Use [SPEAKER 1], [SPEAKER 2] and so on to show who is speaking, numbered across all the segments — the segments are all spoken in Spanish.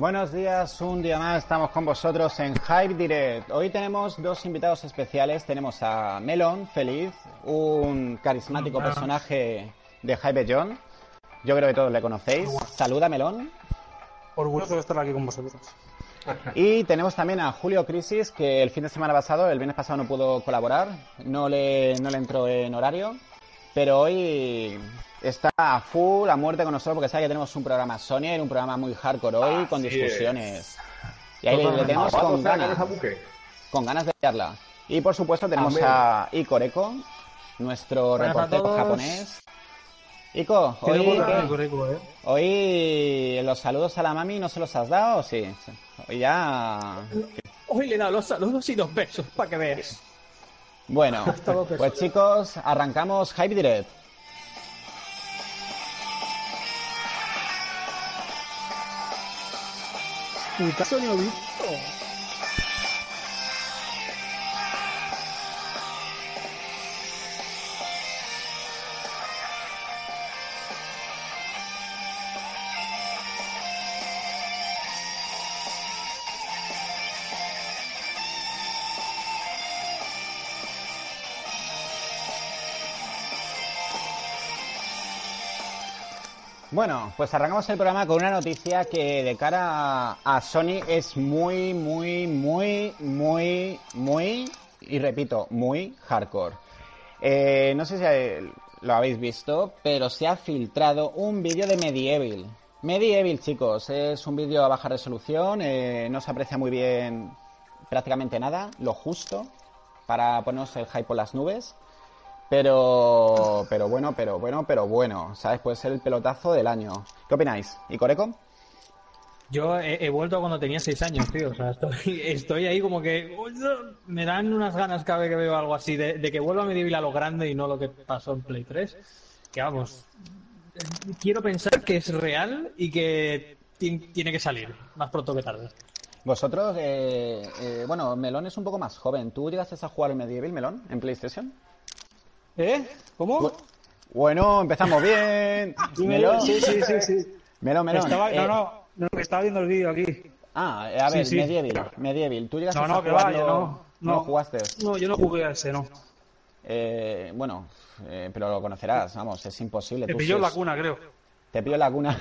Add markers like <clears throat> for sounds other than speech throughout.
[SPEAKER 1] Buenos días, un día más estamos con vosotros en Hype Direct. Hoy tenemos dos invitados especiales. Tenemos a Melon Feliz, un carismático personaje de Hype John. Yo creo que todos le conocéis. Saluda Melón.
[SPEAKER 2] Orgulloso de estar aquí con vosotros.
[SPEAKER 1] Y tenemos también a Julio Crisis, que el fin de semana pasado, el viernes pasado no pudo colaborar, no le, no le entró en horario, pero hoy está a full, a muerte con nosotros, porque sabe que tenemos un programa Sony, un programa muy hardcore hoy, con discusiones. Y ahí le, le tenemos con ganas, con ganas de verla. Y por supuesto tenemos a Ikoreko, nuestro
[SPEAKER 2] Buenas a
[SPEAKER 1] reportero japonés. Ico, hoy,
[SPEAKER 2] ¿eh?
[SPEAKER 1] hoy los saludos a la mami no se los has dado, ¿o sí? Hoy ya...
[SPEAKER 3] Hoy le he dado los saludos y los besos, para que veas.
[SPEAKER 1] Bueno, <laughs> pues chicos, arrancamos Hype Direct.
[SPEAKER 3] Puta sueño visto.
[SPEAKER 1] Bueno, pues arrancamos el programa con una noticia que de cara a, Sony es muy, muy, muy, muy, muy, y repito, muy hardcore. Eh, no sé si lo habéis visto, pero se ha filtrado un vídeo de Medieval. Medieval, chicos, es un vídeo a baja resolución, eh, no se aprecia muy bien prácticamente nada, lo justo para ponernos el hype por las nubes. Pero, pero bueno, pero bueno, pero bueno, ¿sabes? Puede ser el pelotazo del año. ¿Qué opináis? ¿Y Coreco?
[SPEAKER 3] Yo he, he vuelto cuando tenía 6 años, tío. O sea, estoy, <laughs> estoy ahí como que. Me dan unas ganas cada vez que veo algo así de, de que vuelva a Medieval a lo grande y no lo que pasó en Play 3. Que vamos. Quiero pensar que es real y que ti- tiene que salir más pronto que tarde.
[SPEAKER 1] Vosotros, eh, eh, bueno, Melón es un poco más joven. ¿Tú llegaste a jugar Medieval, Melón, en PlayStation?
[SPEAKER 3] ¿Eh? ¿Cómo?
[SPEAKER 1] Bueno, empezamos bien. <laughs> Melón,
[SPEAKER 2] Sí, sí, sí, sí.
[SPEAKER 1] Melón, Melón.
[SPEAKER 2] Estaba,
[SPEAKER 1] eh,
[SPEAKER 2] no, no, no, que estaba viendo el vídeo aquí.
[SPEAKER 1] Ah, a ver,
[SPEAKER 2] Sí, sí.
[SPEAKER 1] Medieval, Medieval. ¿Tú llegaste
[SPEAKER 2] No, no,
[SPEAKER 1] a
[SPEAKER 2] que va,
[SPEAKER 1] jugarlo?
[SPEAKER 2] yo no.
[SPEAKER 1] ¿No
[SPEAKER 2] No.
[SPEAKER 1] jugaste?
[SPEAKER 2] No, yo no jugué a ese, no.
[SPEAKER 1] Eh, bueno, eh, pero lo conocerás, vamos, es imposible. Tú
[SPEAKER 2] pilló la cuna, creo.
[SPEAKER 1] Te pillo en la cuna.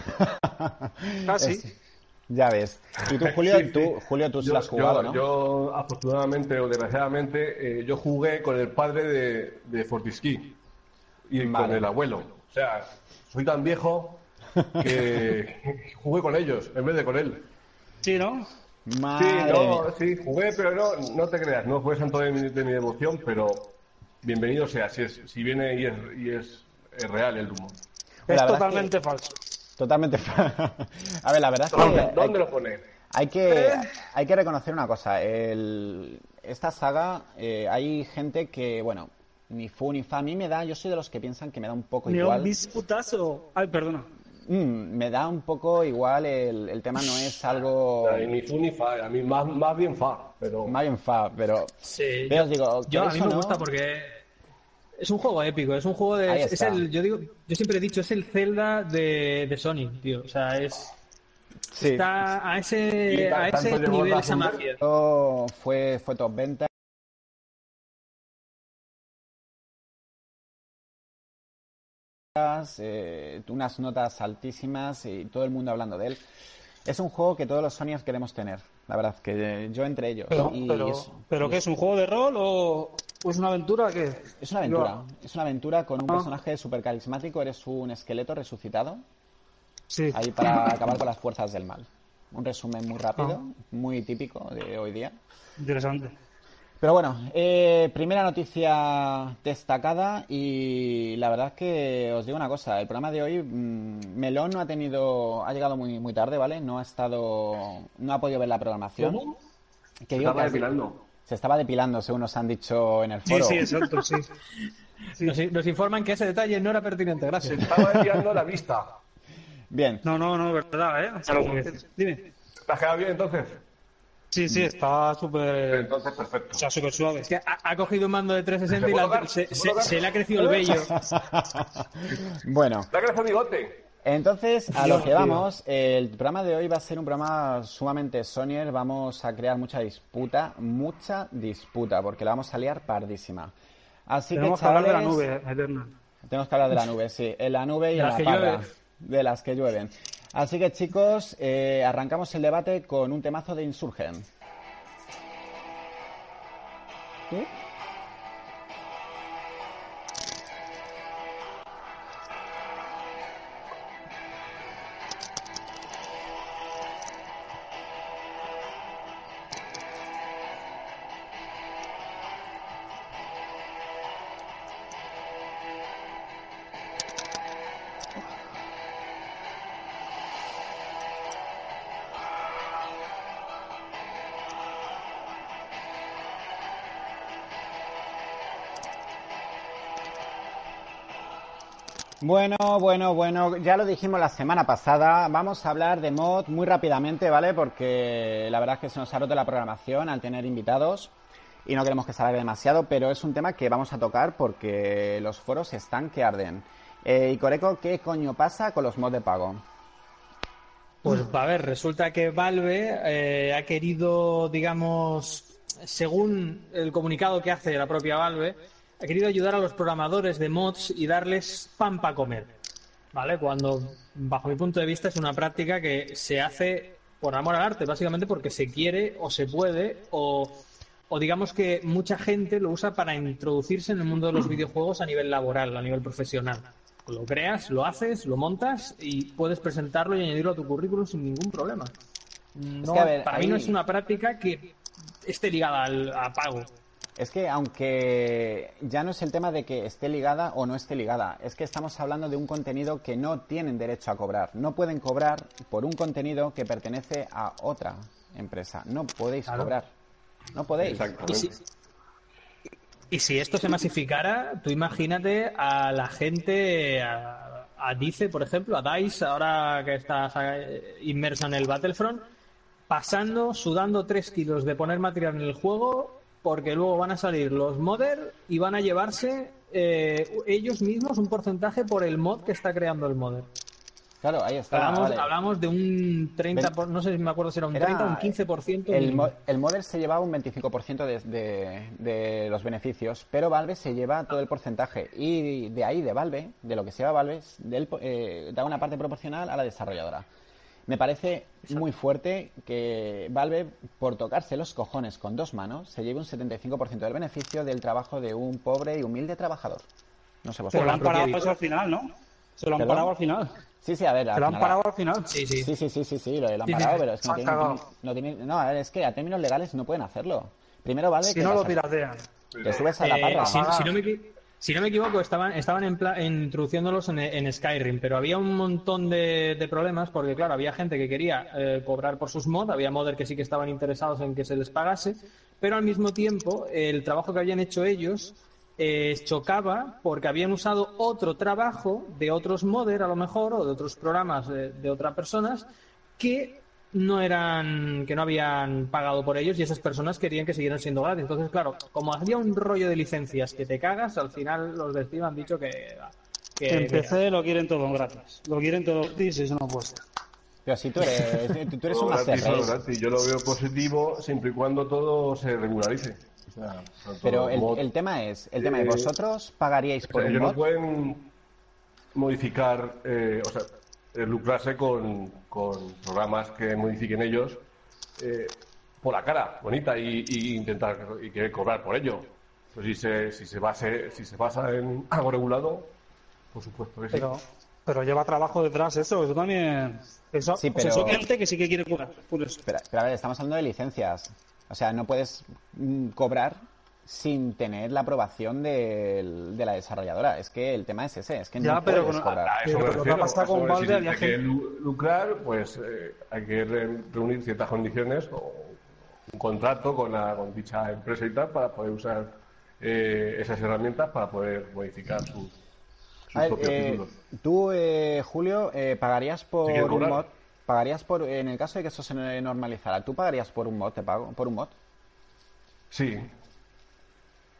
[SPEAKER 2] Casi.
[SPEAKER 1] Es- ya ves. Y tú, Julio, <laughs>
[SPEAKER 4] Sí, sí.
[SPEAKER 1] tú, Julio, tú sí
[SPEAKER 4] Yo,
[SPEAKER 1] lo has jugado,
[SPEAKER 4] yo-
[SPEAKER 1] ¿no?
[SPEAKER 4] yo, afortunadamente o desgraciadamente, eh, yo jugué con el padre de, de Fortisky y
[SPEAKER 1] Vale.
[SPEAKER 4] con el abuelo. O sea, soy tan viejo que <laughs> jugué con ellos en vez de con él.
[SPEAKER 2] Sí, ¿no?
[SPEAKER 4] Sí,
[SPEAKER 1] Madre
[SPEAKER 4] no,
[SPEAKER 1] mía.
[SPEAKER 4] sí, jugué, pero no, no te creas, no fue santo de mi, de mi devoción, pero bienvenido sea, si, es, si viene y es, y es, es real el
[SPEAKER 2] Es
[SPEAKER 1] verdad es
[SPEAKER 2] totalmente falso.
[SPEAKER 1] Totalmente. <laughs> a ver, la verdad es
[SPEAKER 4] ¿Dónde,
[SPEAKER 1] que
[SPEAKER 4] dónde
[SPEAKER 1] hay,
[SPEAKER 4] lo pone?
[SPEAKER 1] hay que hay que reconocer una cosa. El, esta saga eh, hay gente que, bueno, ni fu ni fa. A mí me da, yo soy de los que piensan que me da un poco igual.
[SPEAKER 2] disputazo. Ay, perdona.
[SPEAKER 1] Mm, me da un poco igual. El, el tema no es algo
[SPEAKER 4] Ni fu ni fa, a mí más, más bien fa, pero...
[SPEAKER 1] más bien fa, pero.
[SPEAKER 3] Sí,
[SPEAKER 1] Pero os digo,
[SPEAKER 3] Yo a
[SPEAKER 1] ¿queréis
[SPEAKER 3] mí me
[SPEAKER 1] no?
[SPEAKER 3] gusta porque es un juego épico, es un juego de es el yo digo, yo siempre he dicho es el Zelda de, de Sony, tío, o sea, es
[SPEAKER 1] Sí.
[SPEAKER 3] está a
[SPEAKER 4] Y
[SPEAKER 3] ese a ese nivel esa magia.
[SPEAKER 1] Fue, fue top venta. eh, unas notas altísimas y todo el mundo hablando de él. Es un juego que todos los Sonyers queremos tener, la verdad, que yo entre ellos.
[SPEAKER 2] Pero,
[SPEAKER 1] Y
[SPEAKER 2] pero,
[SPEAKER 1] es,
[SPEAKER 2] ¿pero qué es? ¿Un juego de rol o, o es una aventura? ¿Qué?
[SPEAKER 1] es una aventura, es una aventura con un
[SPEAKER 2] Ah.
[SPEAKER 1] personaje súper carismático, eres un esqueleto resucitado,
[SPEAKER 2] Sí.
[SPEAKER 1] ahí para <laughs> acabar con las fuerzas del mal. Un resumen muy rápido,
[SPEAKER 2] Ah.
[SPEAKER 1] muy típico de hoy día.
[SPEAKER 2] Interesante.
[SPEAKER 1] Pero bueno, eh, primera noticia destacada y la verdad es que os digo una cosa, el programa de hoy, mm, Melón no ha tenido, ha llegado muy muy tarde, ¿vale? No ha estado, no ha podido ver la programación.
[SPEAKER 2] ¿Cómo?
[SPEAKER 1] Que
[SPEAKER 4] Se
[SPEAKER 1] digo
[SPEAKER 4] estaba
[SPEAKER 1] que
[SPEAKER 4] depilando.
[SPEAKER 1] Se estaba depilando, según nos han dicho en el
[SPEAKER 2] Sí,
[SPEAKER 1] foro.
[SPEAKER 2] sí, exacto, sí.
[SPEAKER 3] Nos, nos informan que ese detalle no era pertinente,
[SPEAKER 4] Se
[SPEAKER 3] gracias.
[SPEAKER 4] estaba depilando la vista.
[SPEAKER 1] Bien,
[SPEAKER 2] No, no, no, verdad, ¿eh? O sea, lo que- Dime.
[SPEAKER 4] ¿Te has quedado bien entonces?
[SPEAKER 2] Sí, sí, está súper...
[SPEAKER 4] Entonces, perfecto.
[SPEAKER 2] O sea, súper suave.
[SPEAKER 3] Es que ha, ha cogido un mando de 360 y
[SPEAKER 4] ¿Se
[SPEAKER 3] la- se,
[SPEAKER 4] ¿Se
[SPEAKER 3] se- se le ha crecido el vello. <laughs>
[SPEAKER 1] bueno,
[SPEAKER 4] ¿Te ha crecido bigote?
[SPEAKER 1] Entonces, a
[SPEAKER 2] Dios,
[SPEAKER 1] lo que vamos, el programa de hoy va a ser un programa sumamente Sonier. Vamos a crear mucha disputa, mucha disputa, porque la vamos a liar pardísima. Así
[SPEAKER 2] Tenemos
[SPEAKER 1] que,
[SPEAKER 2] que hablar de la
[SPEAKER 1] chavales,
[SPEAKER 2] nube, Eterna.
[SPEAKER 1] Tenemos que hablar de la nube, sí. En la nube y
[SPEAKER 2] De
[SPEAKER 1] en la parra. De las que llueven. Así que, chicos, eh, arrancamos el debate con un temazo de Insurgent. ¿Sí? Bueno, bueno, bueno, ya lo dijimos la semana pasada, vamos a hablar de mod muy rápidamente, ¿vale? Porque la verdad es que se nos ha roto la programación al tener invitados y no queremos que se demasiado, pero es un tema que vamos a tocar porque los foros están que arden. Eh, y Coreco, ¿qué coño pasa con los mods de pago?
[SPEAKER 3] Pues a ver, resulta que Valve eh, ha querido, digamos, según el comunicado que hace la propia Valve, ha querido ayudar a los programadores de mods y darles pan para comer. ¿Vale? Cuando, bajo mi punto de vista, es una práctica que se hace por amor al arte, básicamente porque se quiere o se puede o, o digamos que mucha gente lo usa para introducirse en el mundo de los videojuegos a nivel laboral, a nivel profesional. Lo creas, lo haces, lo montas y puedes presentarlo y añadirlo a tu currículum sin ningún problema. No,
[SPEAKER 1] que, a ver,
[SPEAKER 3] para
[SPEAKER 1] ahí-
[SPEAKER 3] mí no es una práctica que esté ligada al a pago.
[SPEAKER 1] Es que aunque ya no es el tema de que esté ligada o no esté ligada, es que estamos hablando de un contenido que no tienen derecho a cobrar. No pueden cobrar por un contenido que pertenece a otra empresa. No podéis
[SPEAKER 3] Claro.
[SPEAKER 1] cobrar. No podéis.
[SPEAKER 3] Y si, y si esto se masificara, tú imagínate a la gente, a, a Dice, por ejemplo, a DICE, ahora que está eh, inmersa en el Battlefront, pasando, sudando 3 kilos de poner material en el juego, porque luego van a salir los modders y van a llevarse eh, ellos mismos un porcentaje por el mod que está creando el modder.
[SPEAKER 1] Claro, ahí está.
[SPEAKER 3] Hablamos,
[SPEAKER 1] vale.
[SPEAKER 3] hablamos de un 30, por- no sé si me acuerdo si era un
[SPEAKER 1] Era
[SPEAKER 3] 30 o un 15%.
[SPEAKER 1] El, mo- el modder se llevaba un 25% de, de, de los beneficios, pero Valve se lleva todo el porcentaje. Y de ahí, de Valve, de lo que se lleva Valve, del, eh, da una parte proporcional a la desarrolladora. Me parece muy fuerte que Valve, por tocarse los cojones con dos manos, se lleve un 75% del beneficio del trabajo de un pobre y humilde trabajador. No sé
[SPEAKER 2] Se lo
[SPEAKER 1] vosotros.
[SPEAKER 2] han parado eso al final, ¿no? Se lo han
[SPEAKER 1] ¿Perdón?
[SPEAKER 2] parado al final.
[SPEAKER 1] Sí, sí, a ver.
[SPEAKER 2] Se lo han
[SPEAKER 1] final-
[SPEAKER 2] parado al final.
[SPEAKER 3] Sí, sí.
[SPEAKER 1] Sí, sí, sí, sí, sí, lo, lo han
[SPEAKER 3] Sí,
[SPEAKER 1] parado,
[SPEAKER 3] sí.
[SPEAKER 1] pero es que no tienen, no tienen- no, a ver, es que a términos legales no pueden hacerlo. Primero vale
[SPEAKER 2] Si
[SPEAKER 1] que
[SPEAKER 2] no lo piratean.
[SPEAKER 1] te subes a la
[SPEAKER 3] Eh,
[SPEAKER 1] parra.
[SPEAKER 3] si, si no me, si no me equivoco, estaban, estaban introduciéndolos en, Skyrim, pero había un montón de, problemas porque, claro, había gente que quería eh, cobrar por sus mods, había modders que sí que estaban interesados en que se les pagase, pero al mismo tiempo el trabajo que habían hecho ellos eh, chocaba porque habían usado otro trabajo de otros modders, a lo mejor, o de otros programas de otras personas que no eran que no habían pagado por ellos y esas personas querían que siguieran siendo gratis. Entonces, claro, como había un rollo de licencias que te cagas, al final los de Steam han dicho que, que
[SPEAKER 2] En PC lo quieren todo gratis. Lo quieren todo gratis y eso no puede ser.
[SPEAKER 1] Pero si tú eres, <laughs> tú eres un master
[SPEAKER 4] gratis. Yo lo veo positivo siempre y cuando todo se regularice. O sea,
[SPEAKER 1] Pero el, tema es, el tema es,
[SPEAKER 4] Eh,
[SPEAKER 1] ¿vosotros pagaríais
[SPEAKER 4] o
[SPEAKER 1] por
[SPEAKER 4] sea,
[SPEAKER 1] un
[SPEAKER 4] ellos no pueden modificar, eh, o sea, eh, lucrarse con, con programas que modifiquen ellos eh, por la cara, bonita, y, y intentar y querer cobrar por ello. Pues si se, si se base, si se basa en algo regulado, por supuesto que sí.
[SPEAKER 2] Pero, pero lleva trabajo detrás eso. Eso también. Eso,
[SPEAKER 1] Sí,
[SPEAKER 2] o sea,
[SPEAKER 1] pero-
[SPEAKER 2] eso gente que sí que quiere cobrar. Por eso.
[SPEAKER 1] Pero, pero a ver, estamos hablando de licencias. O sea, no puedes mm, cobrar sin tener la aprobación de la desarrolladora. Es que el tema es ese, es que
[SPEAKER 2] Ya,
[SPEAKER 1] no
[SPEAKER 2] pero
[SPEAKER 1] puedes
[SPEAKER 2] con-
[SPEAKER 1] cobrar.
[SPEAKER 4] A eso
[SPEAKER 2] Pero
[SPEAKER 4] refiero. a eso
[SPEAKER 2] con Valve
[SPEAKER 4] si
[SPEAKER 2] había
[SPEAKER 4] hay que lucrar, pues eh, hay que re- reunir ciertas condiciones o un contrato con, la, con dicha empresa y tal para poder usar eh, esas herramientas para poder modificar sus, sus
[SPEAKER 1] A ver,
[SPEAKER 4] propios
[SPEAKER 1] eh,
[SPEAKER 4] títulos.
[SPEAKER 1] tú, eh, Julio, eh, pagarías por un mod. ¿Pagarías por, en el caso de que eso se normalizara, ¿tú pagarías por un mod, te pago, por un mod?
[SPEAKER 4] Sí.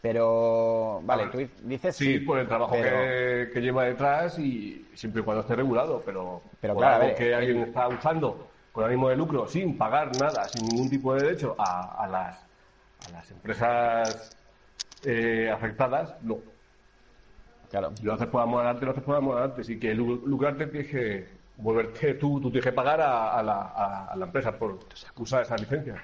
[SPEAKER 1] Pero, vale, tú dices
[SPEAKER 4] Sí, por el trabajo
[SPEAKER 1] pero-
[SPEAKER 4] que, que lleva detrás y siempre y cuando esté regulado, pero,
[SPEAKER 1] Pero
[SPEAKER 4] por
[SPEAKER 1] claro, a ver,
[SPEAKER 4] que
[SPEAKER 1] el-
[SPEAKER 4] alguien está usando con ánimo de lucro sin pagar nada, sin ningún tipo de derecho a, a las, a las empresas eh, afectadas, no.
[SPEAKER 1] Claro.
[SPEAKER 4] Si lo haces por amor al arte, lo haces por amor al arte. Así que lu- lucrarte tienes que volverte tú, tú tienes que pagar a, a la, a- a la empresa por usar esa licencia.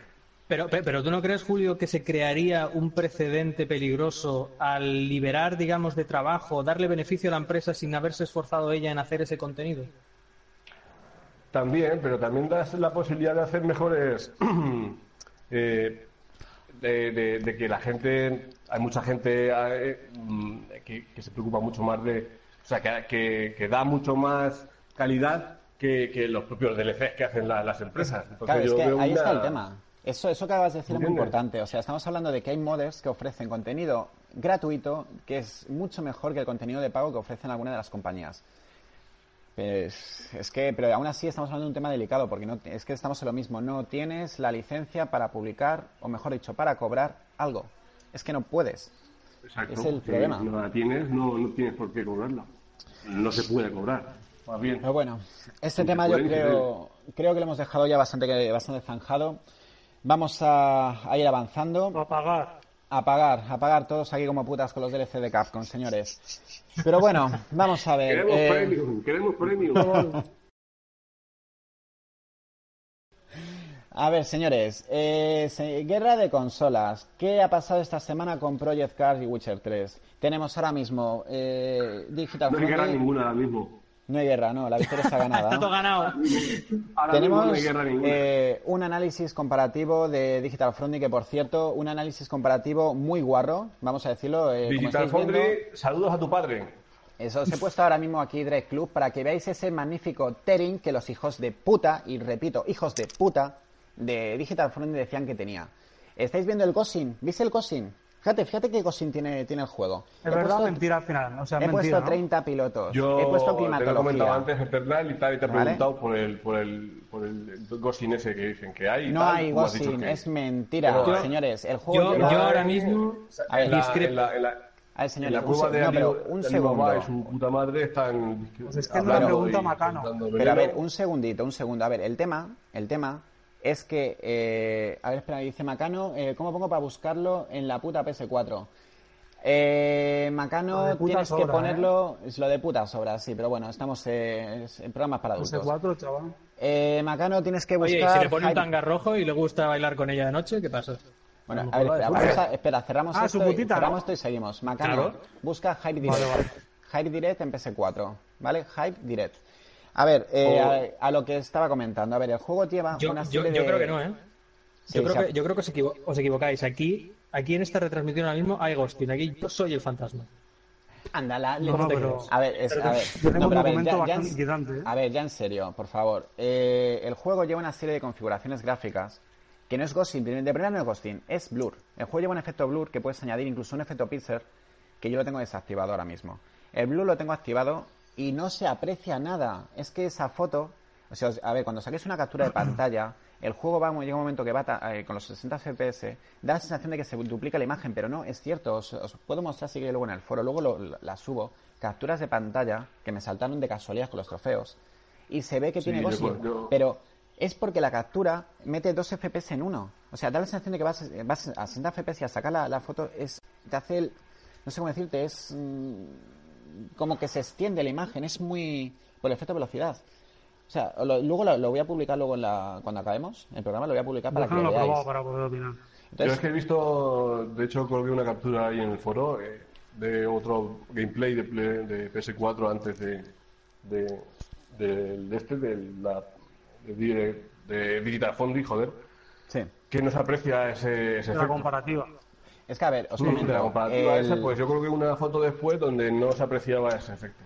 [SPEAKER 3] Pero, pe- pero tú no crees, Julio, que se crearía un precedente peligroso al liberar, digamos, de trabajo, darle beneficio a la empresa sin haberse esforzado ella en hacer ese contenido?
[SPEAKER 4] También, pero también das la posibilidad de hacer mejores. <clears throat> eh, de, de- de que la gente. Hay mucha gente eh, mm, que, que se preocupa mucho más de. O sea, que, que, que da mucho más calidad que, que los propios DLCs que hacen la- las empresas. Entonces,
[SPEAKER 1] Claro, es
[SPEAKER 4] yo
[SPEAKER 1] que
[SPEAKER 4] veo
[SPEAKER 1] ahí
[SPEAKER 4] una-
[SPEAKER 1] está el tema. Eso, eso que acabas de decir es muy importante. O sea, estamos hablando de que hay modders que ofrecen contenido gratuito que es mucho mejor que el contenido de pago que ofrecen algunas de las compañías. Pues, es que, pero aún así estamos hablando de un tema delicado porque no, es que estamos en lo mismo. No tienes la licencia para publicar, o mejor dicho, para cobrar algo. Es que no puedes.
[SPEAKER 4] Exacto,
[SPEAKER 1] es el
[SPEAKER 4] si
[SPEAKER 1] problema.
[SPEAKER 4] no la tienes, no, no tienes por qué cobrarla. No se puede cobrar. Más bien.
[SPEAKER 1] Pero bueno, este tema yo creo, creo que lo hemos dejado ya bastante, bastante zanjado. Vamos a, a ir avanzando.
[SPEAKER 2] A pagar.
[SPEAKER 1] A pagar, a pagar todos aquí como putas con los DLC de Capcom, señores. Pero bueno, vamos a ver.
[SPEAKER 4] Queremos
[SPEAKER 1] eh,
[SPEAKER 4] premium, queremos premium. <laughs>
[SPEAKER 1] a ver, señores. eh, se- guerra de consolas. ¿Qué ha pasado esta semana con Project Cars y Witcher 3? Tenemos ahora mismo eh, Digital
[SPEAKER 4] No hay guerra ninguna ahora mismo.
[SPEAKER 1] No hay guerra, no, la victoria está ganada. <laughs>
[SPEAKER 3] Está todo ganado.
[SPEAKER 4] Ahora mismo no
[SPEAKER 1] Tenemos
[SPEAKER 4] hay guerra ninguna.
[SPEAKER 1] eh, un análisis comparativo de Digital Foundry, que por cierto, un análisis comparativo muy guarro, vamos a decirlo. eh,
[SPEAKER 4] Digital
[SPEAKER 1] viendo.
[SPEAKER 4] Foundry, saludos a tu padre.
[SPEAKER 1] Eso os he puesto ahora mismo aquí Direct Club para que veáis ese magnífico tearing que los hijos de puta, y repito, hijos de puta, de Digital Foundry decían que tenía. ¿Estáis viendo el Gosin? ¿Viste el Gosin? Fíjate, fíjate qué Gosin tiene, tiene el juego.
[SPEAKER 2] Es
[SPEAKER 1] He
[SPEAKER 2] verdad,
[SPEAKER 1] puesto-
[SPEAKER 2] mentira al final. O sea,
[SPEAKER 1] He
[SPEAKER 2] mentira,
[SPEAKER 1] puesto
[SPEAKER 2] ¿no?
[SPEAKER 1] 30 pilotos.
[SPEAKER 4] Yo
[SPEAKER 1] he puesto
[SPEAKER 4] te lo he comentado
[SPEAKER 1] climatología.
[SPEAKER 4] antes Eternal y tal, y te he
[SPEAKER 1] ¿Vale?
[SPEAKER 4] preguntado por el, por el, por el Ghosting ese que dicen que hay. y
[SPEAKER 1] No
[SPEAKER 4] tal,
[SPEAKER 1] hay Gosin,
[SPEAKER 4] que-
[SPEAKER 1] es mentira,
[SPEAKER 4] Pero-
[SPEAKER 1] señores. El juego
[SPEAKER 3] Yo,
[SPEAKER 1] lleva-
[SPEAKER 3] yo ahora mismo
[SPEAKER 1] A ver,
[SPEAKER 4] en la,
[SPEAKER 3] discrepo.
[SPEAKER 4] en la, en la,
[SPEAKER 1] A ver,
[SPEAKER 4] la
[SPEAKER 1] se-
[SPEAKER 4] de
[SPEAKER 1] no,
[SPEAKER 4] Ali-
[SPEAKER 1] pero un segundo.
[SPEAKER 4] su puta madre están
[SPEAKER 2] Pues es que
[SPEAKER 4] hablando
[SPEAKER 2] le pregunta Macano.
[SPEAKER 1] Pero a ver, un segundito, un segundo. A ver, el tema, el tema es que, eh, a ver, espera, dice Macano, eh, ¿cómo pongo para buscarlo en la puta PS4? Eh, Macano, tienes que
[SPEAKER 2] sobra,
[SPEAKER 1] ponerlo, es lo de puta sobra, sí, pero bueno, estamos eh, en programas para adultos.
[SPEAKER 2] PS4, chaval.
[SPEAKER 1] Eh, Macano, tienes que buscar.
[SPEAKER 3] Oye, ¿y si le pone un tanga rojo y le gusta bailar con ella de noche, ¿qué pasa?
[SPEAKER 1] Bueno,
[SPEAKER 2] A
[SPEAKER 1] ver, espera, vamos a- espera, cerramos
[SPEAKER 2] Ah,
[SPEAKER 1] esto,
[SPEAKER 2] su
[SPEAKER 1] y, cerramos
[SPEAKER 2] ¿no?
[SPEAKER 1] esto y seguimos. Macano,
[SPEAKER 3] Claro.
[SPEAKER 1] busca Hype Direct.
[SPEAKER 2] Vale, vale.
[SPEAKER 1] Hype Direct en PS4, ¿vale? Hype Direct. A ver, eh,
[SPEAKER 4] O-
[SPEAKER 1] a, a lo que estaba comentando. A ver, el juego lleva
[SPEAKER 3] Yo,
[SPEAKER 1] una
[SPEAKER 3] yo,
[SPEAKER 1] serie
[SPEAKER 3] yo
[SPEAKER 1] de...
[SPEAKER 3] creo que no, ¿eh?
[SPEAKER 1] Sí,
[SPEAKER 3] yo, creo que, yo creo que os, equivo- os equivocáis. Aquí, aquí en esta retransmisión ahora mismo hay ghosting. Aquí yo soy el fantasma.
[SPEAKER 1] Anda, la-
[SPEAKER 2] No,
[SPEAKER 3] te
[SPEAKER 2] pero-.
[SPEAKER 1] A ver, es, a ver,
[SPEAKER 2] Yo tengo
[SPEAKER 1] no, pero a ver, ya- en-
[SPEAKER 2] inquietante, ¿eh?
[SPEAKER 1] a ver, ya en serio, por favor. Eh, el juego lleva una serie de configuraciones gráficas que no es ghosting, de de primera no es ghosting, es blur. El juego lleva un efecto blur que puedes añadir incluso un efecto pixel que yo lo tengo desactivado ahora mismo. El blur lo tengo activado y no se aprecia nada. Es que esa foto, o sea, a ver, cuando saquéis una captura de <clears throat> pantalla, el juego va, llega un momento que va ta- eh, con los 60 FPS, da la sensación de que se duplica la imagen, pero no, es cierto, os, os puedo mostrar si queréis luego en el foro, luego lo- lo- la subo, capturas de pantalla que me saltaron de casualidad con los trofeos, y se ve que
[SPEAKER 4] Sí,
[SPEAKER 1] tiene ghosting,
[SPEAKER 4] yo-
[SPEAKER 1] pero es porque la captura mete dos FPS en uno. O sea, da la sensación de que vas, vas a 60 FPS y al sacar la, la foto es, te hace el, no sé cómo decirte, es mm, como que se extiende la imagen, es muy, por el efecto de velocidad. O sea, lo- luego lo, lo voy a publicar luego en la, cuando acabemos el programa, lo voy a publicar para que
[SPEAKER 2] Déjame
[SPEAKER 1] lo
[SPEAKER 2] lo
[SPEAKER 1] veáis.
[SPEAKER 2] probado para poder opinar.
[SPEAKER 4] Yo
[SPEAKER 1] Entonces,
[SPEAKER 4] es que he visto, de hecho, colgué una captura ahí en el foro eh, de otro gameplay de, de PS4 antes de, de, de este, de, la, de, de Digital Foundry, joder,
[SPEAKER 1] sí.
[SPEAKER 4] que no se aprecia ese, ese
[SPEAKER 2] La
[SPEAKER 4] efecto.
[SPEAKER 2] comparativa.
[SPEAKER 1] Es que, a ver, os
[SPEAKER 4] Sí,
[SPEAKER 1] comento,
[SPEAKER 4] la comparativa
[SPEAKER 1] el,
[SPEAKER 4] esa, pues yo creo que una foto después donde no se apreciaba ese efecto.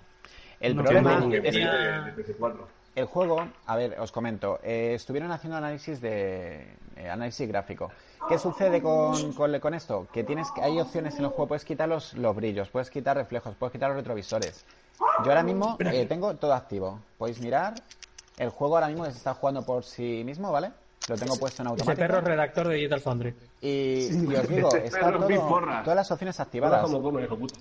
[SPEAKER 1] el
[SPEAKER 2] no
[SPEAKER 1] problema es que...
[SPEAKER 4] de, de PS4.
[SPEAKER 1] El juego, a ver, os comento, eh, estuvieron haciendo análisis de eh, análisis gráfico. ¿Qué sucede con, con, con esto? Que tienes que- hay opciones en el juego, puedes quitar los, los brillos, puedes quitar reflejos, puedes quitar los retrovisores. Yo ahora mismo eh, tengo todo activo. Podéis mirar, el juego ahora mismo se está jugando por sí mismo, ¿vale? Lo tengo puesto en
[SPEAKER 3] Ese
[SPEAKER 1] automático.
[SPEAKER 3] perro es redactor de Digital Foundry.
[SPEAKER 1] Y, y os digo,
[SPEAKER 4] Ese
[SPEAKER 1] está
[SPEAKER 4] perro
[SPEAKER 1] todo- todas las opciones activadas.
[SPEAKER 4] como hijo puta.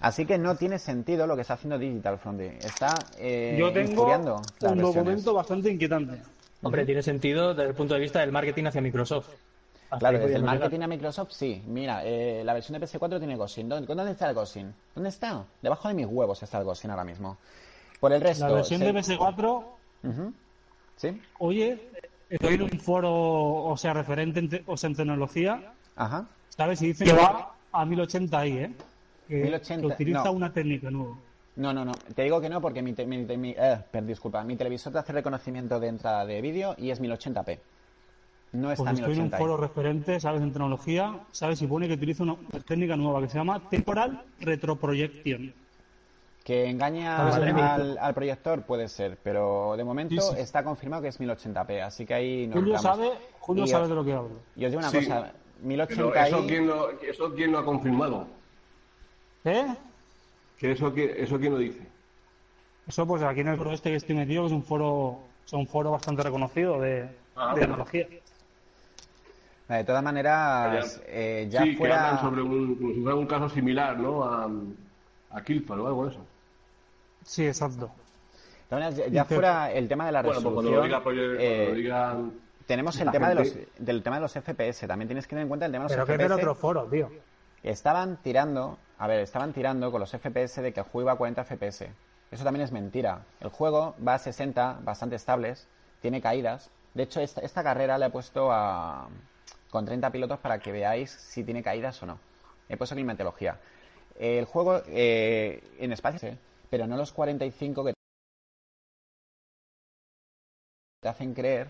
[SPEAKER 1] Así que no tiene sentido lo que está haciendo Digital Foundry. Está eh,
[SPEAKER 2] Yo tengo un
[SPEAKER 1] versiones.
[SPEAKER 2] documento bastante inquietante.
[SPEAKER 3] Hombre, tiene sentido desde el punto de vista del marketing hacia Microsoft. Hasta
[SPEAKER 1] Claro, desde el marketing a Microsoft, sí. Mira, eh, la versión de PS4 tiene Gossin. ¿Dónde, ¿Dónde está el Gossin? ¿Dónde está? Debajo de mis huevos está el Gossin ahora mismo. Por el resto...
[SPEAKER 2] La versión
[SPEAKER 1] se-
[SPEAKER 2] de PS4,
[SPEAKER 1] Ujú. ¿Sí?
[SPEAKER 2] oye, estoy en un foro, o sea, referente en, te- o sea, en tecnología,
[SPEAKER 1] Ajá.
[SPEAKER 2] ¿sabes? Y dice que va a 1080 ahí, ¿eh? Que,
[SPEAKER 1] 1080,
[SPEAKER 2] que utiliza
[SPEAKER 1] no.
[SPEAKER 2] una técnica nueva.
[SPEAKER 1] No, no, no. Te digo que no porque mi, te- mi, te- mi- eh, per- disculpa, mi televisor te hace reconocimiento de entrada de vídeo y es 1080p. No está
[SPEAKER 2] Pues estoy en un
[SPEAKER 1] 1080
[SPEAKER 2] foro referente, ¿sabes? En tecnología, ¿sabes? Y pone que utiliza una técnica nueva que se llama Temporal Retroprojection.
[SPEAKER 1] Que engaña al, proyector puede ser, pero de momento
[SPEAKER 2] Sí, sí.
[SPEAKER 1] está confirmado que es 1080p, así que ahí nos
[SPEAKER 2] Julio sabe, Julio
[SPEAKER 1] Y-
[SPEAKER 2] sabe de lo que hablo.
[SPEAKER 1] Y os digo una
[SPEAKER 4] Sí.
[SPEAKER 1] cosa,
[SPEAKER 4] Pero
[SPEAKER 1] 1080
[SPEAKER 4] eso quién, lo, eso quién lo ha confirmado.
[SPEAKER 2] ¿Eh?
[SPEAKER 4] Que eso, qui- eso quién lo dice.
[SPEAKER 2] Eso pues aquí en el foro este que estoy metido, que es un foro, es un foro bastante reconocido de,
[SPEAKER 4] Ah.
[SPEAKER 2] de tecnología.
[SPEAKER 1] De todas maneras, eh, ya
[SPEAKER 4] sí, que
[SPEAKER 1] fuera...
[SPEAKER 4] hablan sobre un, como si fuera un caso similar, ¿no? A, a Killpad o algo de eso.
[SPEAKER 2] Sí, exacto.
[SPEAKER 1] ya- fuera el tema de la
[SPEAKER 4] Bueno, pues
[SPEAKER 1] resolución...
[SPEAKER 4] cuando lo diga,
[SPEAKER 1] eh,
[SPEAKER 4] cuando lo diga
[SPEAKER 1] tenemos el
[SPEAKER 4] la
[SPEAKER 1] tema de los, del tema de los FPS. También tienes que tener en cuenta el tema de los
[SPEAKER 2] Pero que es del
[SPEAKER 1] FPS.
[SPEAKER 2] otro foro, tío.
[SPEAKER 1] Estaban tirando, a ver, estaban tirando con los FPS de que el juego iba a 40 FPS. Eso también es mentira. El juego va a 60, bastante estables, tiene caídas. De hecho, esta, esta carrera la he puesto a, con 30 pilotos para que veáis si tiene caídas o no. He puesto climatología. El juego eh, en espacio, sí, pero no los 45 que te hacen creer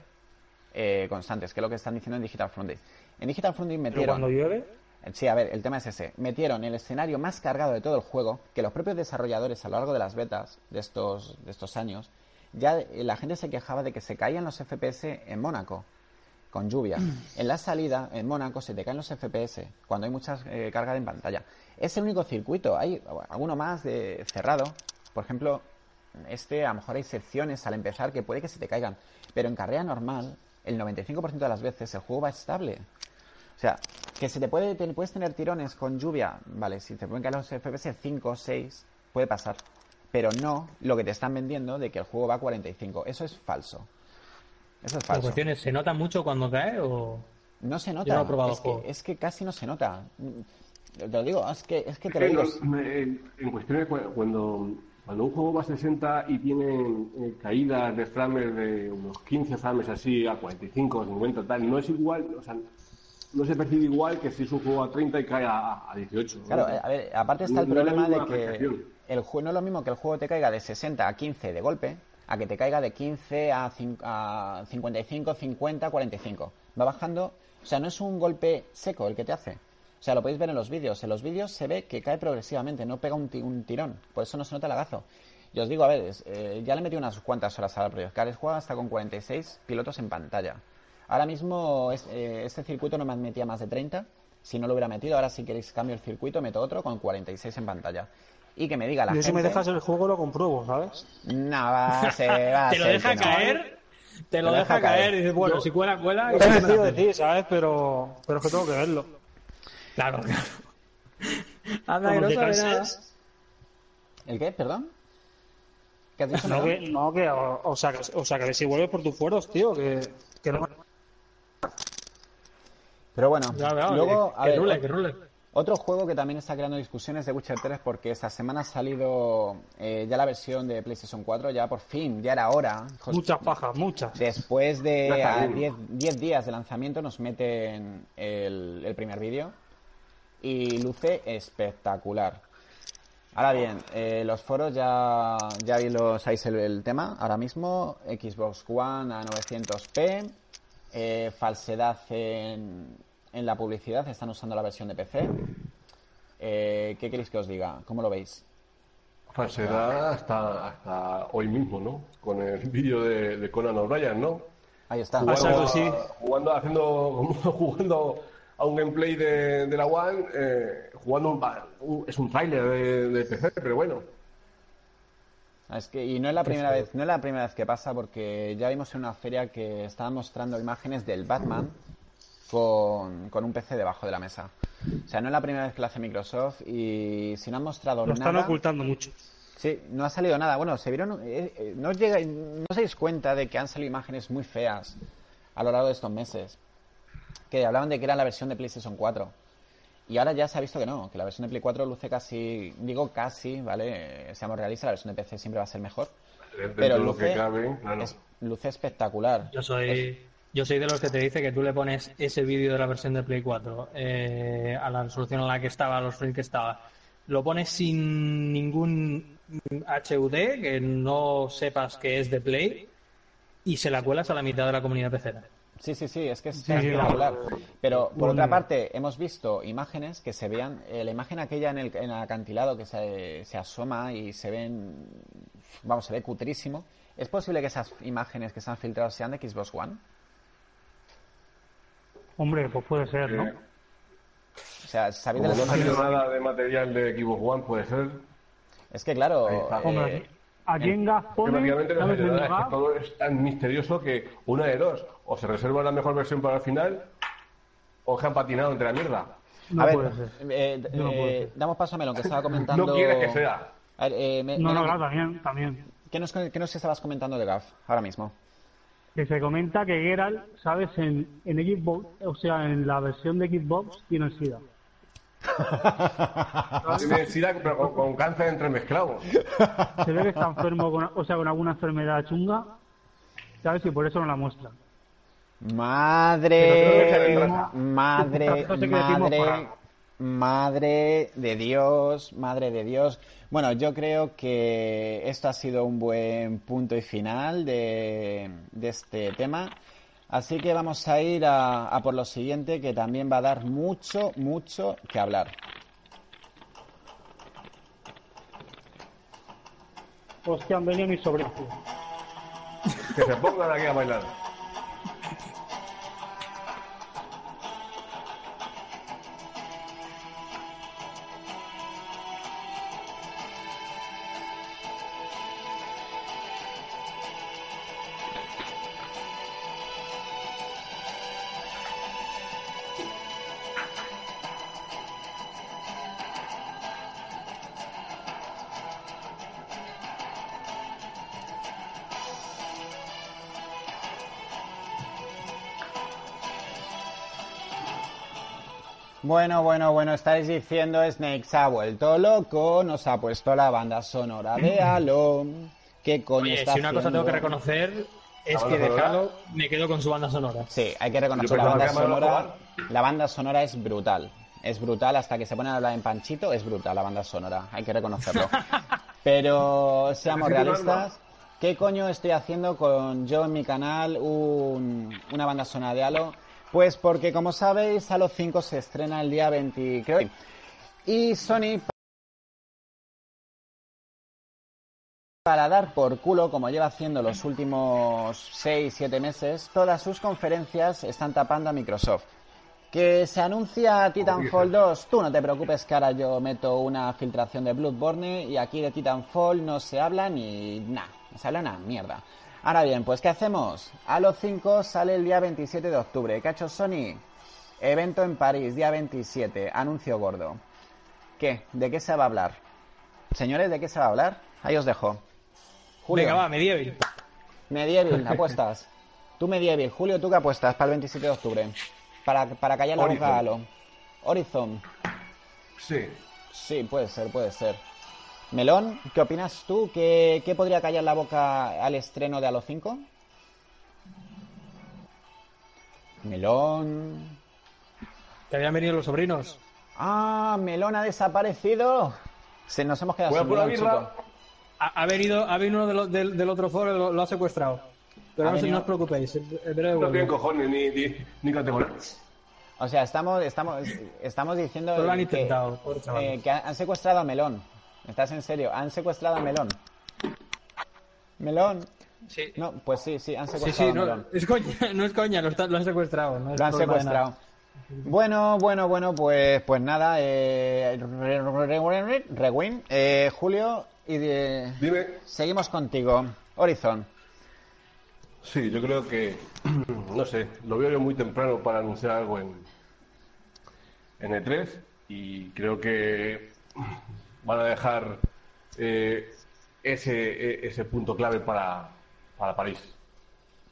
[SPEAKER 1] eh, constantes, que es lo que están diciendo en Digital Foundry. En Digital
[SPEAKER 2] Pero
[SPEAKER 1] metieron...
[SPEAKER 2] cuando llueve,
[SPEAKER 1] Sí, a ver, el tema es ese. Metieron el escenario más cargado de todo el juego, que los propios desarrolladores a lo largo de las betas de estos, de estos años, ya eh, la gente se quejaba de que se caían los FPS en Mónaco, con lluvia. En la salida, en Mónaco, se te caen los FPS, cuando hay mucha eh, carga en pantalla. Es el único circuito, hay alguno más de cerrado. Por ejemplo, este, a lo mejor hay secciones al empezar que puede que se te caigan, pero en carrera normal, el 95% de las veces el juego va estable. O sea, que se te puede, te puedes tener tirones con lluvia, vale, si te pueden caer los FPS 5 o 6, puede pasar. Pero no lo que te están vendiendo de que el juego va a 45. Eso es falso. Eso es
[SPEAKER 3] La
[SPEAKER 1] falso.
[SPEAKER 3] cuestión es, ¿se nota mucho cuando cae o...?
[SPEAKER 1] No se nota.
[SPEAKER 3] Yo no he probado
[SPEAKER 1] es, que, es que casi no se nota. Te lo digo, es que, es que te lo
[SPEAKER 4] que
[SPEAKER 1] digo.
[SPEAKER 4] no- me- en, en cuestiones cu- cuando, cuando un juego va a 60 y tiene eh, caídas de frames de unos 15 frames así a 45, 50 tal, no es igual, o sea, no se percibe igual que si es un juego a 30 y cae a, a 18. ¿no?
[SPEAKER 1] Claro, a ver, aparte está el
[SPEAKER 4] No- no la
[SPEAKER 1] problema de
[SPEAKER 4] misma
[SPEAKER 1] que el juego no es lo mismo que el juego te caiga de 60 a 15 de golpe, a que te caiga de 15 a, cin- a 55, 50, 45. Va bajando, o sea, no es un golpe seco el que te hace. O sea, lo podéis ver en los vídeos. En los vídeos se ve que cae progresivamente, no pega un, un tirón. Por eso no se nota el agazo. Y os digo, a ver, eh, ya le metí unas cuantas horas al Project Cars. Juega hasta con 46 pilotos en pantalla. Ahora mismo eh, este circuito no me metía más de 30. Si no lo hubiera metido, ahora si queréis cambio el circuito, meto otro con 46 en pantalla. Y que me diga la
[SPEAKER 2] yo si me dejas el juego lo compruebo, ¿sabes?
[SPEAKER 1] No, va, <laughs> se va a
[SPEAKER 3] ¿Te lo
[SPEAKER 1] ser
[SPEAKER 3] deja
[SPEAKER 1] que no.
[SPEAKER 3] caer? Te lo
[SPEAKER 1] Te
[SPEAKER 3] deja caer y dices, bueno, si cuela, cuela. y no.
[SPEAKER 2] decir, ¿sabes? Pero, pero es que tengo que verlo.
[SPEAKER 3] Claro, claro. Anda, que no nada.
[SPEAKER 1] ¿El qué? ¿Perdón? ¿Qué has dicho?
[SPEAKER 2] No que, no que, o, o sea, que, o sea, que si vuelves por tus fueros, tío, que, que no.
[SPEAKER 1] Pero bueno,
[SPEAKER 3] Ya, ya,
[SPEAKER 1] luego,
[SPEAKER 3] que,
[SPEAKER 1] a
[SPEAKER 3] que
[SPEAKER 1] ver,
[SPEAKER 3] rule, que rule.
[SPEAKER 1] Otro juego que también está creando discusiones de Witcher 3 porque esta semana ha salido eh, ya la versión de PlayStation 4, ya por fin, ya era hora.
[SPEAKER 2] Muchas pajas, muchas.
[SPEAKER 1] Después de
[SPEAKER 4] Ya está
[SPEAKER 1] a
[SPEAKER 4] bien.
[SPEAKER 1] 10 10 días de lanzamiento nos meten el, el primer vídeo y luce espectacular. Ahora bien, eh, los foros ya, ya vi los, sabéis el, el tema. Ahora mismo, Xbox One a 900p, eh, falsedad en, en la publicidad, están usando la versión de PC. Eh, ¿Qué queréis que os diga? ¿Cómo lo veis?
[SPEAKER 4] Falsedad hasta, hasta hoy mismo, ¿no? Con el <laughs> vídeo de, de Conan O'Brien, ¿no?
[SPEAKER 1] Ahí está.
[SPEAKER 2] Ah,
[SPEAKER 4] Jugando,
[SPEAKER 2] sí.
[SPEAKER 4] jugando, haciendo, <laughs> jugando a un gameplay de, de la One, eh, jugando un, un- es un tráiler de, de PC, pero bueno.
[SPEAKER 1] Es que, y no es la primera vez, no es la primera vez que pasa porque ya vimos en una feria que estaban mostrando imágenes del Batman con, con un PC debajo de la mesa. O sea, no es la primera vez que lo hace Microsoft y si no han mostrado
[SPEAKER 2] Lo están
[SPEAKER 1] nada,
[SPEAKER 2] ocultando mucho.
[SPEAKER 1] sí, no ha salido nada. Bueno, se vieron, eh, eh, no os llega, no os dais cuenta de que han salido imágenes muy feas a lo largo de estos meses que hablaban de que era la versión de PlayStation 4. Y ahora ya se ha visto que no, que la versión de Play 4 luce casi, digo casi, ¿vale? Eh, Seamos realistas, la versión de PC siempre va a ser mejor.
[SPEAKER 4] Dentro
[SPEAKER 1] Pero
[SPEAKER 4] lo
[SPEAKER 1] luce,
[SPEAKER 4] que cabe, claro.
[SPEAKER 1] es- luce espectacular.
[SPEAKER 3] Yo soy, yo soy de los que te dice que tú le pones ese vídeo de la versión de Play 4 eh, a la resolución en la que estaba, a los frames que estaba, lo pones sin ningún HUD, que no sepas que es de Play, y se la cuelas a la mitad de la comunidad pecera.
[SPEAKER 1] Sí, sí, sí, es que es
[SPEAKER 2] Sí,
[SPEAKER 1] espectacular. Pero por otra parte, hemos visto imágenes que se vean, eh, la imagen aquella en el, en el acantilado que se, se asoma y se ven, vamos, se ve cutrísimo. ¿Es posible que esas imágenes que se han filtrado sean de Xbox One?
[SPEAKER 2] Hombre, pues puede ser, ¿no?
[SPEAKER 1] O sea, ¿sabéis de
[SPEAKER 4] Como no nada de material de Xbox One, puede ser.
[SPEAKER 1] Es que claro, eh,
[SPEAKER 2] Hombre, aquí en Gas
[SPEAKER 4] prácticamente no
[SPEAKER 2] En
[SPEAKER 4] nada, es que todo es tan misterioso que una de dos, o se reserva la mejor versión para el final, o que han patinado entre la mierda.
[SPEAKER 2] no
[SPEAKER 1] a ver,
[SPEAKER 2] puede ser.
[SPEAKER 1] eh,
[SPEAKER 2] No puede
[SPEAKER 1] eh,
[SPEAKER 2] ser.
[SPEAKER 1] damos paso a Melón, que estaba <laughs> comentando...
[SPEAKER 4] No quieres que sea.
[SPEAKER 1] A ver, eh, me-
[SPEAKER 2] No, no, claro, también, también.
[SPEAKER 1] ¿qué, nos, ¿Qué nos estabas comentando de GAF ahora mismo?
[SPEAKER 2] Que se comenta que Geralt, ¿sabes? En, en Xbox, o sea, en la versión de Xbox tiene el SIDA. <laughs>
[SPEAKER 4] Tiene sida, pero con, con cáncer entremezclado.
[SPEAKER 2] Se ve que está enfermo, con, o sea, con alguna enfermedad chunga, ¿sabes? Y por eso no la muestra.
[SPEAKER 1] Madre, madre, madre. Madre de Dios, madre de Dios. Bueno, yo creo que esto ha sido un buen punto y final de, de este tema. Así que vamos a ir a, a por lo siguiente, que también va a dar mucho, mucho que hablar.
[SPEAKER 2] Hostia, han venido mis sobrinos.
[SPEAKER 4] Que se pongan aquí a bailar.
[SPEAKER 1] Bueno, bueno, bueno, estáis diciendo Snake se ha vuelto loco, nos ha puesto la banda sonora de Halo. ¿Qué coño
[SPEAKER 3] Oye,
[SPEAKER 1] está
[SPEAKER 3] si una cosa tengo que reconocer es
[SPEAKER 4] ¿La
[SPEAKER 3] que de? Halo me quedo con su banda sonora.
[SPEAKER 1] Sí, hay que reconocer la banda sonora. La banda sonora es brutal. Es brutal hasta que se ponen a hablar en Panchito, es brutal la banda sonora, hay que reconocerlo. <laughs> Pero seamos realistas. ¿Qué coño estoy haciendo con yo en mi canal un- una banda sonora de Halo? Pues porque como sabéis, Halo 5 se estrena el día 20, creo. Y Sony para dar por culo, como lleva haciendo los últimos 6-7 meses, todas sus conferencias están tapando a Microsoft. Que se anuncia Titanfall 2, tú no te preocupes que ahora yo meto una filtración de Bloodborne y aquí de Titanfall no se habla ni nada, no se habla una mierda. Ahora bien, pues ¿qué hacemos? Halo 5 sale el día 27 de octubre. ¿Qué ha hecho Sony? Evento en París, día 27, anuncio gordo. ¿Qué? ¿De qué se va a hablar? Señores, ¿de qué se va a hablar? Ahí os dejo. Julio.
[SPEAKER 3] Venga, va, Medieval.
[SPEAKER 1] Medieval, <laughs> apuestas. Tú Medieval, Julio, ¿tú qué apuestas para el 27 de octubre? Para, para callar la
[SPEAKER 4] Horizon.
[SPEAKER 1] boca a Halo. Horizon.
[SPEAKER 4] Sí.
[SPEAKER 1] Sí, puede ser, puede ser. Melón, ¿qué opinas tú? ¿Qué, qué podría callar la boca al estreno de Halo 5? Melón.
[SPEAKER 3] Que habían venido los sobrinos.
[SPEAKER 1] Ah, Melón ha desaparecido. Se nos hemos quedado sin Melón, chico.
[SPEAKER 3] Ha, ha venido, ha venido uno de lo- del, del otro foro y lo, lo ha secuestrado. Pero
[SPEAKER 1] Ha
[SPEAKER 3] no, se-
[SPEAKER 1] venido-
[SPEAKER 3] no os preocupéis.
[SPEAKER 4] No tienen cojones ni, ni, ni categoría.
[SPEAKER 1] O sea, estamos, estamos, estamos diciendo
[SPEAKER 3] lo han intentado,
[SPEAKER 1] eh, que han secuestrado a Melón. ¿Estás en serio? ¿Han secuestrado a Melón? ¿Melón?
[SPEAKER 3] Sí,
[SPEAKER 1] No, pues sí, sí, han secuestrado
[SPEAKER 3] sí,
[SPEAKER 1] a
[SPEAKER 3] no,
[SPEAKER 1] Melón.
[SPEAKER 3] es coña, <laughs> no es coña, lo, está- lo han secuestrado. No es
[SPEAKER 1] Lo han secuestrado. Bueno, bueno, bueno, pues, pues nada, eh, re- re- re- Rewind, eh, Julio, y de-
[SPEAKER 4] Dime.
[SPEAKER 1] seguimos contigo. Horizon.
[SPEAKER 4] Sí, yo creo que, <clears throat> no sé, lo veo yo muy temprano para anunciar algo en, en E3 y creo que van a dejar eh, ese, e- ese punto clave para, para París.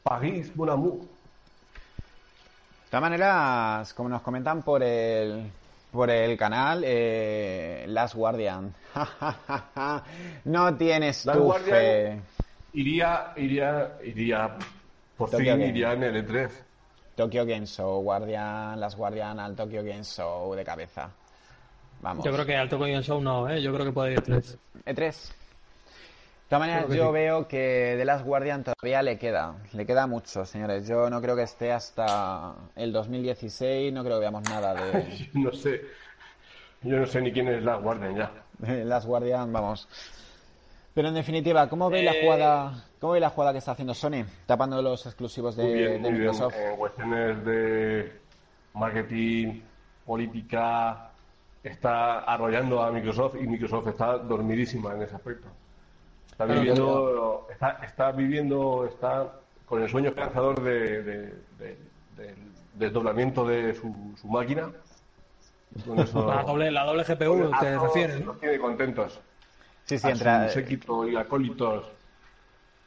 [SPEAKER 4] París, mon amour.
[SPEAKER 1] De todas maneras, como nos comentan por el por el canal, eh, Last Guardian. <laughs> no tienes
[SPEAKER 4] Last
[SPEAKER 1] tu
[SPEAKER 4] Guardian.
[SPEAKER 1] fe.
[SPEAKER 4] Iría, iría, iría, por
[SPEAKER 1] Tokyo
[SPEAKER 4] fin
[SPEAKER 1] Game.
[SPEAKER 4] iría en el E E3.
[SPEAKER 1] Tokyo Game Show, Guardian, Last Guardian al Tokyo Game Show de cabeza. Vamos.
[SPEAKER 3] Yo creo que al Tokyo Game Show no, ¿eh? Yo creo que puede ir tres.
[SPEAKER 1] E3. De todas maneras, yo
[SPEAKER 3] sí.
[SPEAKER 1] veo que The Last Guardian todavía le queda. Le queda mucho, señores. Yo no creo que esté hasta el 2016. No creo que veamos nada de <laughs>
[SPEAKER 4] No sé, yo no sé ni quién es la Guardian ya.
[SPEAKER 1] de Last Guardian, vamos. Pero en definitiva, ¿cómo veis la
[SPEAKER 3] Eh,
[SPEAKER 1] jugada? ¿Cómo veis la jugada que está haciendo Sony? Tapando los exclusivos de,
[SPEAKER 4] Muy bien,
[SPEAKER 1] de
[SPEAKER 4] muy bien.
[SPEAKER 1] Microsoft.
[SPEAKER 4] En cuestiones de marketing, política, está arrollando a Microsoft y Microsoft está dormidísima en ese aspecto. Está viviendo, está, está viviendo, está con el sueño esperanzador de, de- de- del desdoblamiento de su, su máquina. Eso- <laughs>
[SPEAKER 3] La doble, la doble GPU,
[SPEAKER 4] a
[SPEAKER 3] te
[SPEAKER 4] todos
[SPEAKER 3] refieres.
[SPEAKER 4] Los tiene contentos.
[SPEAKER 1] Sí, sí,
[SPEAKER 4] a
[SPEAKER 1] entra.
[SPEAKER 4] su séquito y acólitos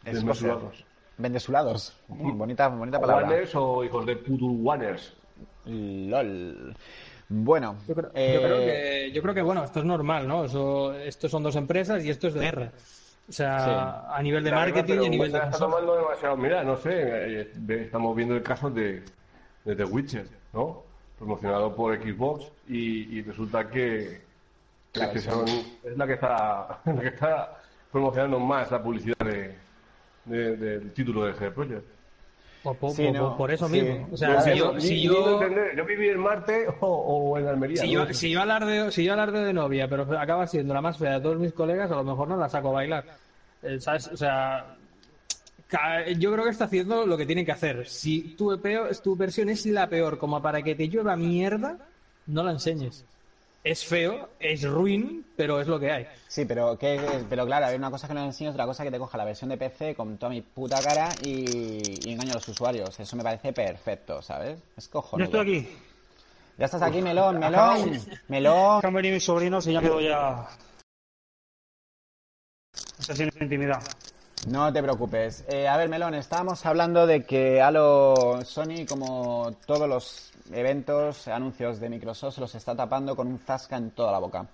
[SPEAKER 1] es
[SPEAKER 4] desmesurados.
[SPEAKER 1] Vendesulados. Mm, bonita, bonita palabra.
[SPEAKER 4] Guaners o hijos de putu guaners.
[SPEAKER 1] LOL. Bueno,
[SPEAKER 3] Yo creo,
[SPEAKER 1] eh,
[SPEAKER 3] yo creo que, yo creo que, bueno, esto es normal, ¿no? Eso, esto son dos empresas y esto es de guerra. O sea,
[SPEAKER 1] Sí.
[SPEAKER 3] a nivel de
[SPEAKER 4] verdad,
[SPEAKER 3] marketing
[SPEAKER 4] pero
[SPEAKER 3] y a nivel de
[SPEAKER 4] está tomando demasiado. Mira, no sé, eh, ve- estamos viendo el caso de, de The Witcher, ¿no? Promocionado por Xbox y, y resulta que, que
[SPEAKER 1] Claro,
[SPEAKER 4] que
[SPEAKER 1] sí.
[SPEAKER 4] son- es la que está <laughs> la que está promocionando más la publicidad de, de- del título de ese Project.
[SPEAKER 3] Por, por-
[SPEAKER 1] Sí,
[SPEAKER 3] por-
[SPEAKER 1] no,
[SPEAKER 3] por eso
[SPEAKER 1] sí.
[SPEAKER 3] mismo. O sea,
[SPEAKER 1] Claro,
[SPEAKER 3] si yo, si yo,
[SPEAKER 4] yo viví en Marte o, o en Almería.
[SPEAKER 3] si
[SPEAKER 4] ¿no?
[SPEAKER 3] yo, si yo alarde, si yo alarde de novia, pero acaba siendo la más fea de todos mis colegas, a lo mejor no la saco a bailar. Eh, ¿sabes? O sea, yo creo que está haciendo lo que tiene que hacer. Si tu, peor, tu versión es la peor, como para que te llueva mierda, no la enseñes. Es feo, es ruin, pero es lo que hay.
[SPEAKER 1] Sí, pero, que, pero claro, hay una cosa que no enseño, otra cosa que te coja la versión de PC con toda mi puta cara y, y engaño a los usuarios. Eso me parece perfecto, ¿sabes? Es
[SPEAKER 2] Yo
[SPEAKER 1] cojonudo.
[SPEAKER 2] estoy aquí.
[SPEAKER 1] Ya estás aquí, Melón, Melón, Melón.
[SPEAKER 2] Han venido mis sobrinos y ya quedo ya. Sesiones de intimidad.
[SPEAKER 1] No te preocupes. Eh, a ver, Melón, estábamos hablando de que Halo Sony, como todos los eventos, anuncios de Microsoft, se los está tapando con un zasca en toda la boca.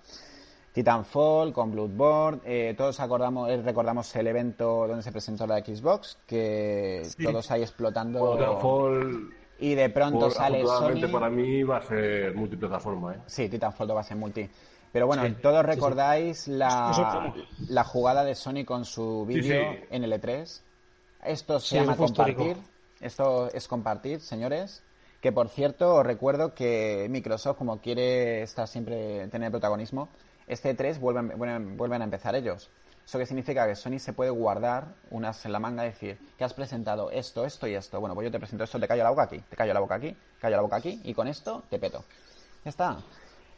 [SPEAKER 1] Titanfall, con Bloodborne, eh, todos acordamos, eh, recordamos el evento donde se presentó la Xbox, que todos ahí explotando.
[SPEAKER 4] Titanfall,
[SPEAKER 1] y de pronto
[SPEAKER 4] por-
[SPEAKER 1] sale Sony.
[SPEAKER 4] para mí va a ser multiplataforma, ¿eh?
[SPEAKER 1] Sí, Titanfall 2 va a ser multi. Pero bueno, todos recordáis la, la jugada de Sony con su vídeo en el E3. Esto se llama compartir. Esto es compartir, señores. Que por cierto, os recuerdo que Microsoft, como quiere estar siempre, tener protagonismo, este E3 vuelven, vuelven, vuelven a empezar ellos. Eso que significa que Sony se puede guardar unas en la manga y decir que has presentado esto, esto y esto. Bueno, pues yo te presento esto, te callo la boca aquí, te callo la boca aquí, te callo la boca aquí y con esto te peto. Ya está.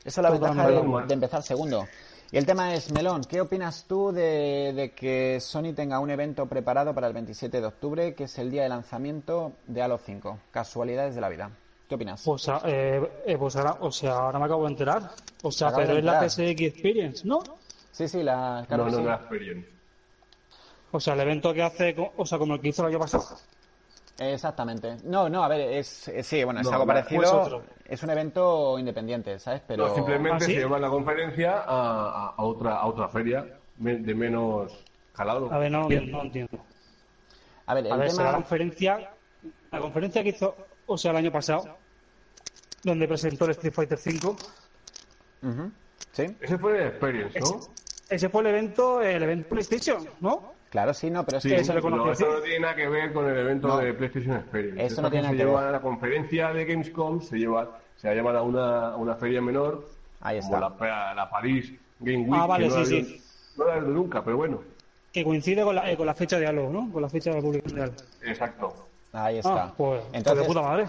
[SPEAKER 1] Eso es la ventaja de, de empezar segundo. Y el tema es, Melón, ¿qué opinas tú de, de que Sony tenga un evento preparado para el 27 de octubre, que es el día de lanzamiento de Halo 5? Casualidades de la vida. ¿Qué opinas?
[SPEAKER 2] Pues, ah, eh, eh, pues ahora, o sea, ahora me acabo de enterar. O sea, pero es la. PSX Experience, ¿no?
[SPEAKER 1] Sí, sí, la... claro
[SPEAKER 4] no, no,
[SPEAKER 1] sí.
[SPEAKER 4] la experiencia.
[SPEAKER 2] O sea, el evento que hace, o sea, como el que hizo el año pasado.
[SPEAKER 1] Exactamente. No, no, a ver, es, es- sí, bueno, es
[SPEAKER 4] No,
[SPEAKER 1] algo parecido.
[SPEAKER 2] pues.
[SPEAKER 1] Es un evento independiente, ¿sabes? Pero
[SPEAKER 4] No, simplemente
[SPEAKER 2] ¿Ah, sí?
[SPEAKER 4] se lleva la conferencia a, a- a otra a otra feria de menos calado.
[SPEAKER 2] A ver, no, no entiendo.
[SPEAKER 1] a ver, el
[SPEAKER 2] A ver, será la conferencia, la conferencia que hizo, o sea, el año pasado, donde presentó el Street Fighter V.
[SPEAKER 1] Ujú, Sí,
[SPEAKER 4] Ese fue el experience, ¿no?
[SPEAKER 2] Ese fue el evento, el evento PlayStation, ¿no?
[SPEAKER 1] Claro, sí, no, pero es
[SPEAKER 4] Sí,
[SPEAKER 1] que
[SPEAKER 2] se le conoció
[SPEAKER 4] no, eso no tiene nada que ver con el evento
[SPEAKER 1] No.
[SPEAKER 4] de PlayStation Experience.
[SPEAKER 1] Eso
[SPEAKER 4] Esta
[SPEAKER 1] no tiene
[SPEAKER 4] se
[SPEAKER 1] nada que
[SPEAKER 4] lleva
[SPEAKER 1] ver.
[SPEAKER 4] a la conferencia de Gamescom, se lleva, se llevan a una, a una feria menor,
[SPEAKER 1] Ahí
[SPEAKER 4] como
[SPEAKER 1] está.
[SPEAKER 4] la, la París Game Week,
[SPEAKER 2] Ah, vale,
[SPEAKER 4] que no
[SPEAKER 2] sí,
[SPEAKER 4] la-
[SPEAKER 2] sí.
[SPEAKER 4] No la he visto nunca, pero bueno,
[SPEAKER 2] Que coincide con la, eh, con la fecha de Halo, ¿no? Con la fecha de la publicación de Halo.
[SPEAKER 4] exacto.
[SPEAKER 1] Ahí está.
[SPEAKER 2] Ah, pues, pues
[SPEAKER 1] Entonces,
[SPEAKER 2] de puta madre.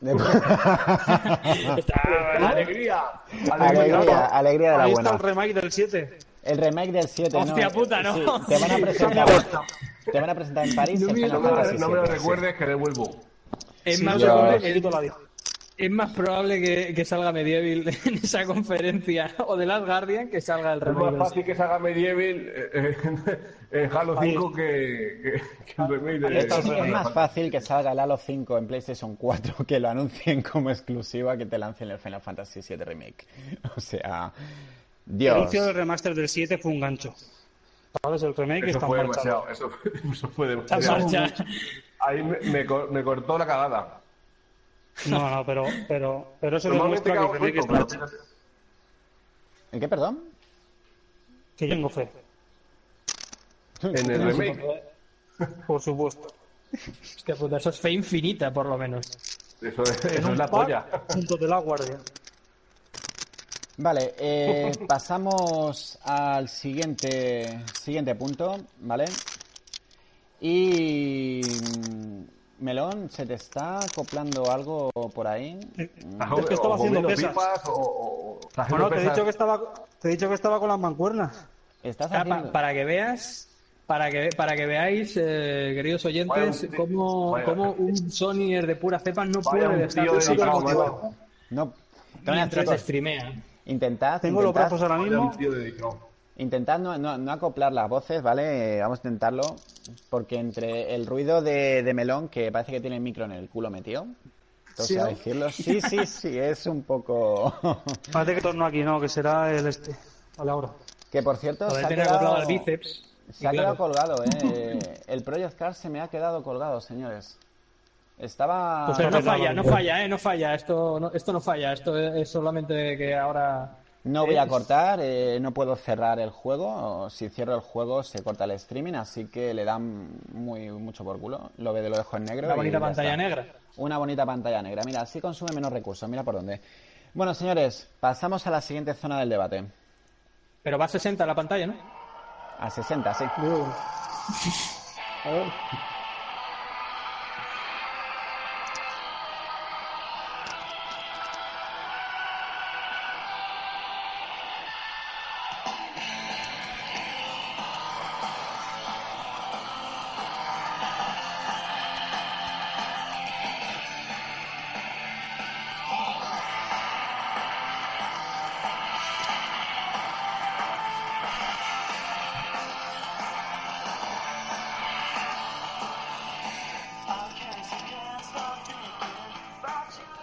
[SPEAKER 1] de- <laughs> <laughs>
[SPEAKER 2] Está,
[SPEAKER 4] ¡Alegría!
[SPEAKER 1] alegría, alegría de la
[SPEAKER 2] Ahí
[SPEAKER 1] buena.
[SPEAKER 2] está el remake del 7.
[SPEAKER 1] El remake del 7,
[SPEAKER 3] Hostia
[SPEAKER 1] ¿no?
[SPEAKER 3] puta, ¿no?
[SPEAKER 1] Sí, te van a <laughs> presentar, te van a presentar en París el
[SPEAKER 4] No me,
[SPEAKER 1] Fantasy
[SPEAKER 4] no me lo
[SPEAKER 1] sí.
[SPEAKER 4] recuerdes que devuelvo.
[SPEAKER 3] Es
[SPEAKER 2] Sí,
[SPEAKER 3] más probable,
[SPEAKER 2] sí,
[SPEAKER 3] es, es más que, que salga Medieval <laughs> en esa conferencia o de Last Guardian que salga el
[SPEAKER 4] Es
[SPEAKER 3] remake.
[SPEAKER 4] más
[SPEAKER 3] del
[SPEAKER 4] fácil que se haga Medieval eh, eh, en Halo 5 que, que, que el remake de
[SPEAKER 1] Es,
[SPEAKER 2] Está
[SPEAKER 1] es más fácil que salga el Halo 5 en PlayStation 4 <laughs> que lo anuncien como exclusiva que te lancen el Final Fantasy VII Remake. O sea,
[SPEAKER 2] El anuncio del remaster del 7 fue un gancho. ¿Sabes? El remake
[SPEAKER 4] Eso
[SPEAKER 2] está
[SPEAKER 4] fue demasiado. Eso, <laughs> eso fue demasiado.
[SPEAKER 3] marcha.
[SPEAKER 4] Ahí me, me me cortó la cagada.
[SPEAKER 2] No, no, pero, pero, pero eso demuestra que el remake está hecho.
[SPEAKER 1] ¿En qué, perdón?
[SPEAKER 2] Que yo tengo fe.
[SPEAKER 4] En el remake.
[SPEAKER 2] Por supuesto.
[SPEAKER 3] Hostia puta, eso es fe infinita, por lo menos.
[SPEAKER 4] Eso es, eso es la polla.
[SPEAKER 2] Junto de la guardia.
[SPEAKER 1] Vale, eh, <laughs> pasamos al siguiente, siguiente punto, ¿vale? Y... mm, Melón, ¿se te está acoplando algo por ahí?
[SPEAKER 4] Estás
[SPEAKER 2] Es que estaba
[SPEAKER 4] o
[SPEAKER 2] haciendo pesas.
[SPEAKER 4] pipas o, o-
[SPEAKER 2] Bueno, te he dicho que estaba, te he dicho que estaba con las mancuernas.
[SPEAKER 1] ¿Estás
[SPEAKER 3] Ah, pa-
[SPEAKER 1] haciendo...?
[SPEAKER 3] para que veas, para que, para que veáis, eh, queridos oyentes,
[SPEAKER 4] Vaya,
[SPEAKER 3] cómo,
[SPEAKER 4] vaya.
[SPEAKER 3] cómo un Sonyer de pura cepa no
[SPEAKER 4] Vaya
[SPEAKER 3] puede estar súper
[SPEAKER 4] dedicado,
[SPEAKER 3] motivado
[SPEAKER 4] macho.
[SPEAKER 1] No, Intentad,
[SPEAKER 2] Tengo los
[SPEAKER 1] intentad,
[SPEAKER 2] brazos ahora mismo.
[SPEAKER 1] intentad no, no- no acoplar las voces, ¿vale? Vamos a intentarlo, porque entre el ruido de, de Melón, que parece que tiene el micro en el culo metido, entonces
[SPEAKER 2] Sí,
[SPEAKER 1] a decirlo, sí, <laughs> sí, sí, es un poco... <laughs>
[SPEAKER 2] Parece que torno aquí, no, que será el este. Vale, ahora.
[SPEAKER 1] que por cierto, se ha quedado...
[SPEAKER 3] bíceps.
[SPEAKER 1] Se ha
[SPEAKER 3] claro.
[SPEAKER 1] quedado colgado, ¿eh? <laughs> El Project Cars se me ha quedado colgado, señores. Estaba...
[SPEAKER 2] Pues
[SPEAKER 3] no falla, no falla, eh, no falla. Esto no, esto no falla. Esto es, solamente que ahora.
[SPEAKER 1] No voy a cortar, eh, no puedo cerrar el juego. Si cierro el juego se corta el streaming, así que le dan muy mucho por culo. Lo, ve- lo dejo en negro.
[SPEAKER 3] Una bonita pantalla
[SPEAKER 1] está.
[SPEAKER 3] negra.
[SPEAKER 1] Una bonita pantalla negra. Mira, así consume menos recursos. Mira por dónde. Bueno, señores, pasamos a la siguiente zona del debate.
[SPEAKER 3] Pero va a 60 la pantalla, ¿no?
[SPEAKER 1] A 60, sí. <laughs>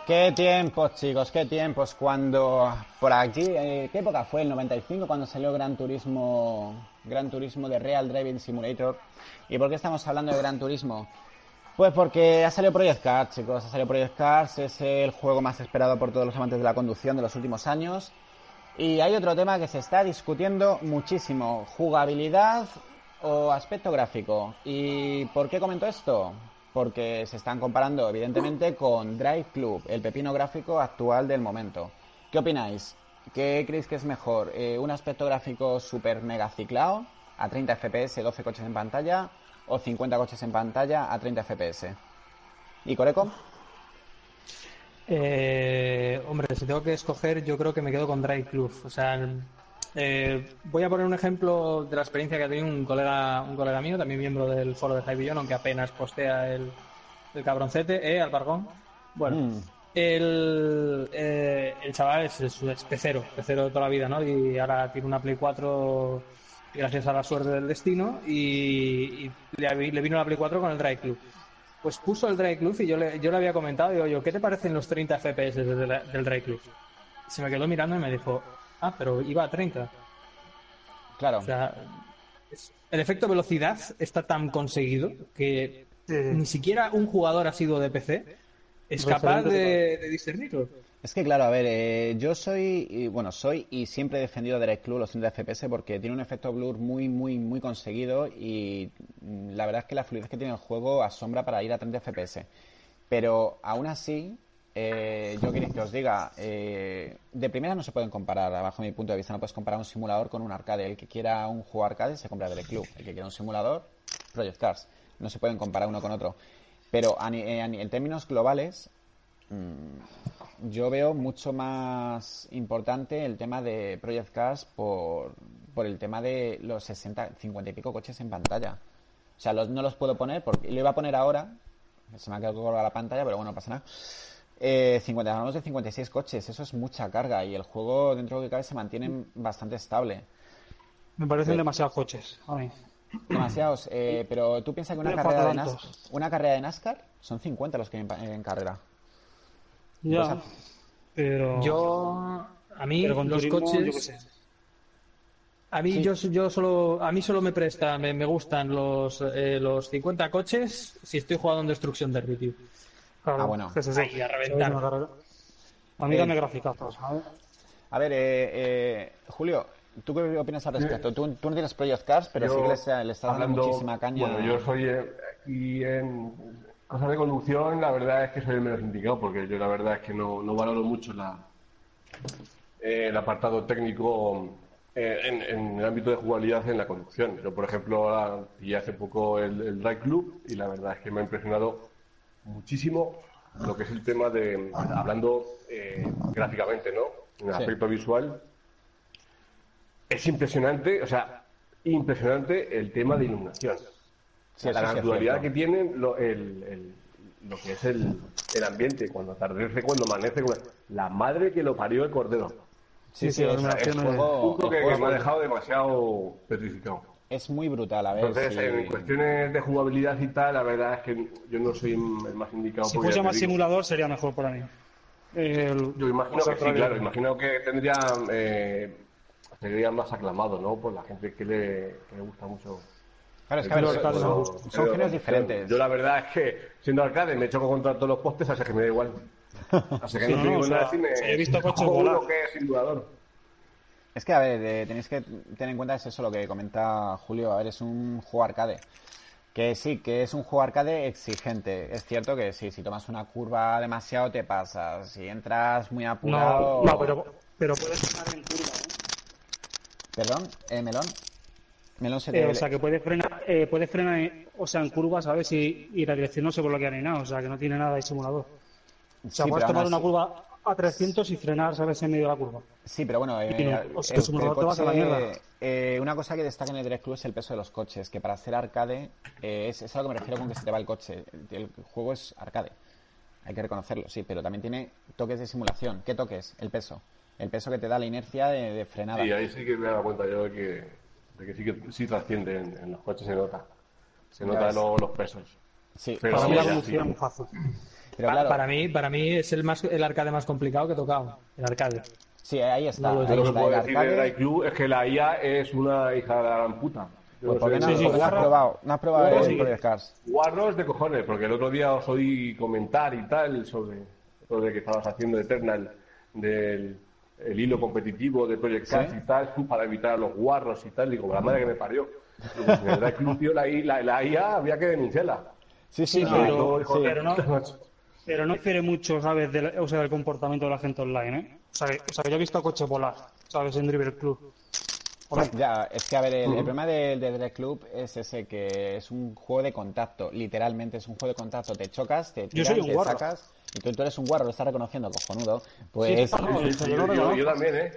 [SPEAKER 1] Qué tiempos, chicos, qué tiempos. Cuando por aquí, eh, ¿qué época fue? El 95 cuando salió Gran Turismo, Gran Turismo de Real Driving Simulator. ¿Y por qué estamos hablando de Gran Turismo? Pues porque ha salido Project Cars, chicos. Ha salido Project Cars, es el juego más esperado por todos los amantes de la conducción de los últimos años. Y hay otro tema que se está discutiendo muchísimo, jugabilidad o aspecto gráfico. ¿Y por qué comento esto? Porque se están comparando, evidentemente, con Drive Club, el pepino gráfico actual del momento. ¿Qué opináis? ¿Qué creéis que es mejor? Eh, ¿Un aspecto gráfico super mega ciclado, a 30 FPS, 12 coches en pantalla, o 50 coches en pantalla a 30 FPS? ¿Y Coreco?
[SPEAKER 3] Eh, hombre, si tengo que escoger, yo creo que me quedo con Drive Club. O sea, eh, voy a poner un ejemplo de la experiencia que ha tenido un colega, un colega mío, también miembro del foro de High Beyond, aunque apenas postea el, el cabroncete, ¿eh, Albargón? Bueno,
[SPEAKER 1] Mm.
[SPEAKER 3] el, eh, el chaval es, es, es pecero, pecero de toda la vida, ¿no? Y ahora tiene una Play 4 gracias a la suerte del destino y, y le, le vino la Play 4 con el Drive Club. Pues puso el Drive Club y yo le, yo le había comentado, digo yo, ¿qué te parecen los 30 FPS del, del Drive Club? Se me quedó mirando y me dijo, ah, pero iba a 30.
[SPEAKER 1] Claro.
[SPEAKER 3] O sea, el efecto velocidad está tan conseguido que
[SPEAKER 2] Sí.
[SPEAKER 3] ni siquiera un jugador ha sido de PC es capaz de, de discernirlo.
[SPEAKER 1] Es que claro, a ver, eh, yo soy, y, bueno, soy y siempre he defendido Direct Club los 30 FPS porque tiene un efecto blur muy, muy, muy conseguido y mm, la verdad es que la fluidez que tiene el juego asombra para ir a 30 FPS. Pero aún así, eh, yo queréis que os diga, eh, de primera no se pueden comparar, bajo mi punto de vista, no puedes comparar un simulador con un arcade. El que quiera un juego arcade se compra Direct Club, el que quiera un simulador, Project Cars. No se pueden comparar uno con otro. Pero eh, en términos globales, mm, yo veo mucho más importante el tema de Project Cars por, por el tema de los 60, 50 y pico coches en pantalla. O sea, los, no los puedo poner porque lo iba a poner ahora. Se me ha quedado colgada la pantalla, pero bueno, no pasa nada. Eh, 50, hablamos de 56 coches, eso es mucha carga y el juego dentro de lo que cabe se mantiene bastante estable.
[SPEAKER 2] Me parecen demasiados coches a mí.
[SPEAKER 1] Demasiados, eh, pero tú piensas que una carrera, de NASCAR,
[SPEAKER 2] tantos.
[SPEAKER 1] una carrera de NASCAR son 50 los que hay en, en carrera.
[SPEAKER 2] Ya. Pero.
[SPEAKER 3] Yo, a mí,
[SPEAKER 2] pero con
[SPEAKER 3] los
[SPEAKER 2] turismo,
[SPEAKER 3] coches.
[SPEAKER 2] yo qué sé.
[SPEAKER 3] A mí, yo, yo solo, a mí solo me presta, me, me gustan los, eh, los 50 coches si estoy jugando en Destruction Derby, tío.
[SPEAKER 2] Claro,
[SPEAKER 1] Ah, bueno.
[SPEAKER 3] Ahí, a reventar.
[SPEAKER 2] A mí
[SPEAKER 1] Eh,
[SPEAKER 2] dame graficazos, ¿sabes?
[SPEAKER 1] A ver, eh, eh, Julio, ¿tú qué opinas al respecto? Tú, tú no tienes Project Cars, pero sí que le, le estás dando
[SPEAKER 4] hablando-
[SPEAKER 1] muchísima caña.
[SPEAKER 4] Bueno, yo soy eh, aquí en cosas de conducción, la verdad es que soy el menos indicado, porque yo la verdad es que no, no valoro mucho la, eh, el apartado técnico eh, en, en el ámbito de jugabilidad en la conducción. Yo, por ejemplo, ahora pillé hace poco el, el Drive Club y la verdad es que me ha impresionado muchísimo lo que es el tema de, hablando eh, gráficamente, ¿no? En el
[SPEAKER 1] Sí.
[SPEAKER 4] aspecto visual, es impresionante, o sea, impresionante el tema de iluminación.
[SPEAKER 1] Sí,
[SPEAKER 4] la naturalidad que tiene lo, el, el- lo que es el, el ambiente, cuando atardece, cuando amanece, la madre que lo parió el cordero.
[SPEAKER 1] Sí,
[SPEAKER 2] Sí,
[SPEAKER 1] es, es
[SPEAKER 2] es-
[SPEAKER 1] juego-
[SPEAKER 4] que, que me ha dejado demasiado petrificado.
[SPEAKER 1] Es muy brutal, a ver.
[SPEAKER 4] Entonces,
[SPEAKER 1] si-
[SPEAKER 4] en cuestiones de jugabilidad y tal, la verdad es que yo no soy el más indicado.
[SPEAKER 2] Si fuese más simulador sería mejor para mí. El-
[SPEAKER 4] Yo imagino
[SPEAKER 2] o sea,
[SPEAKER 4] que sí, claro. Imagino que tendría, eh, sería más aclamado, ¿no? Por la gente que le, que le gusta mucho.
[SPEAKER 1] Claro, es que a ver, son, son- géneros diferentes.
[SPEAKER 4] Yo la verdad es que, siendo arcade, me choco contra todos los postes, así que me da igual. <laughs> Así que
[SPEAKER 2] Sí,
[SPEAKER 4] no,
[SPEAKER 2] no,
[SPEAKER 4] tengo
[SPEAKER 2] o sea,
[SPEAKER 4] nada así, me-
[SPEAKER 2] he visto coches volar.
[SPEAKER 4] que es simulador.
[SPEAKER 1] Es que, a ver, eh, tenéis que tener en cuenta es eso lo que comenta Julio. A ver, es un juego arcade. Que sí, que es un juego arcade exigente. Es cierto que sí, si tomas una curva demasiado te pasas. Si entras muy apurado.
[SPEAKER 2] No, no, pero, pero puedes frenar en curva, ¿eh?
[SPEAKER 1] Perdón, eh, Melón. Melón se te.
[SPEAKER 2] Eh, o sea, que puedes frenar, eh, puedes frenar en- o sea, en curvas, ¿sabes? Y, y la dirección no se bloquea ni nada, o sea, que no tiene nada de simulador. O sea,
[SPEAKER 1] Sí,
[SPEAKER 2] puedes tomar una curva a 300 y frenar, ¿sabes? En medio de la curva.
[SPEAKER 1] Sí, pero bueno, eh,
[SPEAKER 2] Y no,
[SPEAKER 1] el-
[SPEAKER 2] o sea,
[SPEAKER 1] el-
[SPEAKER 2] el simulador
[SPEAKER 1] el
[SPEAKER 2] te vas a la mierda.
[SPEAKER 1] eh, una cosa que destaca en el Direct Club es el peso de los coches, que para ser arcade eh, es, es a lo que me refiero con que se te va el coche. El, el juego es arcade, hay que reconocerlo, sí, pero también tiene toques de simulación. ¿Qué toques? El peso. El peso que te da la inercia de, de frenada.
[SPEAKER 4] Y ahí sí que me he dado cuenta yo de que, de que sí que sí trasciende en, en los coches, se nota. Se nota los pesos.
[SPEAKER 1] Sí,
[SPEAKER 4] Pero
[SPEAKER 2] Para
[SPEAKER 4] sí,
[SPEAKER 2] mí la
[SPEAKER 4] sí.
[SPEAKER 2] es fácil.
[SPEAKER 1] Pero
[SPEAKER 3] Pa-
[SPEAKER 1] claro,
[SPEAKER 3] para, mí, para mí es el, más, el arcade más complicado que he tocado. El arcade.
[SPEAKER 1] sí, ahí está.
[SPEAKER 3] No lo
[SPEAKER 1] ahí
[SPEAKER 4] lo que
[SPEAKER 1] está
[SPEAKER 4] puedo decir de
[SPEAKER 1] arcade.
[SPEAKER 4] Drive Club es que la IA es una hija de la gran puta.
[SPEAKER 1] Pues,
[SPEAKER 4] no
[SPEAKER 1] ¿por qué
[SPEAKER 4] sé,
[SPEAKER 1] no,
[SPEAKER 2] Sí, sí,
[SPEAKER 1] por qué no has probado? ¿No has probado
[SPEAKER 2] Guarra,
[SPEAKER 1] el
[SPEAKER 2] sí.
[SPEAKER 1] Project Cars?
[SPEAKER 4] Guarros de cojones, porque el otro día os oí comentar y tal sobre lo de que estabas haciendo Eternal del el hilo competitivo de Project Cars
[SPEAKER 1] Sí.
[SPEAKER 4] y tal, para evitar a los guarros y tal. Digo, la madre que me parió. Pues en el Club, tío, la, I- la, la IA había que denunciarla.
[SPEAKER 1] Sí, sí, no,
[SPEAKER 2] pero-
[SPEAKER 4] de
[SPEAKER 2] no-. Pero no difiere mucho, ¿sabes? Del, o sea, del comportamiento de la gente online, ¿eh? O sea, o sea, que yo he visto coches volar, ¿sabes? En Driver Club.
[SPEAKER 1] Ya, es que a ver, el, el problema del de Club es ese que es un juego de contacto, literalmente es un juego de contacto, te chocas, te
[SPEAKER 2] Yo
[SPEAKER 1] tiras,
[SPEAKER 2] soy un
[SPEAKER 1] te
[SPEAKER 2] guarro.
[SPEAKER 1] sacas, y tú, tú eres un guarro, lo estás reconociendo, cojonudo, pues
[SPEAKER 2] Sí, no,
[SPEAKER 4] Sí,
[SPEAKER 2] yo
[SPEAKER 4] yo,
[SPEAKER 2] no
[SPEAKER 4] yo- yo también, ¿eh?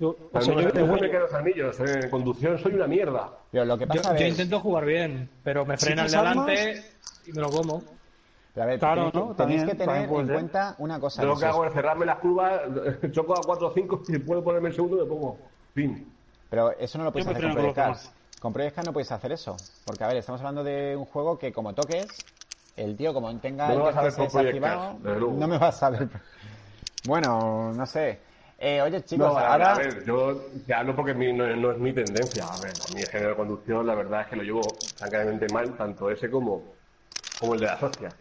[SPEAKER 2] yo, o sea,
[SPEAKER 4] no,
[SPEAKER 2] yo-
[SPEAKER 4] me- los anillos. eh, En conducción soy una mierda.
[SPEAKER 1] pero lo que
[SPEAKER 3] Yo,
[SPEAKER 1] pasa, a
[SPEAKER 3] yo
[SPEAKER 1] ver,
[SPEAKER 3] intento jugar bien, pero me
[SPEAKER 2] Si
[SPEAKER 3] frena el de
[SPEAKER 2] tienes
[SPEAKER 3] adelante y me lo como.
[SPEAKER 1] Pero a ver,
[SPEAKER 2] Claro,
[SPEAKER 1] tenéis, que-
[SPEAKER 2] ¿no?
[SPEAKER 1] tenéis
[SPEAKER 2] También-
[SPEAKER 1] que tener en
[SPEAKER 2] ser.
[SPEAKER 1] cuenta una cosa.
[SPEAKER 4] Yo lo
[SPEAKER 1] que
[SPEAKER 4] hago es cerrarme las curvas, <laughs> choco a 4 o 5 y si puedo ponerme el segundo me pongo. Fin.
[SPEAKER 1] Pero eso no lo puedes
[SPEAKER 2] Yo
[SPEAKER 1] hacer con Project
[SPEAKER 2] con los
[SPEAKER 1] Cars. Con Project Cars no puedes hacer eso. Porque, a ver, estamos hablando de un juego que como toques, el tío como tenga
[SPEAKER 4] No
[SPEAKER 1] el
[SPEAKER 4] me vas a ver
[SPEAKER 1] TFS
[SPEAKER 4] por Project
[SPEAKER 1] desactivado, no me vas a ver. Bueno, no sé. Eh, oye, chicos,
[SPEAKER 4] No, a,
[SPEAKER 1] ahora...
[SPEAKER 4] a ver, yo te hablo porque mi- no, no es mi tendencia. A ver, a mí el género de conducción, la verdad es que lo llevo francamente mal, tanto ese como, como el de la socia.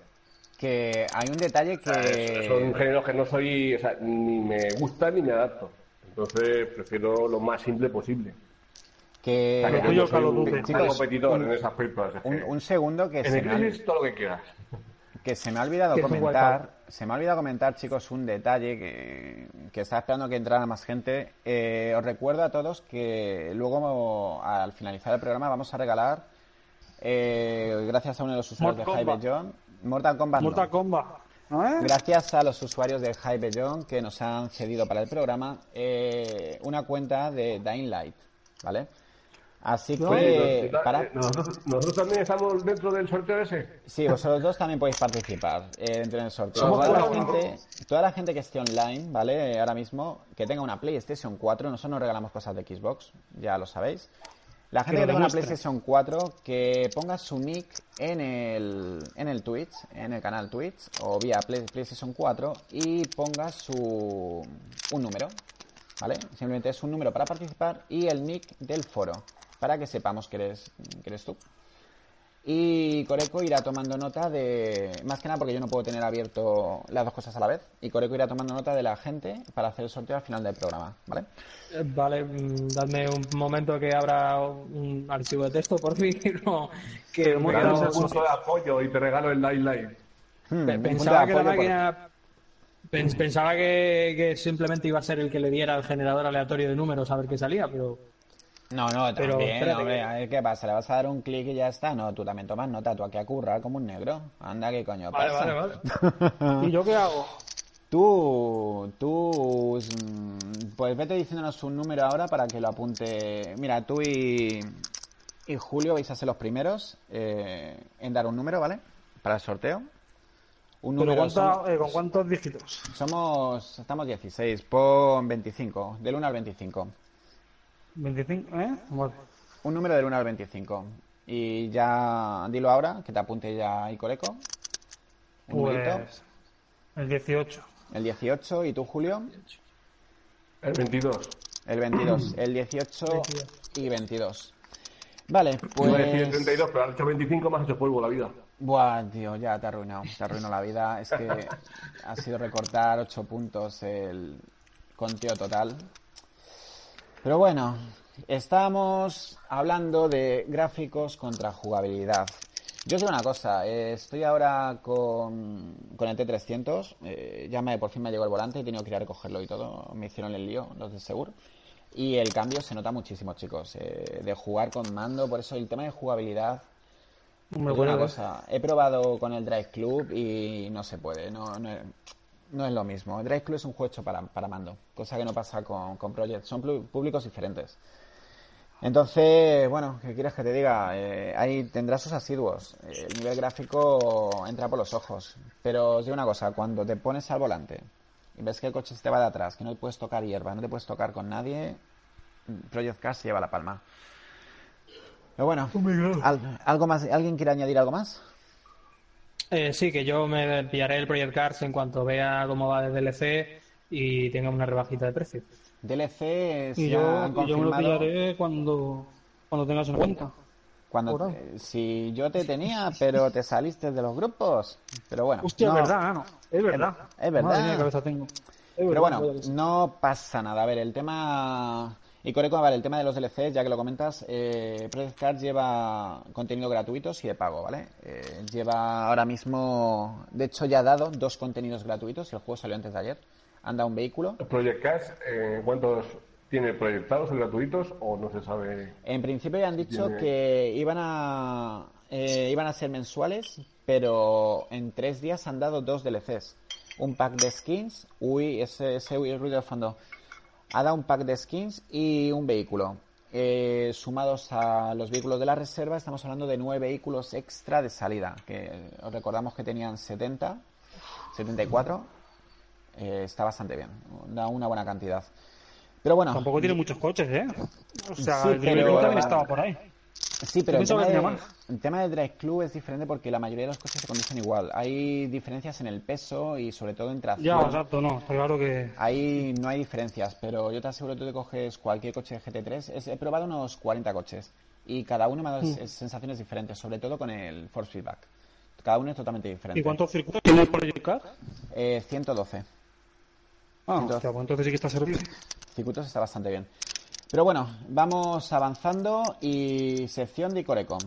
[SPEAKER 1] Que hay un detalle que...
[SPEAKER 4] Son géneros que no soy, o sea, ni me gustan ni me adapto. Entonces prefiero lo más simple posible.
[SPEAKER 1] que
[SPEAKER 4] O sea, que yo soy un,
[SPEAKER 2] Duty.
[SPEAKER 4] un
[SPEAKER 1] Chicos,
[SPEAKER 4] competidor
[SPEAKER 1] un-
[SPEAKER 4] en esas aspectos. es
[SPEAKER 1] un, segundo que
[SPEAKER 4] en
[SPEAKER 1] se
[SPEAKER 4] el
[SPEAKER 1] me,
[SPEAKER 4] todo lo que quieras.
[SPEAKER 1] que se me ha olvidado comentar, se me ha olvidado comentar, chicos, un detalle que, que estaba esperando que entrara más gente. Eh, os recuerdo a todos que luego, al finalizar el programa, vamos a regalar, eh, gracias a uno de los usuarios de Hype
[SPEAKER 2] Kombat.
[SPEAKER 1] John, Mortal Kombat. no.
[SPEAKER 2] Mortal Kombat. ¿Eh?
[SPEAKER 1] Gracias a los usuarios de Hype John que nos han cedido para el programa eh, una cuenta de Dying Light, ¿vale? Así
[SPEAKER 2] No,
[SPEAKER 1] que
[SPEAKER 4] Eh, nos-
[SPEAKER 1] para...
[SPEAKER 4] nosotros, nosotros también estamos dentro del sorteo ese.
[SPEAKER 1] Sí, vosotros dos también podéis participar eh, dentro del sorteo.
[SPEAKER 4] Somos
[SPEAKER 1] Toda la, gente, toda la gente que esté online, ¿vale? Ahora mismo, que tenga una PlayStation 4, nosotros no regalamos cosas de Xbox, ya lo sabéis. La gente
[SPEAKER 2] Que
[SPEAKER 1] tenga una. PlayStation 4, que ponga su nick en el, en el Twitch, en el canal Twitch, o vía Play- PlayStation 4, y ponga su un número, ¿vale? Simplemente es un número para participar y el nick del foro, para que sepamos que eres, que eres tú. Y Coreco irá tomando nota de. Más que nada porque yo no puedo tener abierto las dos cosas a la vez. Y Coreco irá tomando nota de la gente para hacer el sorteo al final del programa, ¿vale?
[SPEAKER 3] Eh, Vale, mm, dadme un momento que abra un archivo de texto, por fin. <laughs> no, que
[SPEAKER 4] Te
[SPEAKER 3] muestra
[SPEAKER 4] damos un de apoyo y te regalo el Light Light.
[SPEAKER 1] Hmm,
[SPEAKER 3] Pensaba que la
[SPEAKER 1] por-
[SPEAKER 3] máquina. pens- Pensaba que, que simplemente iba a ser el que le diera al generador aleatorio de números a ver qué salía, pero.
[SPEAKER 1] No, no,
[SPEAKER 3] Pero
[SPEAKER 1] también,
[SPEAKER 3] espérate
[SPEAKER 1] hombre,
[SPEAKER 3] que-
[SPEAKER 1] a ver qué pasa. ¿Le vas a dar un clic y ya está? No, tú también tomas nota, tú aquí a currar como un negro. Anda, ¿qué coño pasa?
[SPEAKER 3] vale. <laughs>
[SPEAKER 2] ¿Y yo qué hago?
[SPEAKER 1] Tú, tú, mm, pues vete diciéndonos un número ahora para que lo apunte. Mira, tú y, y Julio vais a ser los primeros eh, en dar un número, ¿vale? Para el sorteo. Un
[SPEAKER 2] ¿Pero
[SPEAKER 1] número.
[SPEAKER 2] eh, ¿Con cuántos dígitos?
[SPEAKER 1] somos, estamos 16, pon 25, del 1 al 25.
[SPEAKER 2] ¿25? ¿Eh? Vale.
[SPEAKER 1] Un número del 1 al 25. Y ya, dilo ahora, que te apunte ya Icoreco.
[SPEAKER 2] Pues. El 18.
[SPEAKER 1] El 18, ¿y tú, Julio?
[SPEAKER 4] El 22.
[SPEAKER 1] El 22. El 18 y 22. Vale,
[SPEAKER 4] Iba a decir el
[SPEAKER 1] pues.
[SPEAKER 4] 32, pero has hecho 25 más hecho polvo la vida.
[SPEAKER 1] Buah, tío, ya te ha arruinado. Te arruinó la vida. Es que ha sido recortar 8 puntos el conteo total. Pero bueno, estamos hablando de gráficos contra jugabilidad. Yo os digo una cosa, eh, estoy ahora con, con el T300, eh, ya me, por fin me llegó el volante, he tenido que ir a recogerlo y todo, me hicieron el lío los de Segur. Y el cambio se nota muchísimo, chicos, eh, de jugar con mando, por eso el tema de jugabilidad una
[SPEAKER 2] acuerdo.
[SPEAKER 1] cosa, he probado con el Drive Club y no se puede, no, no, no es lo mismo. Drive Club es un juego hecho para, para mando, cosa que no pasa con, con Project, son públicos diferentes. Entonces, bueno, ¿qué quieres que te diga? Eh, ahí tendrás sus asiduos. Eh, El nivel gráfico entra por los ojos. Pero os digo una cosa, cuando te pones al volante y ves que el coche se te va de atrás, que no puedes tocar hierba, no te puedes tocar con nadie, Project Cars lleva la palma. Pero bueno, al- algo más, ¿alguien quiere añadir algo más?
[SPEAKER 3] Eh, sí, que yo me pillaré el Project Cars en cuanto vea cómo va de DLC y tenga una rebajita de precio.
[SPEAKER 1] DLC
[SPEAKER 2] Y yo, yo me lo pillaré cuando, cuando tengas una cuenta.
[SPEAKER 1] cuando eh, si yo te tenía, pero te saliste de los grupos. Pero bueno,
[SPEAKER 2] Hostia,
[SPEAKER 1] no,
[SPEAKER 2] es verdad, no. Es verdad.
[SPEAKER 1] es verdad.
[SPEAKER 2] Madre mía, qué cabeza tengo. Es
[SPEAKER 1] Pero
[SPEAKER 2] verdad,
[SPEAKER 1] bueno, no pasa nada. A ver, el tema. Y Coreco, vale, el tema de los DLCs, ya que lo comentas, eh, Project Cars lleva contenido gratuitos y de pago, ¿vale? Eh, lleva ahora mismo, de hecho ya ha dado dos contenidos gratuitos, el juego salió antes de ayer. Anda un vehículo.
[SPEAKER 4] Project Cash, eh, ¿cuántos tiene proyectados o gratuitos o no se sabe?
[SPEAKER 1] En principio ya han dicho
[SPEAKER 4] Tiene-
[SPEAKER 1] que iban a eh, iban a ser mensuales, pero en tres días han dado dos DLCs. Un pack de skins, uy, ese, ese uy, el ruido de fondo. Ha dado un pack de skins y un vehículo. Eh, sumados a los vehículos de la reserva, estamos hablando de nueve vehículos extra de salida. Que eh, os recordamos que tenían 70, 74. Eh, está bastante bien, da una buena cantidad. Pero bueno,
[SPEAKER 2] Tampoco tiene muchos coches, ¿eh? O sea,
[SPEAKER 1] Sí,
[SPEAKER 2] el
[SPEAKER 1] pero-
[SPEAKER 2] también estaba por ahí.
[SPEAKER 1] Sí, pero el tema, de, el tema de Drive Club es diferente porque la mayoría de los coches se conducen igual. Hay diferencias en el peso y sobre todo en tracción.
[SPEAKER 2] Ya, exacto, no. Está claro que.
[SPEAKER 1] Ahí no hay diferencias, pero yo te aseguro que tú te coges cualquier coche de GT3. Es- he probado unos 40 coches y cada uno me ha dado
[SPEAKER 2] Mm.
[SPEAKER 1] sensaciones diferentes, sobre todo con el Force Feedback. Cada uno es totalmente diferente.
[SPEAKER 2] ¿Y cuántos circuitos tiene el Project Cars?
[SPEAKER 1] Eh, 112.
[SPEAKER 2] Ah,
[SPEAKER 1] Entonces-
[SPEAKER 2] hostia, pues entonces sí que está servido.
[SPEAKER 1] Circuitos está bastante bien. Pero bueno, vamos avanzando y sección de Icorecom.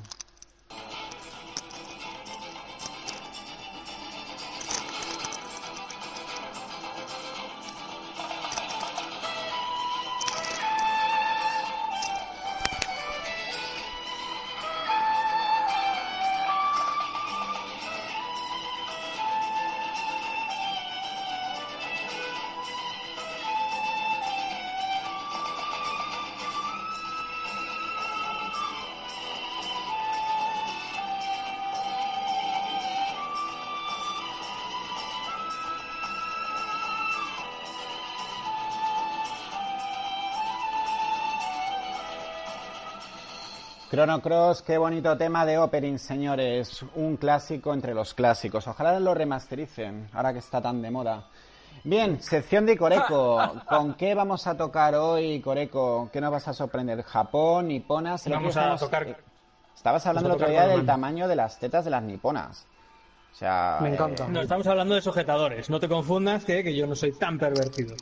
[SPEAKER 1] Chrono Cross, qué bonito tema de opening, señores. Un clásico entre los clásicos. Ojalá lo remastericen, ahora que está tan de moda. Bien, sección de Coreco. <laughs> ¿Con qué vamos a tocar hoy, Coreco? ¿Qué nos vas a sorprender? ¿Japón, niponas? El otro
[SPEAKER 3] Vamos a tocar-
[SPEAKER 1] eh, Estabas hablando el otro día del tamaño de las tetas de las niponas. O sea,
[SPEAKER 2] Me
[SPEAKER 1] eh,
[SPEAKER 2] encanta.
[SPEAKER 3] No, estamos hablando de sujetadores. No te confundas que, que yo no soy tan pervertido.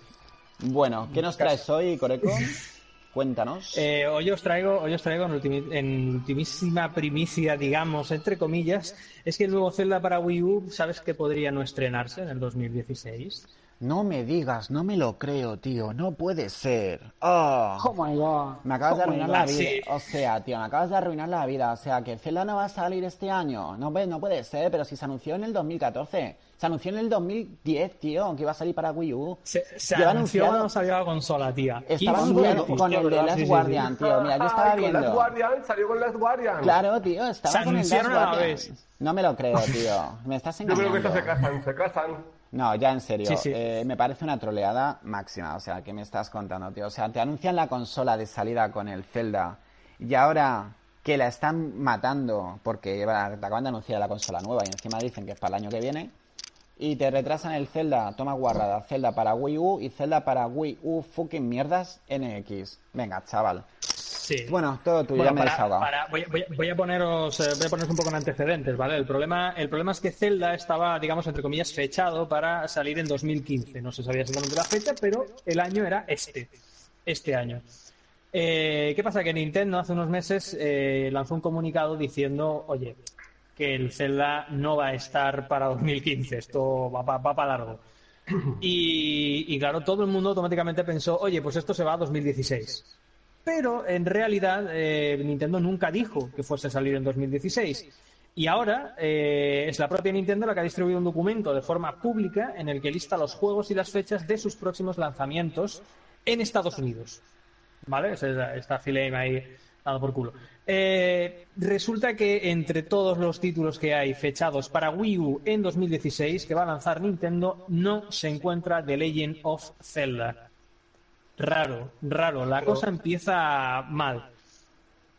[SPEAKER 1] bueno, ¿qué nos traes hoy, Coreco? <laughs> Cuéntanos.
[SPEAKER 3] Eh, hoy os traigo, hoy os traigo en, en ultimísima primicia, digamos, entre comillas, es que el nuevo Zelda para Wii U, ¿sabes que podría no estrenarse en el 2016?
[SPEAKER 1] No me digas, no me lo creo, tío. No puede ser. Oh.
[SPEAKER 2] Oh my god.
[SPEAKER 1] Me acabas de
[SPEAKER 3] Oh
[SPEAKER 1] arruinar
[SPEAKER 3] God,
[SPEAKER 1] la vida.
[SPEAKER 3] sí.
[SPEAKER 1] O sea, tío, me acabas de arruinar la vida. O sea, que Zelda no va a salir este año. No, ve- no puede ser, pero si se anunció en el 2014. Se anunció en el 2010, tío, que iba a salir para Wii U.
[SPEAKER 3] Se, se anunció
[SPEAKER 1] anunciado-
[SPEAKER 3] cuando salió la consola, tía.
[SPEAKER 1] Estaba anunciado con el de. Last
[SPEAKER 2] Sí, sí, sí.
[SPEAKER 1] Guardian, tío. Mira, yo estaba
[SPEAKER 4] Ay, con Last
[SPEAKER 1] viendo.
[SPEAKER 4] Guardian, salió con Last Guardian.
[SPEAKER 1] Claro, tío, estaba
[SPEAKER 3] Se
[SPEAKER 1] con el Last Guardian.
[SPEAKER 3] vez.
[SPEAKER 1] No me lo creo, tío. Me estás
[SPEAKER 4] Yo
[SPEAKER 1] engañando.
[SPEAKER 4] creo que estas se casan, se casan.
[SPEAKER 1] No, ya en serio,
[SPEAKER 3] Sí, sí.
[SPEAKER 1] eh, me parece una troleada máxima, o sea, ¿qué me estás contando, tío? O sea, te anuncian la consola de salida con el Zelda y ahora que la están matando porque te acaban de anunciar la consola nueva y encima dicen que es para el año que viene y te retrasan el Zelda, toma guarrada, Zelda para Wii U y Zelda para Wii U fucking mierdas NX. Venga, chaval.
[SPEAKER 3] Sí.
[SPEAKER 1] Bueno, todo tuyo,
[SPEAKER 3] Bueno,
[SPEAKER 1] ya me
[SPEAKER 3] para- para- voy a poneros, eh, voy a poneros un poco en antecedentes, ¿vale? El problema, el problema es que Zelda estaba, digamos, entre comillas, fechado para salir en 2015. No se sabía exactamente la fecha, pero el año era este, este año. Eh, ¿Qué pasa? Que Nintendo hace unos meses eh, lanzó un comunicado diciendo, oye, que el Zelda no va a estar para 2015, esto va, para largo. <clears throat> Y, y claro, todo el mundo automáticamente pensó, oye, pues esto se va a 2016. Pero en realidad eh, Nintendo nunca dijo que fuese a salir en 2016. Y ahora eh, es la propia Nintendo la que ha distribuido un documento de forma pública en el que lista los juegos y las fechas de sus próximos lanzamientos en Estados Unidos. ¿Vale? Está ahí dando por culo. Eh, resulta que entre todos los títulos que hay fechados para Wii U en 2016 que va a lanzar Nintendo, no se encuentra The Legend of Zelda. Raro, raro. La cosa empieza mal.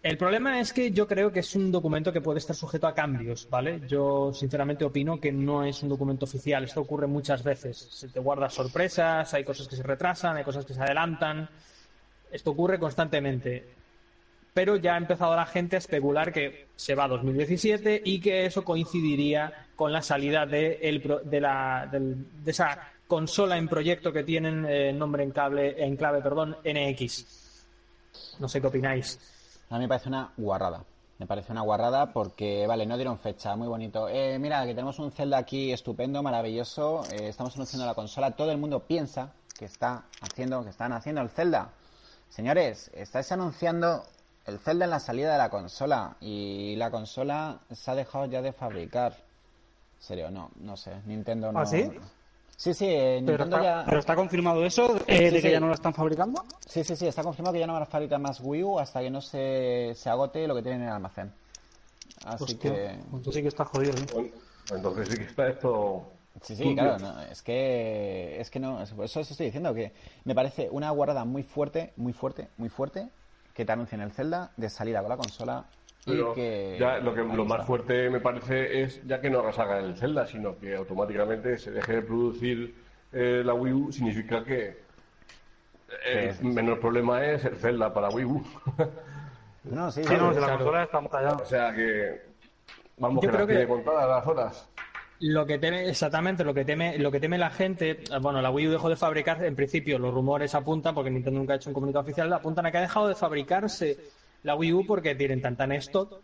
[SPEAKER 3] El problema es que yo creo que es un documento que puede estar sujeto a cambios, ¿vale? Yo sinceramente opino que no es un documento oficial. Esto ocurre muchas veces. Se te guarda sorpresas, hay cosas que se retrasan, hay cosas que se adelantan. Esto ocurre constantemente. Pero ya ha empezado la gente a especular que se va a 2017 y que eso coincidiría con la salida de, el de, la, del- de esa consola en proyecto que tienen eh, nombre en, cable, en clave perdón, NX. No sé qué opináis.
[SPEAKER 1] A mí me parece una guarrada. Me parece una guarrada porque, vale, no dieron fecha, muy bonito. Eh, mira, que tenemos un Zelda aquí estupendo, maravilloso. eh, estamos anunciando la consola. Todo el mundo piensa que está haciendo, que están haciendo el Zelda. Señores, estáis anunciando el Zelda en la salida de la consola y la consola se ha dejado ya de fabricar. En serio, no, no sé. Nintendo no.
[SPEAKER 2] ¿Ah, sí?
[SPEAKER 1] Sí, sí, eh,
[SPEAKER 2] Pero está,
[SPEAKER 1] ya.
[SPEAKER 2] pero está confirmado eso eh,
[SPEAKER 1] Sí,
[SPEAKER 2] de que
[SPEAKER 1] sí.
[SPEAKER 2] ya no lo están fabricando.
[SPEAKER 1] Sí, sí, sí, está confirmado que ya no van a fabricar más Wii U hasta que no se, se agote lo que tienen en el almacén. Así
[SPEAKER 2] Hostia,
[SPEAKER 1] que.
[SPEAKER 2] pues tú sí que estás jodido. ¿eh?
[SPEAKER 4] Bueno, entonces sí que está esto.
[SPEAKER 1] Sí, sí, claro, no, es que. Es que no, es- por eso os estoy diciendo que me parece una guardada muy fuerte, muy fuerte, muy fuerte que te anuncien el Zelda de salida con la consola
[SPEAKER 4] Pero
[SPEAKER 1] que.
[SPEAKER 4] ya lo, que, lo más fuerte me parece es ya que no resaga el Zelda, sino que automáticamente se deje de producir eh, la Wii U, significa que el
[SPEAKER 1] Sí, sí, sí.
[SPEAKER 4] menor problema es el Zelda para Wii U. <laughs>
[SPEAKER 1] No, sí,
[SPEAKER 2] Sí,
[SPEAKER 1] sí,
[SPEAKER 2] no, si la
[SPEAKER 3] claro.
[SPEAKER 2] consola está tallada.
[SPEAKER 4] o sea que vamos
[SPEAKER 3] Yo
[SPEAKER 4] que
[SPEAKER 3] creo
[SPEAKER 4] las tiene
[SPEAKER 3] que-
[SPEAKER 4] contadas las horas.
[SPEAKER 3] Lo que teme, exactamente, lo que teme, lo que teme la gente, eh, bueno, la Wii U dejó de fabricar, en principio los rumores apuntan, porque Nintendo nunca ha hecho un comunicado oficial, apuntan a que ha dejado de fabricarse la Wii U porque tienen tanta en stock,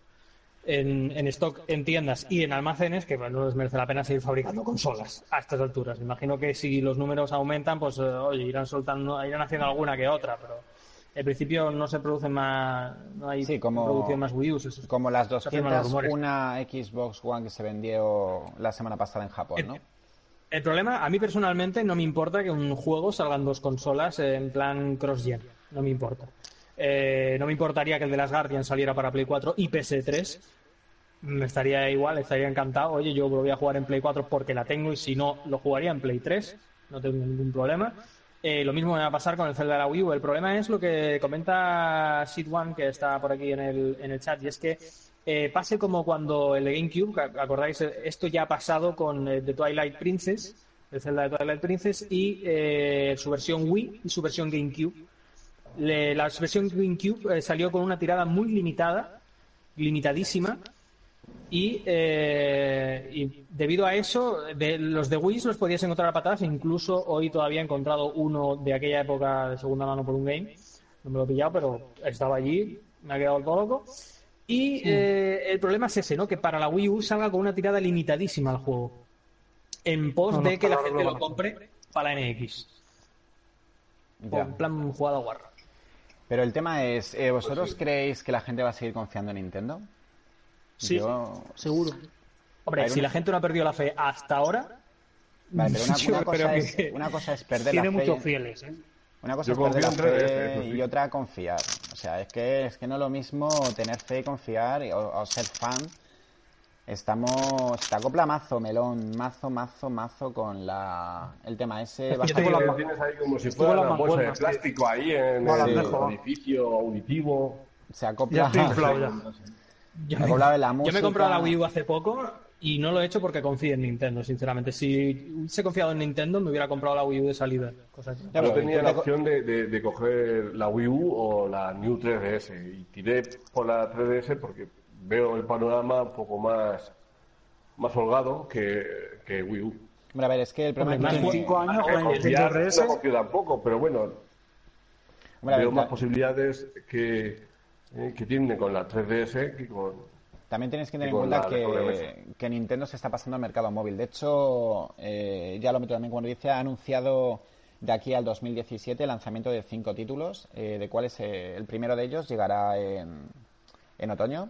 [SPEAKER 3] en, en stock en tiendas y en almacenes que bueno, no les merece la pena seguir fabricando consolas a estas alturas. Imagino que si los números aumentan, pues eh, oye, irán soltando, irán haciendo alguna que otra, pero en principio no se producen más, no hay
[SPEAKER 1] Sí, como-
[SPEAKER 3] producción más Wii eso es-
[SPEAKER 1] Como las
[SPEAKER 3] se afirman los
[SPEAKER 1] 200,
[SPEAKER 3] rumores.
[SPEAKER 1] una Xbox One que se vendió la semana pasada en Japón, ¿no?
[SPEAKER 3] El problema, a mí personalmente, no me importa que un juego salga en dos consolas en plan cross-gen. No me importa. Eh, no me importaría que el de las Guardian saliera para Play 4 y PS3. Me estaría igual, estaría encantado. Oye, yo lo voy a jugar en Play 4 porque la tengo y si no, lo jugaría en Play 3. No tengo ningún problema. eh, lo mismo me va a pasar con el Zelda de la Wii U. El problema es lo que comenta Sid One, que está por aquí en el, en el chat, y es que eh, pase como cuando el GameCube, acordáis, esto ya ha pasado con The Twilight Princess, el Zelda de Twilight Princess, y su versión Wii y su versión GameCube. Le- la versión GameCube eh, salió con una tirada muy limitada, limitadísima, y, eh, y debido a eso, de, los de Wii los podías encontrar a patadas, e incluso hoy todavía he encontrado uno de aquella época de segunda mano por un game. No me lo he pillado, pero estaba allí, me ha quedado todo loco. Y eh, el problema es ese, ¿no? Que para la Wii U salga con una tirada limitadísima al juego. En pos
[SPEAKER 2] No, no,
[SPEAKER 3] de que la gente lo compre para la NX.
[SPEAKER 1] Ya.
[SPEAKER 3] en plan jugada guarra.
[SPEAKER 1] Pero el tema es, eh, ¿vosotros
[SPEAKER 4] Pues sí.
[SPEAKER 1] creéis que la gente va a seguir confiando en Nintendo?
[SPEAKER 2] Sí,
[SPEAKER 1] Yo-
[SPEAKER 2] seguro.
[SPEAKER 3] Hombre, si
[SPEAKER 1] una-
[SPEAKER 3] la gente no ha perdido la fe hasta ahora,
[SPEAKER 1] Vale, pero una, <laughs> cosa es,
[SPEAKER 3] que
[SPEAKER 1] una cosa es perder
[SPEAKER 2] Tiene
[SPEAKER 1] la fe.
[SPEAKER 2] muchos fieles, ¿eh?
[SPEAKER 1] Una cosa
[SPEAKER 4] Yo
[SPEAKER 1] es perder la
[SPEAKER 4] confío en 3DS,
[SPEAKER 1] fe y otra confiar. O sea, es que es que no es lo mismo tener fe y confiar o ser fan. Estamos. Te acopla mazo, melón, mazo, mazo, mazo con la el tema ese.
[SPEAKER 2] Yo
[SPEAKER 1] bastante-
[SPEAKER 2] tengo la-
[SPEAKER 4] Lo tienes ahí como si fuera
[SPEAKER 2] con
[SPEAKER 4] una bolsa de
[SPEAKER 2] tío.
[SPEAKER 4] plástico ahí en
[SPEAKER 2] No,
[SPEAKER 4] el edificio auditivo.
[SPEAKER 1] se acopla.
[SPEAKER 2] Ya estoy <laughs> inflado ya.
[SPEAKER 3] yo
[SPEAKER 1] Me la
[SPEAKER 3] yo me he
[SPEAKER 1] música.
[SPEAKER 3] comprado la Wii U hace poco y no lo he hecho porque confío en Nintendo, sinceramente. Si hubiese confiado en Nintendo, me hubiera comprado la Wii U de salida. Cosa
[SPEAKER 1] Ya,
[SPEAKER 4] Yo
[SPEAKER 1] pero
[SPEAKER 4] tenía la opción de, de- de coger la Wii U o la New 3DS y tiré por la 3DS porque veo el panorama un poco más, más holgado que, que Wii U.
[SPEAKER 1] Hombre, a ver, es que el problema es que-
[SPEAKER 2] de cinco años con la
[SPEAKER 4] Confiar,
[SPEAKER 2] Nintendo
[SPEAKER 4] no
[SPEAKER 2] DS.
[SPEAKER 4] confío tampoco, pero bueno,
[SPEAKER 1] Hombre, a ver,
[SPEAKER 4] veo más posibilidades que, eh, que tiene con la 3DS que con...
[SPEAKER 1] También tienes que tener en cuenta que, que Nintendo se está pasando al mercado móvil. De hecho, eh, ya lo meto también cuando dice, ha anunciado de aquí al 2017 el lanzamiento de cinco títulos, eh, de cuales eh, el primero de ellos llegará en, en otoño.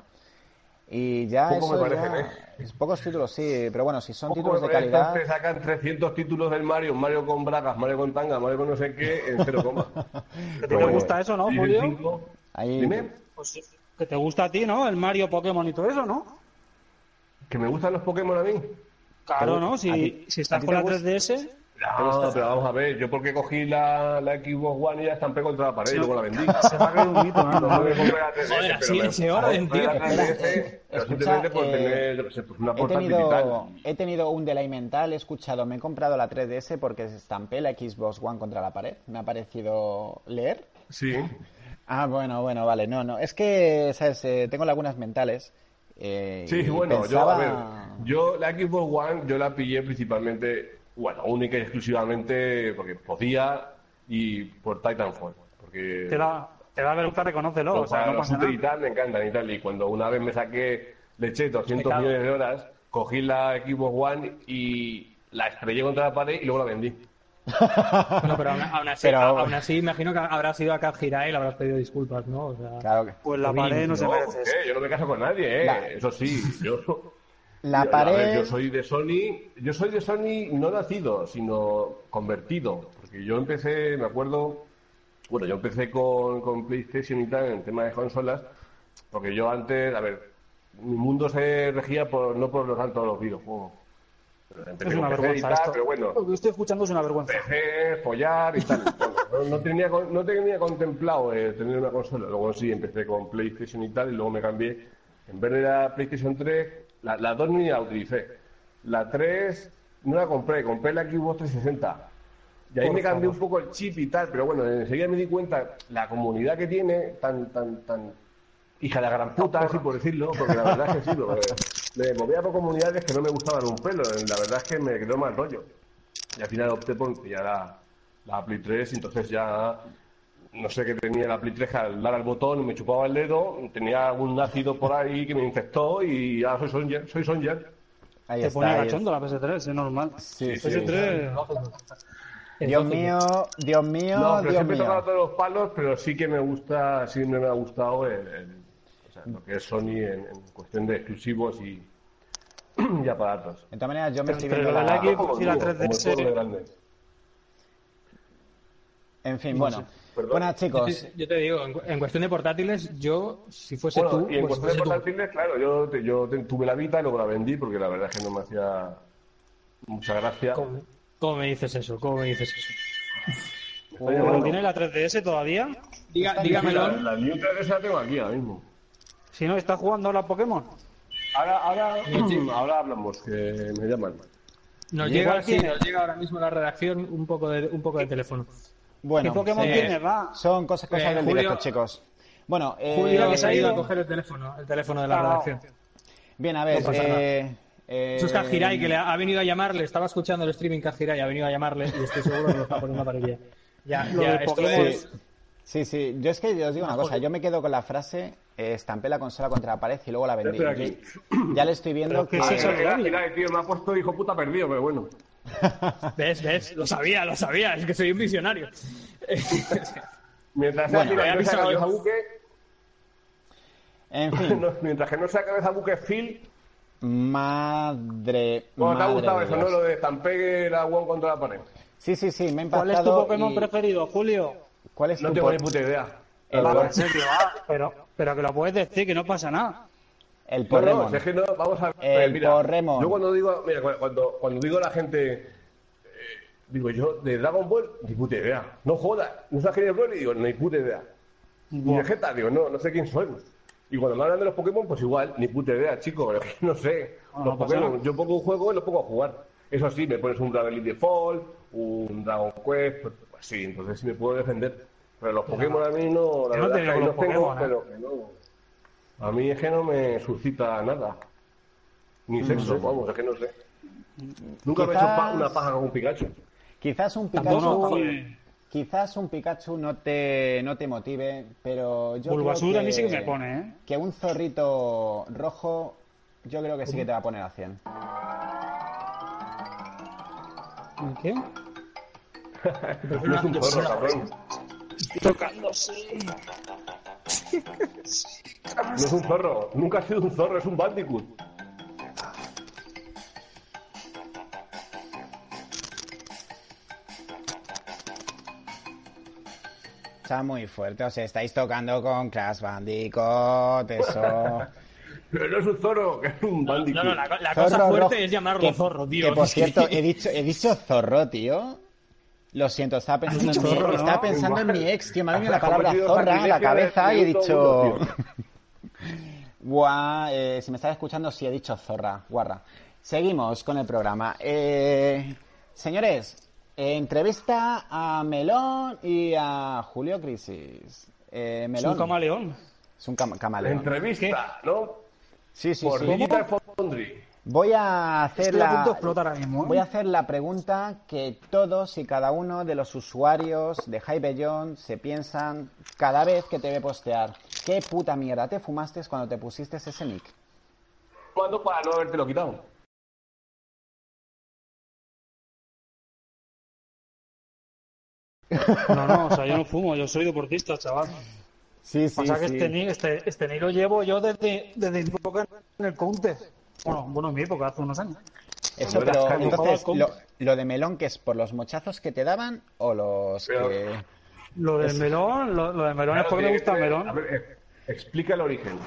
[SPEAKER 1] Y ya
[SPEAKER 4] Poco
[SPEAKER 1] eso
[SPEAKER 4] me parece,
[SPEAKER 1] ya-
[SPEAKER 4] ¿eh?
[SPEAKER 1] es pocos títulos, sí, pero bueno, si son
[SPEAKER 4] Poco
[SPEAKER 1] títulos de calidad...
[SPEAKER 4] que sacan 300 títulos del Mario, Mario con bragas, Mario con tanga, Mario con no sé qué, en cero coma. <laughs>
[SPEAKER 2] ¿Que te gusta eso, no, Julio?
[SPEAKER 4] cinco-
[SPEAKER 1] Ahí,
[SPEAKER 4] Dime,
[SPEAKER 2] Pues que te gusta a ti, ¿no? El Mario, Pokémon y todo eso, ¿no?
[SPEAKER 4] que me gustan los Pokémon a mí.
[SPEAKER 2] Claro,
[SPEAKER 1] ¿A
[SPEAKER 2] ¿no?
[SPEAKER 1] ti-
[SPEAKER 2] Si, si estás con
[SPEAKER 1] te
[SPEAKER 2] la
[SPEAKER 1] gusta?
[SPEAKER 2] 3DS,
[SPEAKER 4] No, pero vamos a ver, yo porque cogí la, la Xbox One y ya estampé contra la pared y luego la vendí.
[SPEAKER 2] se ha caído un mito, ¿no?
[SPEAKER 4] No me compré la 3DS,
[SPEAKER 3] Joder, así
[SPEAKER 4] me-
[SPEAKER 3] ese orden,
[SPEAKER 4] compré la
[SPEAKER 3] tío.
[SPEAKER 4] 3DS, pero
[SPEAKER 1] Escucha,
[SPEAKER 4] simplemente por
[SPEAKER 1] eh,
[SPEAKER 4] tener, pues una
[SPEAKER 1] He tenido,
[SPEAKER 4] tal.
[SPEAKER 1] he tenido un delay mental, he escuchado, me he comprado la 3DS porque estampé la Xbox One contra la pared. Me ha parecido leer.
[SPEAKER 4] Sí.
[SPEAKER 1] Ah, bueno, bueno, vale. No, no. Es que, ¿sabes? Eh, tengo lagunas mentales. eh,
[SPEAKER 4] Sí, bueno,
[SPEAKER 1] pensaba-
[SPEAKER 4] yo, a ver, yo la Xbox One yo la pillé principalmente, bueno, única y exclusivamente porque podía y por Titanfall. Porque
[SPEAKER 2] te da, te da vergüenza, reconócelo. O sea, no
[SPEAKER 4] los
[SPEAKER 2] pasa
[SPEAKER 4] shooters y
[SPEAKER 2] nada.
[SPEAKER 4] tal me encantan y tal. Y cuando una vez me saqué, le eché 200
[SPEAKER 3] Pecado.
[SPEAKER 4] millones de horas, cogí la Xbox One y la estrellé contra la pared y luego la vendí. <laughs>
[SPEAKER 3] Bueno, pero aún, aún así,
[SPEAKER 1] Pero-
[SPEAKER 3] a- aún así, imagino que habrás ido a Cap Girai y le habrás pedido disculpas, ¿no? O sea,
[SPEAKER 1] Claro que-
[SPEAKER 2] Pues la pared no se
[SPEAKER 4] No,
[SPEAKER 2] merece
[SPEAKER 4] ¿por
[SPEAKER 2] eso.
[SPEAKER 4] Yo no me caso con nadie, ¿eh?
[SPEAKER 1] La-
[SPEAKER 4] Eso sí, yo...
[SPEAKER 1] La
[SPEAKER 4] yo-
[SPEAKER 1] pared-
[SPEAKER 4] ver, yo soy de Sony, yo soy de Sony no nacido, sino convertido, porque yo empecé, me acuerdo, bueno, yo empecé con, con PlayStation y tal en el tema de consolas, porque yo antes, a ver, mi mundo se regía por no por los tanto los videojuegos. Empecé
[SPEAKER 2] Es una vergüenza
[SPEAKER 4] tal,
[SPEAKER 2] esto.
[SPEAKER 4] pero bueno,
[SPEAKER 2] Lo que estoy escuchando es una vergüenza.
[SPEAKER 4] PC, follar y tal. Bueno, no, no tenía, no tenía contemplado eh, tener una consola. Luego sí, empecé con PlayStation y tal, y luego me cambié. En vez de la PlayStation 3, la, la 2 ni la utilicé. La 3 no la compré, compré la Xbox 360. Y ahí
[SPEAKER 2] Por
[SPEAKER 4] me cambié
[SPEAKER 2] favor.
[SPEAKER 4] un poco el chip y tal, pero bueno, enseguida me di cuenta la comunidad que tiene, tan, tan, tan hija de la gran puta, así por decirlo, porque la verdad es que sí, lo- me movía por comunidades que no me gustaban un pelo, la verdad es que me quedó mal rollo. Y al final opté por pillar la, la Play 3 y entonces ya no sé qué tenía la Play 3 que al dar al botón me chupaba el dedo, tenía algún ácido por ahí que me infectó y ya soy Sonja, soy Sonja.
[SPEAKER 1] Ahí
[SPEAKER 2] Te
[SPEAKER 1] está.
[SPEAKER 2] pone
[SPEAKER 1] ahí
[SPEAKER 2] gachondo la PS3, es normal.
[SPEAKER 1] Sí,
[SPEAKER 4] Sí,
[SPEAKER 1] sí.
[SPEAKER 2] PS3,
[SPEAKER 1] Dios mío, Dios mío,
[SPEAKER 4] No, pero
[SPEAKER 1] Dios
[SPEAKER 4] siempre he tocado todos los palos, pero sí que me gusta, sí me ha gustado el, el- o sea, lo que es Sony en, en cuestión de exclusivos y, <clears throat> y aparatos.
[SPEAKER 1] De todas maneras, yo me estoy viendo la...
[SPEAKER 2] la y la
[SPEAKER 4] como
[SPEAKER 2] 3DS.
[SPEAKER 4] todo de grande.
[SPEAKER 1] En fin, bueno.
[SPEAKER 4] Perdón.
[SPEAKER 1] Buenas, chicos. <laughs>
[SPEAKER 3] Yo te digo, en, cu- en cuestión de portátiles, yo, si fuese
[SPEAKER 4] Bueno,
[SPEAKER 3] tú,
[SPEAKER 4] y en
[SPEAKER 3] pues
[SPEAKER 4] cuestión de
[SPEAKER 3] tú.
[SPEAKER 4] portátiles, claro, yo, te- yo te- tuve la Vita y luego la vendí porque la verdad es que no me hacía mucha gracia.
[SPEAKER 3] ¿Cómo, cómo me dices eso? ¿Cómo me dices eso?
[SPEAKER 2] ¿Pero tiene la 3DS todavía?
[SPEAKER 3] Diga, dígamelo.
[SPEAKER 4] la New 3DS la tengo aquí ahora mismo.
[SPEAKER 2] Si no, ¿está jugando ahora Pokémon?
[SPEAKER 4] Ahora, ahora, <clears throat> ahora hablamos, que me llaman.
[SPEAKER 3] Nos
[SPEAKER 2] ¿Y
[SPEAKER 3] llega, sí, nos llega ahora mismo la redacción un poco de, un poco de teléfono.
[SPEAKER 1] Bueno,
[SPEAKER 2] ¿Qué Pokémon
[SPEAKER 1] eh,
[SPEAKER 2] tiene? Va.
[SPEAKER 1] son cosas, cosas
[SPEAKER 3] Eh,
[SPEAKER 1] del
[SPEAKER 3] Julio-
[SPEAKER 1] directo, chicos. Bueno, eh,
[SPEAKER 3] Julio
[SPEAKER 2] que se ha
[SPEAKER 3] ido a coger el teléfono, el teléfono de la
[SPEAKER 2] Ah,
[SPEAKER 3] redacción.
[SPEAKER 1] bien, a ver.
[SPEAKER 3] No
[SPEAKER 1] eh, eh,
[SPEAKER 3] Eso es Kajirai, que le ha, ha venido a llamarle, estaba escuchando el streaming Kajirai, ha venido a llamarle y estoy seguro que lo está poniendo para ya. Ya, <laughs>
[SPEAKER 2] Lo
[SPEAKER 3] ya,
[SPEAKER 2] del
[SPEAKER 3] esto
[SPEAKER 2] Pokémon.
[SPEAKER 3] es...
[SPEAKER 1] Sí, sí, yo es que yo os digo una cosa, yo me quedo con la frase, eh, estampé la consola contra la pared y luego la vendí.
[SPEAKER 4] Aquí.
[SPEAKER 1] Ya le estoy viendo
[SPEAKER 2] Pero
[SPEAKER 1] que...
[SPEAKER 2] ¿qué es eso?
[SPEAKER 4] Ah, mira, mira, tío, me ha puesto hijo puta perdido, pero bueno. <laughs>
[SPEAKER 3] ¿Ves? ¿Ves? Lo sabía, lo sabía, es que soy un visionario. <laughs>
[SPEAKER 4] Mientras
[SPEAKER 1] Bueno,
[SPEAKER 4] no sea
[SPEAKER 3] avisado
[SPEAKER 4] cabeza
[SPEAKER 3] yo.
[SPEAKER 4] buque,
[SPEAKER 1] En <laughs> fin,
[SPEAKER 4] no, mientras que no sea cabeza buque Phil,
[SPEAKER 1] madre...
[SPEAKER 4] bueno, te ha gustado eso. ¿no? Lo de estampé la one contra la pared.
[SPEAKER 1] Sí, sí, sí, me ha
[SPEAKER 2] ¿Cuál es tu Pokémon
[SPEAKER 1] y-
[SPEAKER 2] preferido, Julio?
[SPEAKER 1] ¿Cuál es
[SPEAKER 4] No
[SPEAKER 1] tu
[SPEAKER 4] tengo ni puta idea.
[SPEAKER 1] El,
[SPEAKER 2] pero, pero que lo puedes decir, que no pasa nada.
[SPEAKER 1] El
[SPEAKER 4] No,
[SPEAKER 1] Porremon?
[SPEAKER 4] no, si es que no, vamos a
[SPEAKER 1] El
[SPEAKER 4] eh, mira,
[SPEAKER 1] Porremon.
[SPEAKER 4] Yo cuando digo, mira, cu- cuando, cuando digo a la gente, eh, digo yo, de Dragon Ball, ni puta idea. No jodas, no sabes quién es Broly, digo, ni puta idea. Ni
[SPEAKER 2] Buah.
[SPEAKER 4] Vegeta, digo, no, no sé quién soy. Y cuando me hablan de los Pokémon, pues igual, ni puta idea, chico, no sé.
[SPEAKER 2] No,
[SPEAKER 4] los
[SPEAKER 2] no
[SPEAKER 4] Pokémon, yo pongo un juego y lo pongo a jugar. Eso sí, me pones un Dragon Elite Default, un Dragon Quest, pues, pues sí, entonces sí me puedo defender. Pero los Pokémon a mí no, la
[SPEAKER 2] no
[SPEAKER 4] verdad que
[SPEAKER 2] los
[SPEAKER 4] los tengo,
[SPEAKER 2] Pokémon, ¿eh?
[SPEAKER 4] pero que no. A mí es que no me suscita nada. Ni sexo, vamos, es que no sé. Nunca me he hecho pa- una paja con un Pikachu.
[SPEAKER 1] Quizás un Pikachu... Quizás un Pikachu no te, no te motive, pero yo
[SPEAKER 2] Bulbasur
[SPEAKER 1] creo
[SPEAKER 2] a mí sí que me pone, ¿eh?
[SPEAKER 1] que un zorrito rojo yo creo que sí que te va a poner a 100.
[SPEAKER 2] ¿Qué?
[SPEAKER 4] No <laughs> es un zorro, cabrón. No es un zorro. Nunca ha sido un zorro, es un Bandicoot.
[SPEAKER 1] Está muy fuerte, os estáis tocando con Crash Bandicoot, eso...
[SPEAKER 4] Pero no es un zorro, que es un Bandicoot.
[SPEAKER 3] No, no, la, la cosa
[SPEAKER 1] Zorro
[SPEAKER 3] fuerte
[SPEAKER 1] rojo.
[SPEAKER 3] es llamarlo
[SPEAKER 1] Que-
[SPEAKER 3] zorro, tío.
[SPEAKER 1] Que por cierto, he <laughs> dicho, he dicho zorro, tío. Lo siento, estaba pensando, en, mi, estaba pensando en mi ex, tío. Me ha venido la palabra zorra a la cabeza y he dicho. Buah, <laughs> eh, si me estás escuchando, sí he dicho zorra, guarra. Seguimos con el programa. Eh, señores, eh, entrevista a Melón y a Julio Crisis. Eh,
[SPEAKER 2] Es
[SPEAKER 1] Melón.
[SPEAKER 2] un camaleón.
[SPEAKER 1] Es un cam- camaleón.
[SPEAKER 4] Entrevista, ¿no?
[SPEAKER 1] Sí, sí,
[SPEAKER 4] Por
[SPEAKER 1] sí.
[SPEAKER 4] Digital Foundry.
[SPEAKER 1] Voy a hacer
[SPEAKER 2] Estoy a punto de
[SPEAKER 1] la
[SPEAKER 2] explotar ahora mismo. ¿eh?
[SPEAKER 1] voy a hacer la pregunta que todos y cada uno de los usuarios de Hypejon se piensan cada vez que te ve postear. ¿Qué puta mierda te fumaste cuando te pusiste ese nick?
[SPEAKER 4] ¿Cuándo para no haberte lo quitado?
[SPEAKER 2] No, no, o sea, yo no fumo, yo soy deportista, chaval.
[SPEAKER 1] Sí, sí,
[SPEAKER 2] o sea que
[SPEAKER 1] sí.
[SPEAKER 2] este nick, este, este nick lo llevo yo desde, desde en el Counter. Bueno, bueno, en mi época, hace unos años.
[SPEAKER 1] Eso,
[SPEAKER 4] eras
[SPEAKER 1] pero entonces, lo, lo de melón, que es por los mochazos que te daban o los
[SPEAKER 4] Pero-
[SPEAKER 1] que...
[SPEAKER 2] Lo del melón, lo, lo del melón es porque me gusta el
[SPEAKER 4] A
[SPEAKER 2] melón.
[SPEAKER 4] ver, eh, explica el origen.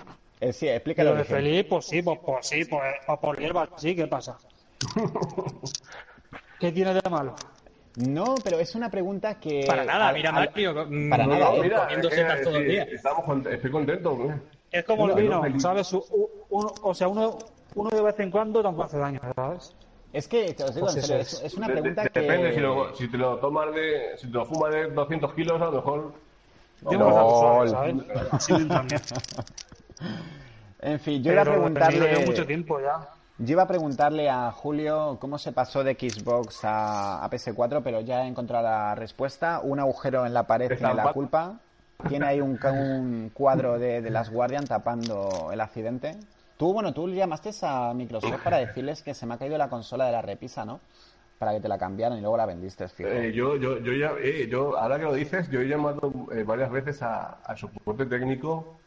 [SPEAKER 1] Eh, sí,
[SPEAKER 2] Y
[SPEAKER 1] explícalo.
[SPEAKER 2] lo de
[SPEAKER 1] origen.
[SPEAKER 2] feliz, pues sí, pues, pues sí, pues, pues por hierba, sí, ¿qué pasa? <laughs> ¿Qué tiene de malo?
[SPEAKER 1] No, pero es una pregunta que...
[SPEAKER 3] Para nada,
[SPEAKER 1] al-
[SPEAKER 3] mira,
[SPEAKER 1] al-
[SPEAKER 3] Mario. mm,
[SPEAKER 1] Para nada,
[SPEAKER 3] no,
[SPEAKER 1] ¿eh?
[SPEAKER 4] Mira,
[SPEAKER 3] comiendo setas todo el día.
[SPEAKER 4] estamos estoy contento. ¿eh?
[SPEAKER 2] Es como el
[SPEAKER 4] No, no,
[SPEAKER 2] vino. ¿sabes? O sea, uno, uno de vez en cuando tampoco hace daño, ¿sabes?
[SPEAKER 1] Es que, te os digo
[SPEAKER 2] Pues
[SPEAKER 1] en serio,
[SPEAKER 2] eso
[SPEAKER 1] es, una
[SPEAKER 4] De- de-
[SPEAKER 1] pregunta que...
[SPEAKER 4] Depende, si, lo- si te lo tomas de. Si te lo fumas de 200 kilos, a lo mejor.
[SPEAKER 2] Yo
[SPEAKER 1] No,
[SPEAKER 2] lo ¿sabes? <laughs>
[SPEAKER 1] En fin, yo iba a preguntarle...
[SPEAKER 2] llevo mucho tiempo ya.
[SPEAKER 1] Yo iba a preguntarle a Julio cómo se pasó de Xbox a, a PS4, pero ya he encontrado la respuesta. Un agujero en la pared tiene la culpa. Tiene ahí un, ca- un cuadro de, de las Guardian tapando el accidente. Tú, bueno, tú llamaste a Microsoft para decirles que se me ha caído la consola de la repisa, ¿no? Para que te la cambiaran y luego la vendiste, fijo.
[SPEAKER 4] Eh, yo, yo, yo ya, eh, yo, ahora que lo dices, yo he llamado eh, varias veces a, a soporte técnico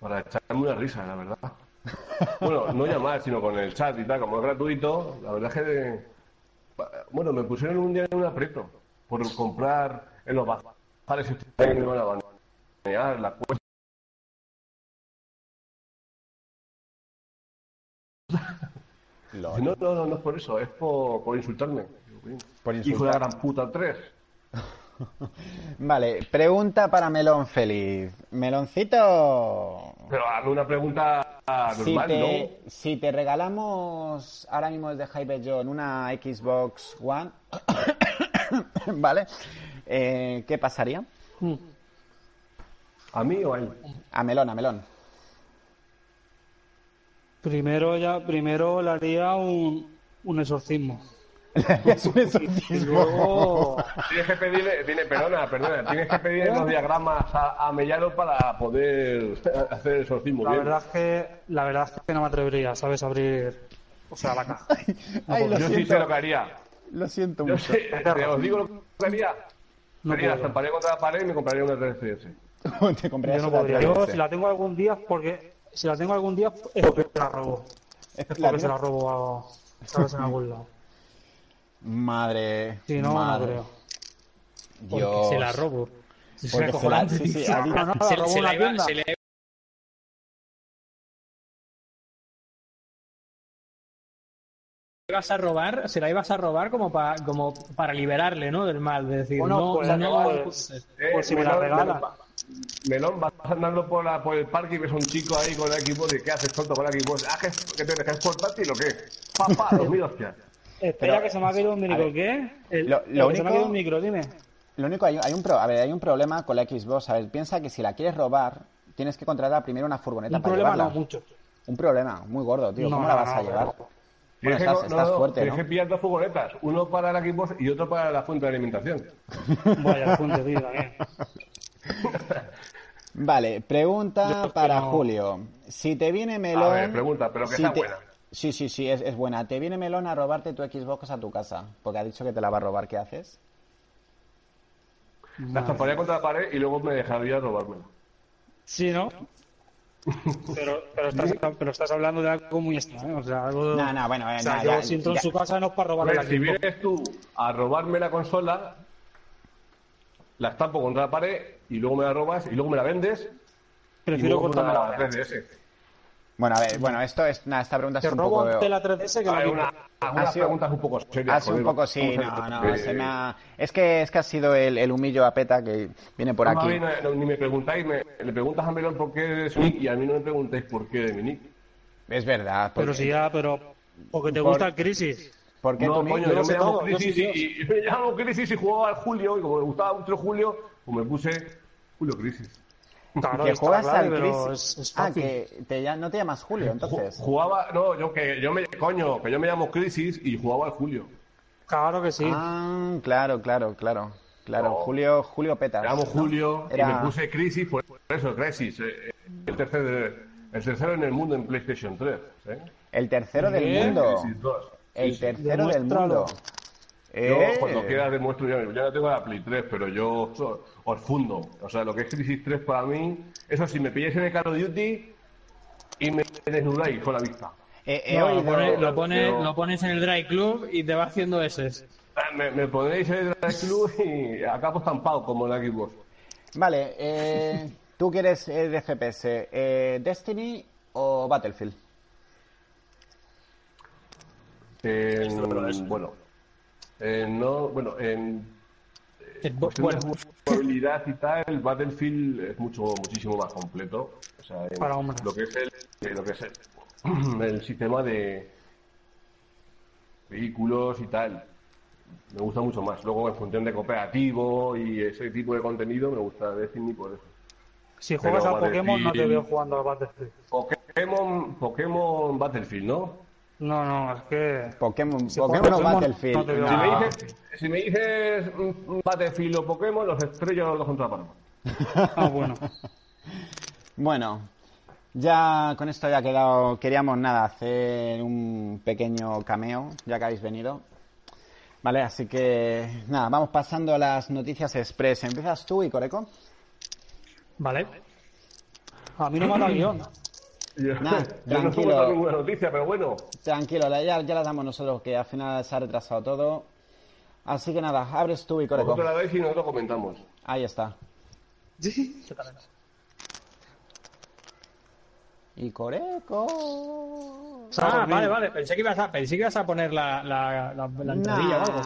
[SPEAKER 4] para echarme una risa, la verdad. <laughs> Bueno, no llamar, sino con el chat y tal, como es gratuito, la verdad es que, de- bueno, me pusieron un día en un aprieto por comprar en los bazares y me iban a banear la cuesta. No, no, no, no es por eso, es por, por insultarme.
[SPEAKER 1] Por
[SPEAKER 4] Hijo de la
[SPEAKER 1] insultar.
[SPEAKER 4] gran puta 3. <laughs>
[SPEAKER 1] Vale, pregunta para Melón Feliz. Meloncito.
[SPEAKER 4] Pero hazme una pregunta
[SPEAKER 1] Si
[SPEAKER 4] normal,
[SPEAKER 1] te, si te regalamos ahora mismo desde Hyper John una Xbox One, <coughs> ¿vale? Eh, ¿Qué pasaría?
[SPEAKER 4] ¿no? ¿A mí o a él?
[SPEAKER 1] A Melón, a Melón.
[SPEAKER 2] Primero ya, primero le haría un, un exorcismo. <laughs>
[SPEAKER 1] es un
[SPEAKER 2] Y
[SPEAKER 1] exorcismo.
[SPEAKER 2] luego,
[SPEAKER 4] Tienes que pedirle, tiene, perdona, perdona, tienes que pedirle los diagramas a, a Mellado para poder hacer el exorcismo
[SPEAKER 2] la
[SPEAKER 4] bien.
[SPEAKER 2] verdad es que, la verdad es que no me atrevería, ¿sabes? Abrir, o sea, la caja. <laughs>
[SPEAKER 1] Ay, lo
[SPEAKER 4] Yo sí
[SPEAKER 1] siento,
[SPEAKER 4] sé lo que haría.
[SPEAKER 1] lo siento
[SPEAKER 4] Yo
[SPEAKER 1] mucho.
[SPEAKER 4] sé, te os digo lo que haría.
[SPEAKER 2] No
[SPEAKER 4] Haría,
[SPEAKER 2] puedo.
[SPEAKER 4] estamparía contra la pared y me compraría una 3DS. <laughs>
[SPEAKER 1] Te comprarías
[SPEAKER 2] Yo no podría. Yo
[SPEAKER 1] 3DS.
[SPEAKER 2] si la tengo algún día, porque si la tengo algún día es porque la robo.
[SPEAKER 1] Es
[SPEAKER 2] porque se la robo a, sabes, en <laughs> algún lado.
[SPEAKER 1] Madre.
[SPEAKER 2] Si no, no
[SPEAKER 1] madre.
[SPEAKER 2] creo.
[SPEAKER 3] Porque
[SPEAKER 1] Dios.
[SPEAKER 3] se la robo.
[SPEAKER 1] Se la- sí, sí, <laughs>
[SPEAKER 2] No, no, la
[SPEAKER 3] Se-
[SPEAKER 2] robó
[SPEAKER 3] se
[SPEAKER 2] una
[SPEAKER 3] la iba- se la ibas a robar, se la ibas a robar como para como para liberarle, ¿no? Del mal, de decir,
[SPEAKER 2] Bueno,
[SPEAKER 3] no,
[SPEAKER 2] pues,
[SPEAKER 3] no,
[SPEAKER 2] pues,
[SPEAKER 4] Eh,
[SPEAKER 2] Pues si me la regala.
[SPEAKER 4] Melón, vas andando por, la, por el parque y ves a un chico ahí con el equipo y ¿qué haces tonto con el equipo? Ah, ¿que, te dejas portátil o qué? Papá, dos mil hostias.
[SPEAKER 2] Espera
[SPEAKER 1] Pero-
[SPEAKER 2] que se me ha caído un micro, ¿qué? El-
[SPEAKER 1] lo- lo
[SPEAKER 2] que Se me
[SPEAKER 1] único-
[SPEAKER 2] ha caído un micro, dime.
[SPEAKER 1] Lo único, hay, hay un pro- a ver, hay un problema con la Xbox. A ver, piensa que si la quieres robar, tienes que contratar primero una furgoneta
[SPEAKER 2] Un
[SPEAKER 1] para
[SPEAKER 2] problema
[SPEAKER 1] llevarla.
[SPEAKER 2] no mucho.
[SPEAKER 1] Un problema muy gordo, tío.
[SPEAKER 2] No,
[SPEAKER 1] ¿Cómo la vas a llevar? Bueno, estás,
[SPEAKER 4] no,
[SPEAKER 1] estás
[SPEAKER 4] no,
[SPEAKER 1] fuerte,
[SPEAKER 4] tienes
[SPEAKER 1] ¿no?
[SPEAKER 4] que pillar dos furgonetas, uno para el equipo y otro para la fuente de alimentación.
[SPEAKER 2] Vaya, punto, tío, también. <laughs>
[SPEAKER 1] Vale, pregunta para
[SPEAKER 2] no-
[SPEAKER 1] Julio. Si te viene Melón...
[SPEAKER 4] A ver, pregunta, pero que
[SPEAKER 1] si
[SPEAKER 4] sea
[SPEAKER 1] te-
[SPEAKER 4] buena.
[SPEAKER 1] Sí, sí, sí, es, es buena. Te viene Melón a robarte tu Xbox a tu casa, porque ha dicho que te la va a robar. ¿Qué haces?
[SPEAKER 4] La estamparía contra la pared y luego me dejaría robármela.
[SPEAKER 2] Sí, ¿no? Pero, pero, estás, <laughs> pero estás hablando de algo muy extraño, ¿eh? o sea, algo...
[SPEAKER 1] No, no, bueno,
[SPEAKER 2] o sea,
[SPEAKER 1] no,
[SPEAKER 2] yo
[SPEAKER 1] ya-
[SPEAKER 2] si entro en su casa no es para la
[SPEAKER 4] si vienes tú a robarme la consola, la estampo contra la pared y luego me la robas y luego me la vendes
[SPEAKER 2] Prefiero cortarme la
[SPEAKER 4] la
[SPEAKER 2] vena.
[SPEAKER 4] 3DS.
[SPEAKER 1] Bueno, a ver, bueno, esto es... Nada, esta pregunta
[SPEAKER 2] Te
[SPEAKER 1] es un
[SPEAKER 2] robo
[SPEAKER 1] poco...
[SPEAKER 2] ante la 3DS que
[SPEAKER 4] ver, una, algunas
[SPEAKER 1] Ha sido-
[SPEAKER 4] preguntas un poco serias.
[SPEAKER 1] Ha sido un poco, sí, no, no, se me ha... Es que, es que ha sido el, el humillo a PETA que viene por
[SPEAKER 4] No,
[SPEAKER 1] aquí.
[SPEAKER 4] mí no- ni me preguntáis, me- le preguntas a Melón por qué de su nick y a mí no me preguntáis por qué de mi nick.
[SPEAKER 1] Es verdad.
[SPEAKER 2] Pero
[SPEAKER 1] porque-
[SPEAKER 2] si ya, pero... Porque te
[SPEAKER 1] Por-
[SPEAKER 2] gusta el Crisis.
[SPEAKER 1] ¿Por qué
[SPEAKER 4] No, coño,
[SPEAKER 2] Yo
[SPEAKER 4] yo, me llamo
[SPEAKER 2] todo, yo
[SPEAKER 4] Crisis
[SPEAKER 2] soy
[SPEAKER 4] y, y <laughs> me llamo Crisis y jugaba al Julio y como me gustaba mucho Julio, pues me puse Julio Crisis.
[SPEAKER 2] Claro,
[SPEAKER 1] que juegas
[SPEAKER 2] claro,
[SPEAKER 1] al
[SPEAKER 2] pero
[SPEAKER 1] Crisis.
[SPEAKER 2] es, es
[SPEAKER 1] ah, que te ya, no te llamas Julio,
[SPEAKER 4] Ju-
[SPEAKER 1] entonces.
[SPEAKER 4] Jugaba, no, yo que yo me coño, que yo me llamo Crisis y jugaba al Julio.
[SPEAKER 2] Claro que sí.
[SPEAKER 1] Ah, claro, claro, claro. Claro,
[SPEAKER 4] No.
[SPEAKER 1] Julio, Julio Petas.
[SPEAKER 4] Me llamo
[SPEAKER 1] ¿no?
[SPEAKER 4] Julio
[SPEAKER 1] Era-
[SPEAKER 4] y me puse Crisis por eso, Crisis. eh, el, tercer, el tercero en el mundo en PlayStation 3. ¿eh?
[SPEAKER 1] El tercero del mundo.
[SPEAKER 4] Crisis 2.
[SPEAKER 1] El tercero del
[SPEAKER 2] Demuéstralo.
[SPEAKER 1] Mundo.
[SPEAKER 4] Yo
[SPEAKER 1] Eh,
[SPEAKER 4] cuando quiera demuestro, yo, yo no tengo la Play 3, pero yo os, os fundo. O sea, lo que es Crisis 3 para mí, eso sí, me pilláis en el Call of Duty y me desnudáis con la vista.
[SPEAKER 1] eh,
[SPEAKER 3] No,
[SPEAKER 1] oído-
[SPEAKER 3] lo, pone- lo, pone-
[SPEAKER 4] pero-
[SPEAKER 3] lo pones en el dry club y te va haciendo ese.
[SPEAKER 4] Ah, Me, me ponéis en el Drive Club y acabo estampado como en la Xbox.
[SPEAKER 1] Vale, eh, ¿tú quieres eh, de FPS? Eh, ¿Destiny o Battlefield?
[SPEAKER 4] En- bueno, en no, bueno, en cuestión
[SPEAKER 3] bueno,
[SPEAKER 4] de jugabilidad y tal, el Battlefield es mucho, muchísimo más completo. O sea,
[SPEAKER 2] Para hombres.
[SPEAKER 4] lo que es el, eh, lo que es el, <clears throat> el sistema de vehículos y tal. Me gusta mucho más. Luego, en función de cooperativo y ese tipo de contenido, me gusta Destiny por eso.
[SPEAKER 2] Si juegas
[SPEAKER 4] pero
[SPEAKER 2] a Pokémon, no te veo jugando a Battlefield.
[SPEAKER 4] Pokémon, Pokémon Battlefield, ¿no?
[SPEAKER 2] No, no, es que...
[SPEAKER 1] Pokémon,
[SPEAKER 2] Si
[SPEAKER 1] Pokémon o Battlefield.
[SPEAKER 2] no te veo.
[SPEAKER 4] Si me
[SPEAKER 1] No.
[SPEAKER 4] dices, si me dices Battlefield o Pokémon, los estrellos los dos contra la pared. <laughs>
[SPEAKER 2] Ah, bueno.
[SPEAKER 1] Bueno, ya con esto ya ha quedado. Queríamos nada, hacer un pequeño cameo, ya que habéis venido. Vale, así que nada, vamos pasando a las noticias express. ¿Empiezas tú y Coreco?
[SPEAKER 2] Vale. A mí no me ha dado guion. <clears throat>
[SPEAKER 4] Yo,
[SPEAKER 1] Nah,
[SPEAKER 4] yo no
[SPEAKER 1] tranquilo.
[SPEAKER 4] suelto ninguna noticia, pero bueno.
[SPEAKER 1] Tranquilo, la- ya, ya la damos nosotros, que al final se ha retrasado todo. Así que nada, abres tú y Coreco.
[SPEAKER 4] Vosotros la veis y nosotros comentamos.
[SPEAKER 1] Ahí está. Y Coreco.
[SPEAKER 3] Ah, vale, vale. Pensé que ibas a, pensé que ibas a poner la, la, la, la entradilla o algo.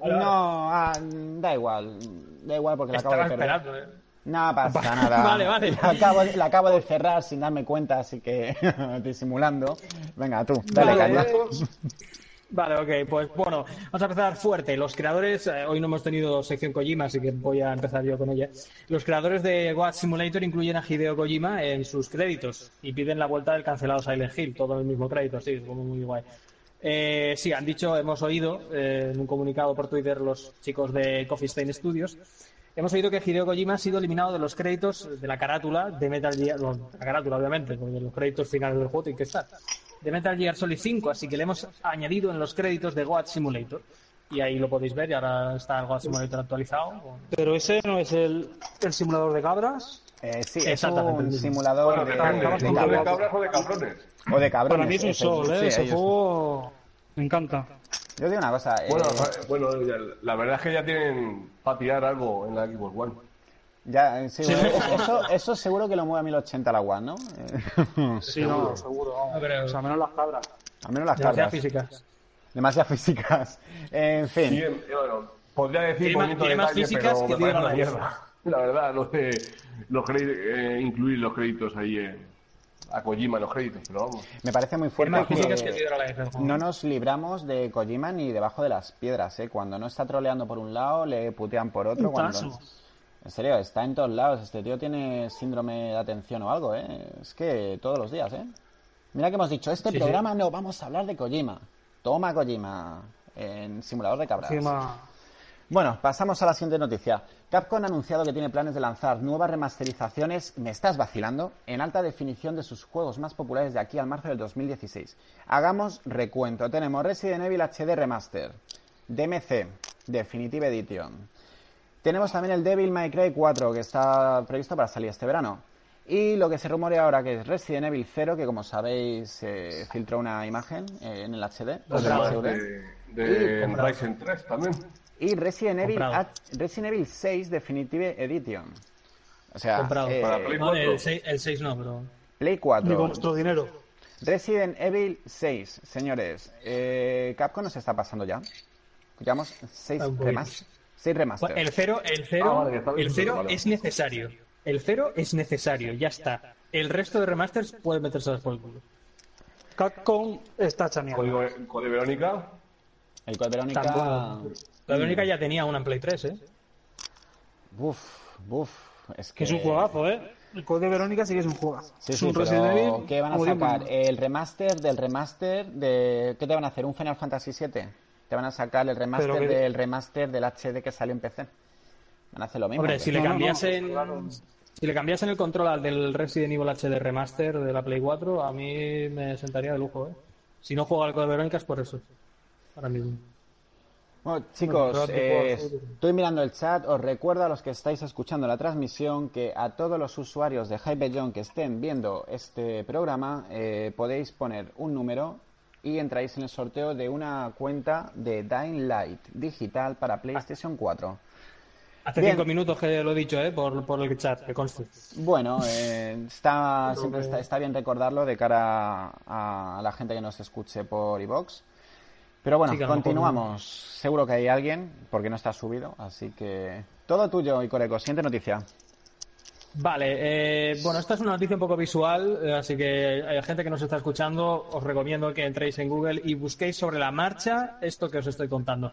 [SPEAKER 3] Vale,
[SPEAKER 1] no, ah, da igual. Da igual porque la acabo
[SPEAKER 3] Estaba
[SPEAKER 1] de perder.
[SPEAKER 3] esperando, eh.
[SPEAKER 1] No pasa nada.
[SPEAKER 3] Vale, vale.
[SPEAKER 1] La acabo, la acabo de cerrar sin darme cuenta, así que <laughs> disimulando. Venga, tú, dale,
[SPEAKER 3] Vale,
[SPEAKER 1] caña.
[SPEAKER 3] Vale, ok, pues bueno, vamos a empezar fuerte. Los creadores, eh, hoy no hemos tenido sección Kojima, así que voy a empezar yo con ella. Los creadores de Goat Simulator incluyen a Hideo Kojima en sus créditos y piden la vuelta del cancelado Silent Hill, todo en el mismo crédito, sí, es como muy guay. Eh, sí, han dicho, hemos oído eh, en un comunicado por Twitter los chicos de Coffee Stain Studios, hemos oído que Hideo Kojima ha sido eliminado de los créditos de la carátula de Metal Gear, bueno, la carátula obviamente, porque los créditos finales del juego tienen que estar, de Metal Gear Solid 5, así que le hemos añadido en los créditos de Goat Simulator. Y ahí lo podéis ver, y ahora está el Goat Simulator actualizado.
[SPEAKER 2] Pero ese no es el, el simulador de cabras.
[SPEAKER 1] Eh, sí, es
[SPEAKER 3] Exactamente, el
[SPEAKER 1] un simulador
[SPEAKER 4] Bueno,
[SPEAKER 1] de,
[SPEAKER 4] depende,
[SPEAKER 1] de
[SPEAKER 2] estamos
[SPEAKER 4] ¿son de
[SPEAKER 1] cabras.
[SPEAKER 4] cabras o de cabrones?
[SPEAKER 1] o de cabrones.
[SPEAKER 2] Para mí es un sol, ¿eh?
[SPEAKER 1] sí,
[SPEAKER 2] Ese juego me encanta.
[SPEAKER 1] Yo digo una cosa. eh,
[SPEAKER 4] Bueno, bueno, ya- la verdad es que ya tienen para tirar algo en la Xbox One.
[SPEAKER 1] ya, eh, sí, bueno, eso, eso seguro que lo mueve a 1080 la One, ¿no? Eh, <laughs>
[SPEAKER 2] Sí, no, seguro. vamos.
[SPEAKER 3] No creo.
[SPEAKER 2] O sea, menos las cabras.
[SPEAKER 1] al menos las
[SPEAKER 3] Demasiadas
[SPEAKER 1] cabras.
[SPEAKER 3] físicas.
[SPEAKER 1] Demasiadas físicas. En fin.
[SPEAKER 4] Sí, eh, bueno, podría decir
[SPEAKER 3] Tiene más- tiene más
[SPEAKER 4] detalle,
[SPEAKER 3] físicas
[SPEAKER 4] pero
[SPEAKER 3] que tiene la
[SPEAKER 4] mierda. <laughs> La verdad, no sé los eh, incluir los créditos ahí eh, a Kojima en los créditos, pero vamos.
[SPEAKER 1] Me parece muy fuerte
[SPEAKER 3] que
[SPEAKER 1] que no nos libramos de Kojima ni debajo de las piedras, ¿eh? Cuando no está troleando por un lado, le putean por otro. Cuando... En serio, está en todos lados. Este tío tiene síndrome de atención o algo, ¿eh? Es que todos los días, ¿eh? Mira que hemos dicho, este
[SPEAKER 3] Sí,
[SPEAKER 1] programa no vamos a hablar de Kojima. Toma Kojima en simulador de cabras.
[SPEAKER 2] Encima,
[SPEAKER 1] Bueno, pasamos a la siguiente noticia. Capcom ha anunciado que tiene planes de lanzar nuevas remasterizaciones, me estás vacilando, en alta definición de sus juegos más populares de aquí al marzo del 2016. Hagamos recuento. Tenemos Resident Evil HD Remaster, DMC, Definitive Edition. Tenemos también el Devil May Cry 4, que está previsto para salir este verano. Y lo que se rumorea ahora que es Resident Evil 0, que como sabéis se filtró una imagen eh, en el HD.
[SPEAKER 4] Además
[SPEAKER 1] de
[SPEAKER 4] de, de. Ryzen 3 también.
[SPEAKER 1] Y Resident Evil, Resident Evil 6 Definitive Edition. O sea,
[SPEAKER 3] Comprado.
[SPEAKER 1] eh,
[SPEAKER 4] Para Play
[SPEAKER 3] No,
[SPEAKER 4] 4.
[SPEAKER 3] el 6, el 6 no, pero...
[SPEAKER 1] Play
[SPEAKER 2] ni con
[SPEAKER 1] 4.
[SPEAKER 2] nuestro dinero.
[SPEAKER 1] Resident Evil 6, señores. Eh, Capcom nos está pasando ya. Llevamos 6
[SPEAKER 3] Ah, voy.
[SPEAKER 1] remaster. 6 remaster.
[SPEAKER 3] El 0, el 0,
[SPEAKER 4] Ah, vale, que está bien,
[SPEAKER 3] el 0
[SPEAKER 4] vale.
[SPEAKER 3] es necesario. El 0 es necesario, ya está. El resto de remasters pueden meterse por el culo.
[SPEAKER 2] Capcom está chaneando.
[SPEAKER 4] Código, código Verónica.
[SPEAKER 1] El Code Verónica.
[SPEAKER 3] Tampoco. La Verónica ya tenía una en Play 3, ¿eh?
[SPEAKER 1] Buf, buf. Es que.
[SPEAKER 2] Que es un juegazo, ¿eh? El Code de Verónica sí que es un juegazo.
[SPEAKER 1] Sí,
[SPEAKER 2] es
[SPEAKER 1] sí,
[SPEAKER 2] un
[SPEAKER 1] pero
[SPEAKER 2] Resident Evil.
[SPEAKER 1] ¿qué van a sacar? ¿El remaster del remaster de... ¿Qué te van a hacer? ¿Un Final Fantasy VII? Te van a sacar el remaster
[SPEAKER 2] que-
[SPEAKER 1] del remaster del HD que salió en PC. Van a hacer lo mismo.
[SPEAKER 3] Hombre, si le
[SPEAKER 2] No, no, no,
[SPEAKER 3] cambiasen... Si le cambiasen el control al del Resident Evil HD Remaster de la Play 4, a mí me sentaría de lujo, ¿eh? Si no juego al Code Verónica es por eso. Ahora mismo.
[SPEAKER 1] Bueno, chicos, eh, estoy mirando el chat. Os recuerdo a los que estáis escuchando la transmisión que a todos los usuarios de Hypejon que estén viendo este programa eh, podéis poner un número y entráis en el sorteo de una cuenta de Dying Light digital para PlayStation 4.
[SPEAKER 3] Hace
[SPEAKER 1] Bien.
[SPEAKER 3] cinco minutos que lo he dicho, ¿eh? Por, por el chat, que conste.
[SPEAKER 1] Bueno, eh, está, siempre está, está bien recordarlo de cara a, a la gente que nos escuche por iVox. Pero bueno,
[SPEAKER 3] Sí, mejor
[SPEAKER 1] continuamos. Seguro que hay alguien, porque no está subido, así que todo tuyo, Icoreco. Siguiente noticia.
[SPEAKER 3] Vale, eh, bueno, esta es una noticia un poco visual, eh, así que hay gente que nos está escuchando, os recomiendo que entréis en Google y busquéis sobre la marcha esto que os estoy contando.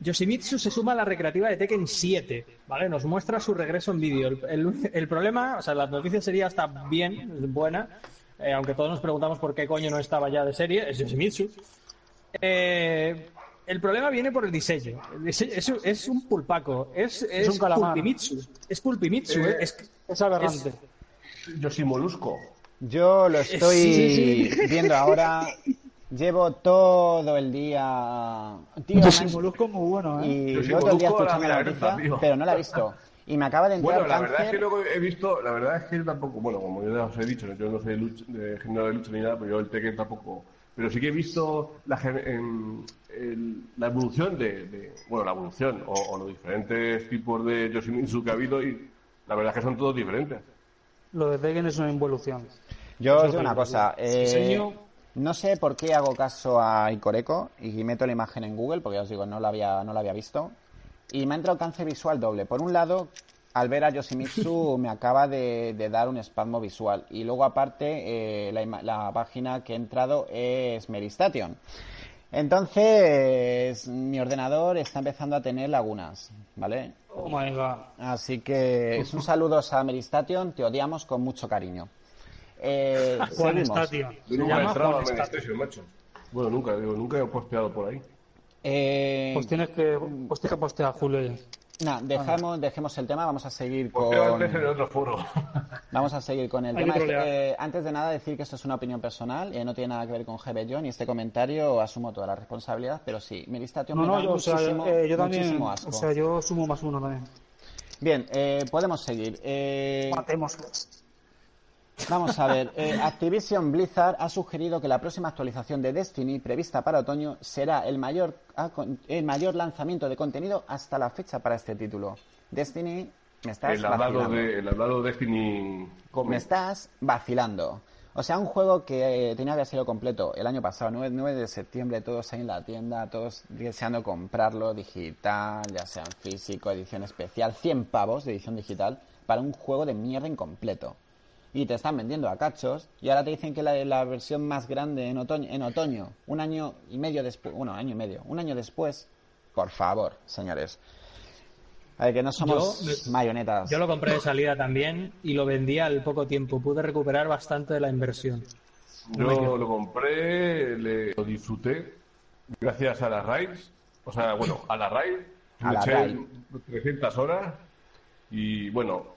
[SPEAKER 3] Yoshimitsu se suma a la recreativa de Tekken 7, ¿vale? Nos muestra su regreso en vídeo. El, el- el problema, o sea, la noticia sería hasta bien, buena, eh, aunque todos nos preguntamos por qué coño no estaba ya de serie, es Yoshimitsu. Eh, el problema viene por el diseño. El diseño- es, es un pulpaco, es, es,
[SPEAKER 2] un calamar.
[SPEAKER 3] Pulpimitsu. Es Pulpimitsu,
[SPEAKER 4] Eh,
[SPEAKER 3] eh, es,
[SPEAKER 2] Es aberrante.
[SPEAKER 4] Yo soy molusco.
[SPEAKER 1] Yo lo estoy
[SPEAKER 3] Sí,
[SPEAKER 1] viendo ahora. Llevo todo el día. Tío,
[SPEAKER 2] Yo soy molusco muy bueno, ¿eh?
[SPEAKER 1] y
[SPEAKER 4] Yo
[SPEAKER 1] yo todo el día
[SPEAKER 4] la
[SPEAKER 1] escuchando la
[SPEAKER 4] milagrosa,
[SPEAKER 1] noticia,
[SPEAKER 4] tío.
[SPEAKER 1] pero no la he visto. Y me acaba de entrar
[SPEAKER 4] Bueno, la verdad es que luego he visto, la verdad es que yo tampoco, bueno, como ya os he dicho, yo no soy de, lucha, de género de lucha ni nada, pero yo el Tekken tampoco. Pero sí que he visto la, gen- el- la evolución de, de- bueno, la evolución o, o los diferentes tipos de Yoshimitsu que ha habido y la verdad es que son todos diferentes.
[SPEAKER 2] Lo de Tekken es una involución.
[SPEAKER 1] Yo os digo una cosa. eh, no sé por qué hago caso a Icoreco y meto la imagen en Google, porque ya os digo, no la había, no la había visto. Y me ha entrado cáncer visual doble. Por un lado, al ver a <laughs> Yoshimitsu me acaba de, de dar un espasmo visual. Y luego, aparte, eh, la, página que he entrado es Meristation. Entonces, mi ordenador está empezando a tener lagunas, ¿vale?
[SPEAKER 2] Oh my god.
[SPEAKER 1] Así que es un saludo a Meristation, te odiamos con mucho cariño. Eh, <laughs>
[SPEAKER 2] Juan
[SPEAKER 1] seguimos.
[SPEAKER 2] está, tío.
[SPEAKER 4] Yo nunca he entrado a. Medistation, macho. Bueno, nunca, digo, nunca he posteado por ahí.
[SPEAKER 1] Eh,
[SPEAKER 2] Pues tienes que, pues tienes que postear full
[SPEAKER 1] Nah, dejamos, dejemos el tema, vamos a seguir con,
[SPEAKER 4] en otro foro. <laughs>
[SPEAKER 1] vamos a seguir con el
[SPEAKER 2] Hay
[SPEAKER 1] tema. Eh, antes de nada decir que esto es una opinión personal, eh, no tiene nada que ver con GB John y este comentario asumo toda la responsabilidad, pero sí,
[SPEAKER 2] No,
[SPEAKER 1] me
[SPEAKER 2] no,
[SPEAKER 1] da
[SPEAKER 2] yo, o sea,
[SPEAKER 1] muchísimo,
[SPEAKER 2] eh, yo también,
[SPEAKER 1] muchísimo asco.
[SPEAKER 2] o sea, yo sumo más uno también.
[SPEAKER 1] Bien, eh, podemos seguir. Eh,
[SPEAKER 2] Matémoslos.
[SPEAKER 1] Vamos a ver, eh, Activision Blizzard ha sugerido que la próxima actualización de Destiny prevista para otoño será el mayor, ah, el mayor lanzamiento de contenido hasta la fecha para este título. Destiny, me estás
[SPEAKER 4] El
[SPEAKER 1] vacilando.
[SPEAKER 4] de, el hablado de Destiny
[SPEAKER 1] Me estás vacilando. O sea, un juego que eh, tenía que haber sido completo el año pasado, 9, 9 de septiembre, todos ahí en la tienda, todos deseando comprarlo digital, ya sea en físico, edición especial, 100 pavos de edición digital para un juego de mierda incompleto. Y te están vendiendo a cachos y ahora te dicen que la, la versión más grande en otoño, en otoño, un año y medio después, bueno, año y medio, un año después, por favor, señores. A ver, que no somos
[SPEAKER 3] Yo-
[SPEAKER 1] marionetas.
[SPEAKER 3] Yo lo compré de salida también y lo vendí al poco tiempo. Pude recuperar bastante de la inversión.
[SPEAKER 4] Yo lo compré, le, lo disfruté gracias a las raids. O sea, bueno, a la raid.
[SPEAKER 1] A la
[SPEAKER 4] eché
[SPEAKER 1] raid.
[SPEAKER 4] 300 horas y bueno,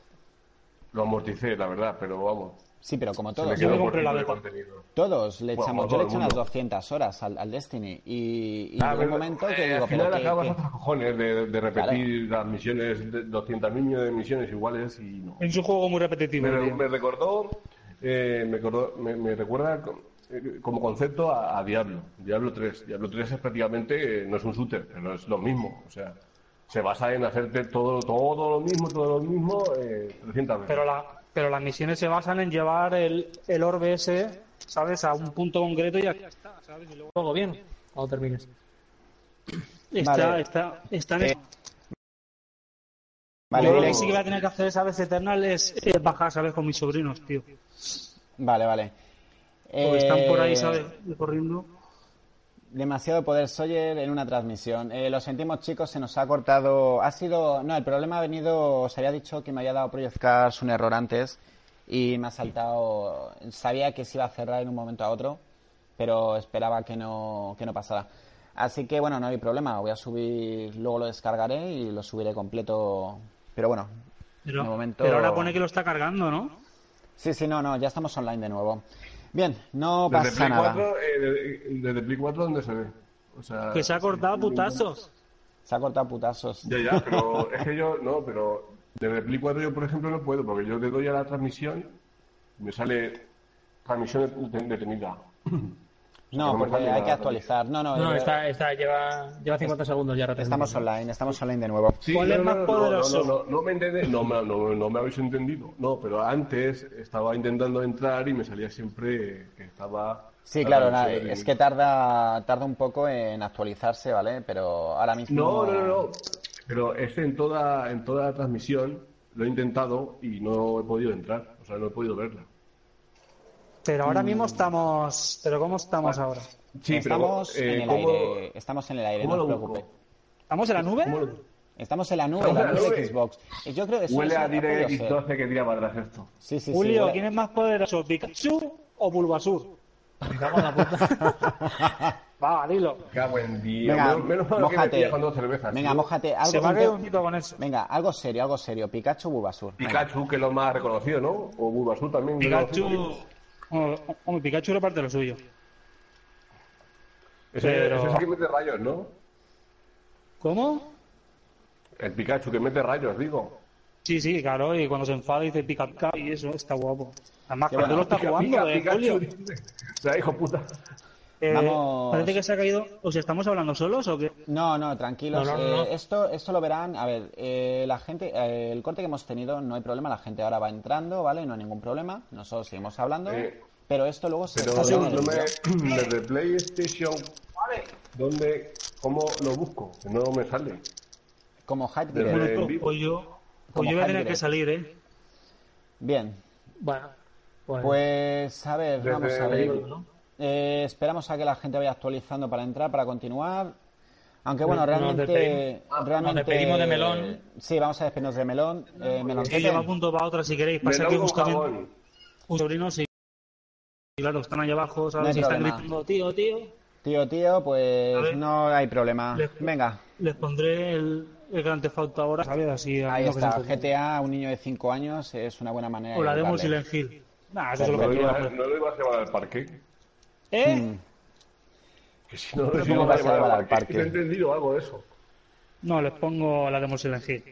[SPEAKER 4] lo amorticé, la verdad, pero vamos.
[SPEAKER 1] Sí, pero como todos.
[SPEAKER 2] Yo me compré la beta.
[SPEAKER 4] contenido.
[SPEAKER 1] Todos le
[SPEAKER 4] Bueno,
[SPEAKER 1] echamos, yo le eché unas
[SPEAKER 4] mundo.
[SPEAKER 1] 200 horas al, al Destiny y, y
[SPEAKER 4] Ah,
[SPEAKER 1] un momento
[SPEAKER 4] eh,
[SPEAKER 1] que digo,
[SPEAKER 4] al final
[SPEAKER 1] pero
[SPEAKER 4] acabas
[SPEAKER 1] que-
[SPEAKER 4] hasta cojones de, de repetir las misiones, de 200 millones de misiones iguales y no.
[SPEAKER 2] Es un juego muy repetitivo.
[SPEAKER 4] Me, me recordó, eh, me, acordó- me- me recuerda eh, como concepto a, a Diablo, Diablo 3. Diablo 3 es prácticamente, eh, no es un shooter, pero es lo mismo. O sea, se basa en hacerte todo, todo lo mismo, todo lo mismo, eh, 300 veces.
[SPEAKER 2] Pero, la, pero las misiones se basan en llevar el, el orbe ese, ¿sabes? A un punto concreto y ya está, ¿sabes? Y luego
[SPEAKER 3] Juego bien, cuando termines.
[SPEAKER 2] está,
[SPEAKER 1] Vale.
[SPEAKER 2] está, está en
[SPEAKER 1] Eh,
[SPEAKER 2] eso.
[SPEAKER 1] Vale,
[SPEAKER 2] lo que sí que voy a tener que hacer esa vez Eternal es, es bajar, ¿sabes? Con mis sobrinos, tío.
[SPEAKER 1] vale, vale.
[SPEAKER 2] Porque están por ahí,
[SPEAKER 1] Eh,
[SPEAKER 2] ¿sabes? Corriendo.
[SPEAKER 1] Demasiado poder Sawyer en una transmisión. Eh, lo sentimos, chicos, se nos ha cortado. Ha sido. No, el problema ha venido. Os había dicho que me había dado Project Cars un error antes y me ha saltado. Sabía que se iba a cerrar en un momento a otro, pero esperaba que no, que no pasara. Así que bueno, no hay problema. Voy a subir, luego lo descargaré y lo subiré completo. Pero bueno,
[SPEAKER 2] Pero,
[SPEAKER 1] de momento-
[SPEAKER 2] pero ahora pone que lo está cargando, ¿no?
[SPEAKER 1] sí, sí, no, no, ya estamos online de nuevo. Bien, no
[SPEAKER 4] desde
[SPEAKER 1] pasa
[SPEAKER 4] Play
[SPEAKER 1] nada.
[SPEAKER 4] 4, eh, desde- desde Play 4, ¿dónde se ve? O sea,
[SPEAKER 2] Que se ha cortado putazos.
[SPEAKER 1] Se ha cortado putazos.
[SPEAKER 4] Ya, ya, pero <laughs> es que yo, no, pero desde Play 4 yo, por ejemplo, no puedo, porque yo le doy a la transmisión, me sale transmisión det- detenida.
[SPEAKER 1] No, porque hay que actualizar. No, no,
[SPEAKER 3] No, está, está, lleva, lleva 50 segundos ya
[SPEAKER 1] Estamos online, estamos online de nuevo.
[SPEAKER 4] Sí,
[SPEAKER 2] ¿Cuál es
[SPEAKER 4] no,
[SPEAKER 2] más
[SPEAKER 4] no, no,
[SPEAKER 2] poderoso?
[SPEAKER 4] No, no, no, no me entendé, no, me- no, no me habéis entendido. No, pero antes estaba intentando entrar y me salía siempre que estaba.
[SPEAKER 1] Sí,
[SPEAKER 4] la
[SPEAKER 1] claro, na- es que tarda, tarda un poco en actualizarse, ¿vale? Pero ahora mismo...
[SPEAKER 4] No, no, no, no. Pero es en toda, en toda la transmisión, lo he intentado y no he podido entrar, o sea, no he podido verla.
[SPEAKER 2] Pero ahora mismo estamos. ¿Pero cómo estamos ahora?
[SPEAKER 4] Sí,
[SPEAKER 1] estamos,
[SPEAKER 4] pero eh,
[SPEAKER 1] en el
[SPEAKER 4] ¿cómo,
[SPEAKER 1] aire, estamos en el aire, no os
[SPEAKER 4] lo
[SPEAKER 1] preocupe.
[SPEAKER 4] busco?
[SPEAKER 2] ¿Estamos en la nube?
[SPEAKER 4] ¿Cómo lo-
[SPEAKER 1] Estamos en la nube,
[SPEAKER 4] en la
[SPEAKER 1] nube Xbox. Y Yo creo que
[SPEAKER 4] Huele a. DirectX 12 que tira para atrás esto.
[SPEAKER 1] Sí, sí, sí.
[SPEAKER 2] Julio,
[SPEAKER 1] huele-
[SPEAKER 2] ¿quién es más poderoso, Pikachu o Bulbasur? <laughs>
[SPEAKER 3] Me cago en la puta.
[SPEAKER 2] Va, dilo.
[SPEAKER 4] Cago en día.
[SPEAKER 1] Venga,
[SPEAKER 4] menos, menos mal que me
[SPEAKER 1] mójate.
[SPEAKER 4] pilla con dos cervezas.
[SPEAKER 1] Venga,
[SPEAKER 4] tío.
[SPEAKER 1] Algo
[SPEAKER 2] Se va a
[SPEAKER 1] con
[SPEAKER 2] caer
[SPEAKER 1] que-
[SPEAKER 2] un poquito con eso.
[SPEAKER 1] Venga, algo serio, algo serio. Pikachu, Bulbasur. Venga.
[SPEAKER 4] Pikachu, que es lo más reconocido, ¿no? O Bulbasaur también.
[SPEAKER 2] Pikachu. Hombre, hombre, Pikachu reparte lo suyo.
[SPEAKER 4] Ese,
[SPEAKER 2] Pero-
[SPEAKER 4] ese es el que mete rayos, ¿no?
[SPEAKER 2] ¿Cómo?
[SPEAKER 4] El Pikachu que mete rayos, digo.
[SPEAKER 2] Sí, sí, claro, y cuando se enfada dice pica pica y eso, está guapo. Además, cuando lo está
[SPEAKER 4] Pica,
[SPEAKER 2] jugando,
[SPEAKER 4] pica,
[SPEAKER 2] eh,
[SPEAKER 4] Pikachu. O sea, hijo puta.
[SPEAKER 2] Eh,
[SPEAKER 1] Vamos.
[SPEAKER 2] Parece que se ha caído. ¿O sea, estamos hablando solos o qué?
[SPEAKER 1] No, no, tranquilos.
[SPEAKER 3] No, no,
[SPEAKER 1] eh. Esto, esto lo verán. A ver, eh, la gente, eh, el corte que hemos tenido no hay problema. La gente ahora va entrando, ¿vale? No hay ningún problema. Nosotros seguimos hablando.
[SPEAKER 4] Eh,
[SPEAKER 1] Pero esto luego se
[SPEAKER 4] Pero no
[SPEAKER 1] vídeo.
[SPEAKER 4] me, desde PlayStation, ¿dónde, ¿cómo lo busco? Que no me sale.
[SPEAKER 1] como hype direct.
[SPEAKER 2] Bueno, pues yo, pues yo voy a tener que salir, ¿eh?
[SPEAKER 1] Bien,
[SPEAKER 2] Bueno, pues,
[SPEAKER 1] pues a ver,
[SPEAKER 4] Desde
[SPEAKER 1] vamos a ver. Eh, esperamos a que la gente vaya actualizando para entrar, para continuar. Aunque bueno,
[SPEAKER 2] Nos
[SPEAKER 1] realmente,
[SPEAKER 2] despedimos.
[SPEAKER 1] realmente
[SPEAKER 2] Nos despedimos de Melón.
[SPEAKER 1] Sí, vamos a despedirnos de Melón. Eh, Melón,
[SPEAKER 2] Que lleva punto para otra si queréis. Pasa
[SPEAKER 4] Melón
[SPEAKER 2] que
[SPEAKER 4] jabón.
[SPEAKER 2] un sobrino y y claro, están ahí abajo, ¿sabes?
[SPEAKER 1] No
[SPEAKER 2] están gritando, tío, tío.
[SPEAKER 1] tío, tío, pues
[SPEAKER 2] ver.
[SPEAKER 1] no hay problema.
[SPEAKER 2] Le-
[SPEAKER 1] Venga,
[SPEAKER 2] Les pondré el, el Gran Theft ahora, ¿sabes? Así,
[SPEAKER 1] ahí está. GTA, un niño de 5 años, es una buena manera
[SPEAKER 2] O la
[SPEAKER 1] de
[SPEAKER 2] demo. Silent Hill. Nah, eso es lo
[SPEAKER 4] ¿No
[SPEAKER 2] que pues.
[SPEAKER 4] ¿No lo ibas a llevar al parque?
[SPEAKER 2] ¿Eh?
[SPEAKER 1] Mm.
[SPEAKER 4] Que si no lo
[SPEAKER 1] ¿Cómo
[SPEAKER 4] ibas
[SPEAKER 1] vas a llevar al parque?
[SPEAKER 4] he entendido algo de eso.
[SPEAKER 2] No, les pongo la demo Silent Hill.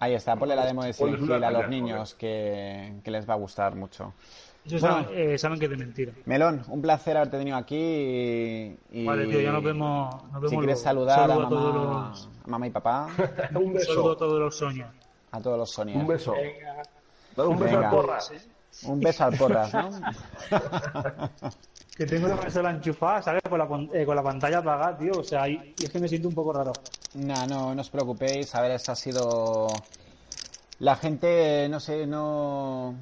[SPEAKER 1] Ahí está, ponle la demo de Silent
[SPEAKER 4] Ponles una
[SPEAKER 1] Hill a los niños que, que les va a gustar mucho.
[SPEAKER 2] Ellos
[SPEAKER 1] Bueno.
[SPEAKER 2] saben, eh, saben que es de mentira.
[SPEAKER 1] Melón, un placer haberte tenido aquí y, y
[SPEAKER 2] Vale, tío, ya nos vemos. Nos vemos
[SPEAKER 1] si quieres
[SPEAKER 2] luego.
[SPEAKER 1] saludar a
[SPEAKER 2] a todos
[SPEAKER 1] mamá,
[SPEAKER 2] los,
[SPEAKER 1] a mamá y papá, <laughs>
[SPEAKER 4] un
[SPEAKER 2] saludo a
[SPEAKER 4] beso.
[SPEAKER 2] todos los Sonia.
[SPEAKER 1] a todos los Sonia.
[SPEAKER 4] Un beso. Dale un beso
[SPEAKER 1] Venga.
[SPEAKER 4] al porras.
[SPEAKER 1] Un beso al porras, ¿no? <laughs>
[SPEAKER 2] Que tengo la consola enchufada, ¿sabes? Con la, eh, con la pantalla apagada, tío. O sea, y, y es que me siento un poco raro.
[SPEAKER 1] No, no, no os preocupéis. A ver, esta ha sido. La gente, no sé, no.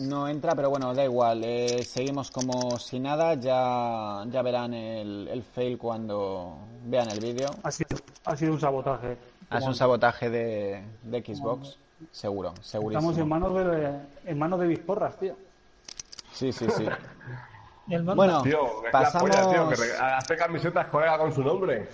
[SPEAKER 1] No entra, pero bueno, da igual. eh, seguimos como si nada. Ya, ya verán el, el fail cuando vean el vídeo.
[SPEAKER 2] Ha sido, ha sido un sabotaje.
[SPEAKER 1] Ah, Es un sabotaje de, de Xbox. Seguro,
[SPEAKER 2] Estamos en
[SPEAKER 1] segurísimo.
[SPEAKER 2] manos de, en manos de Bisporras, tío.
[SPEAKER 1] Sí, sí, sí. <laughs> Bueno,
[SPEAKER 4] Tío, es
[SPEAKER 1] pasamos.
[SPEAKER 4] la polla, tío, que hace camisetas colega con su nombre.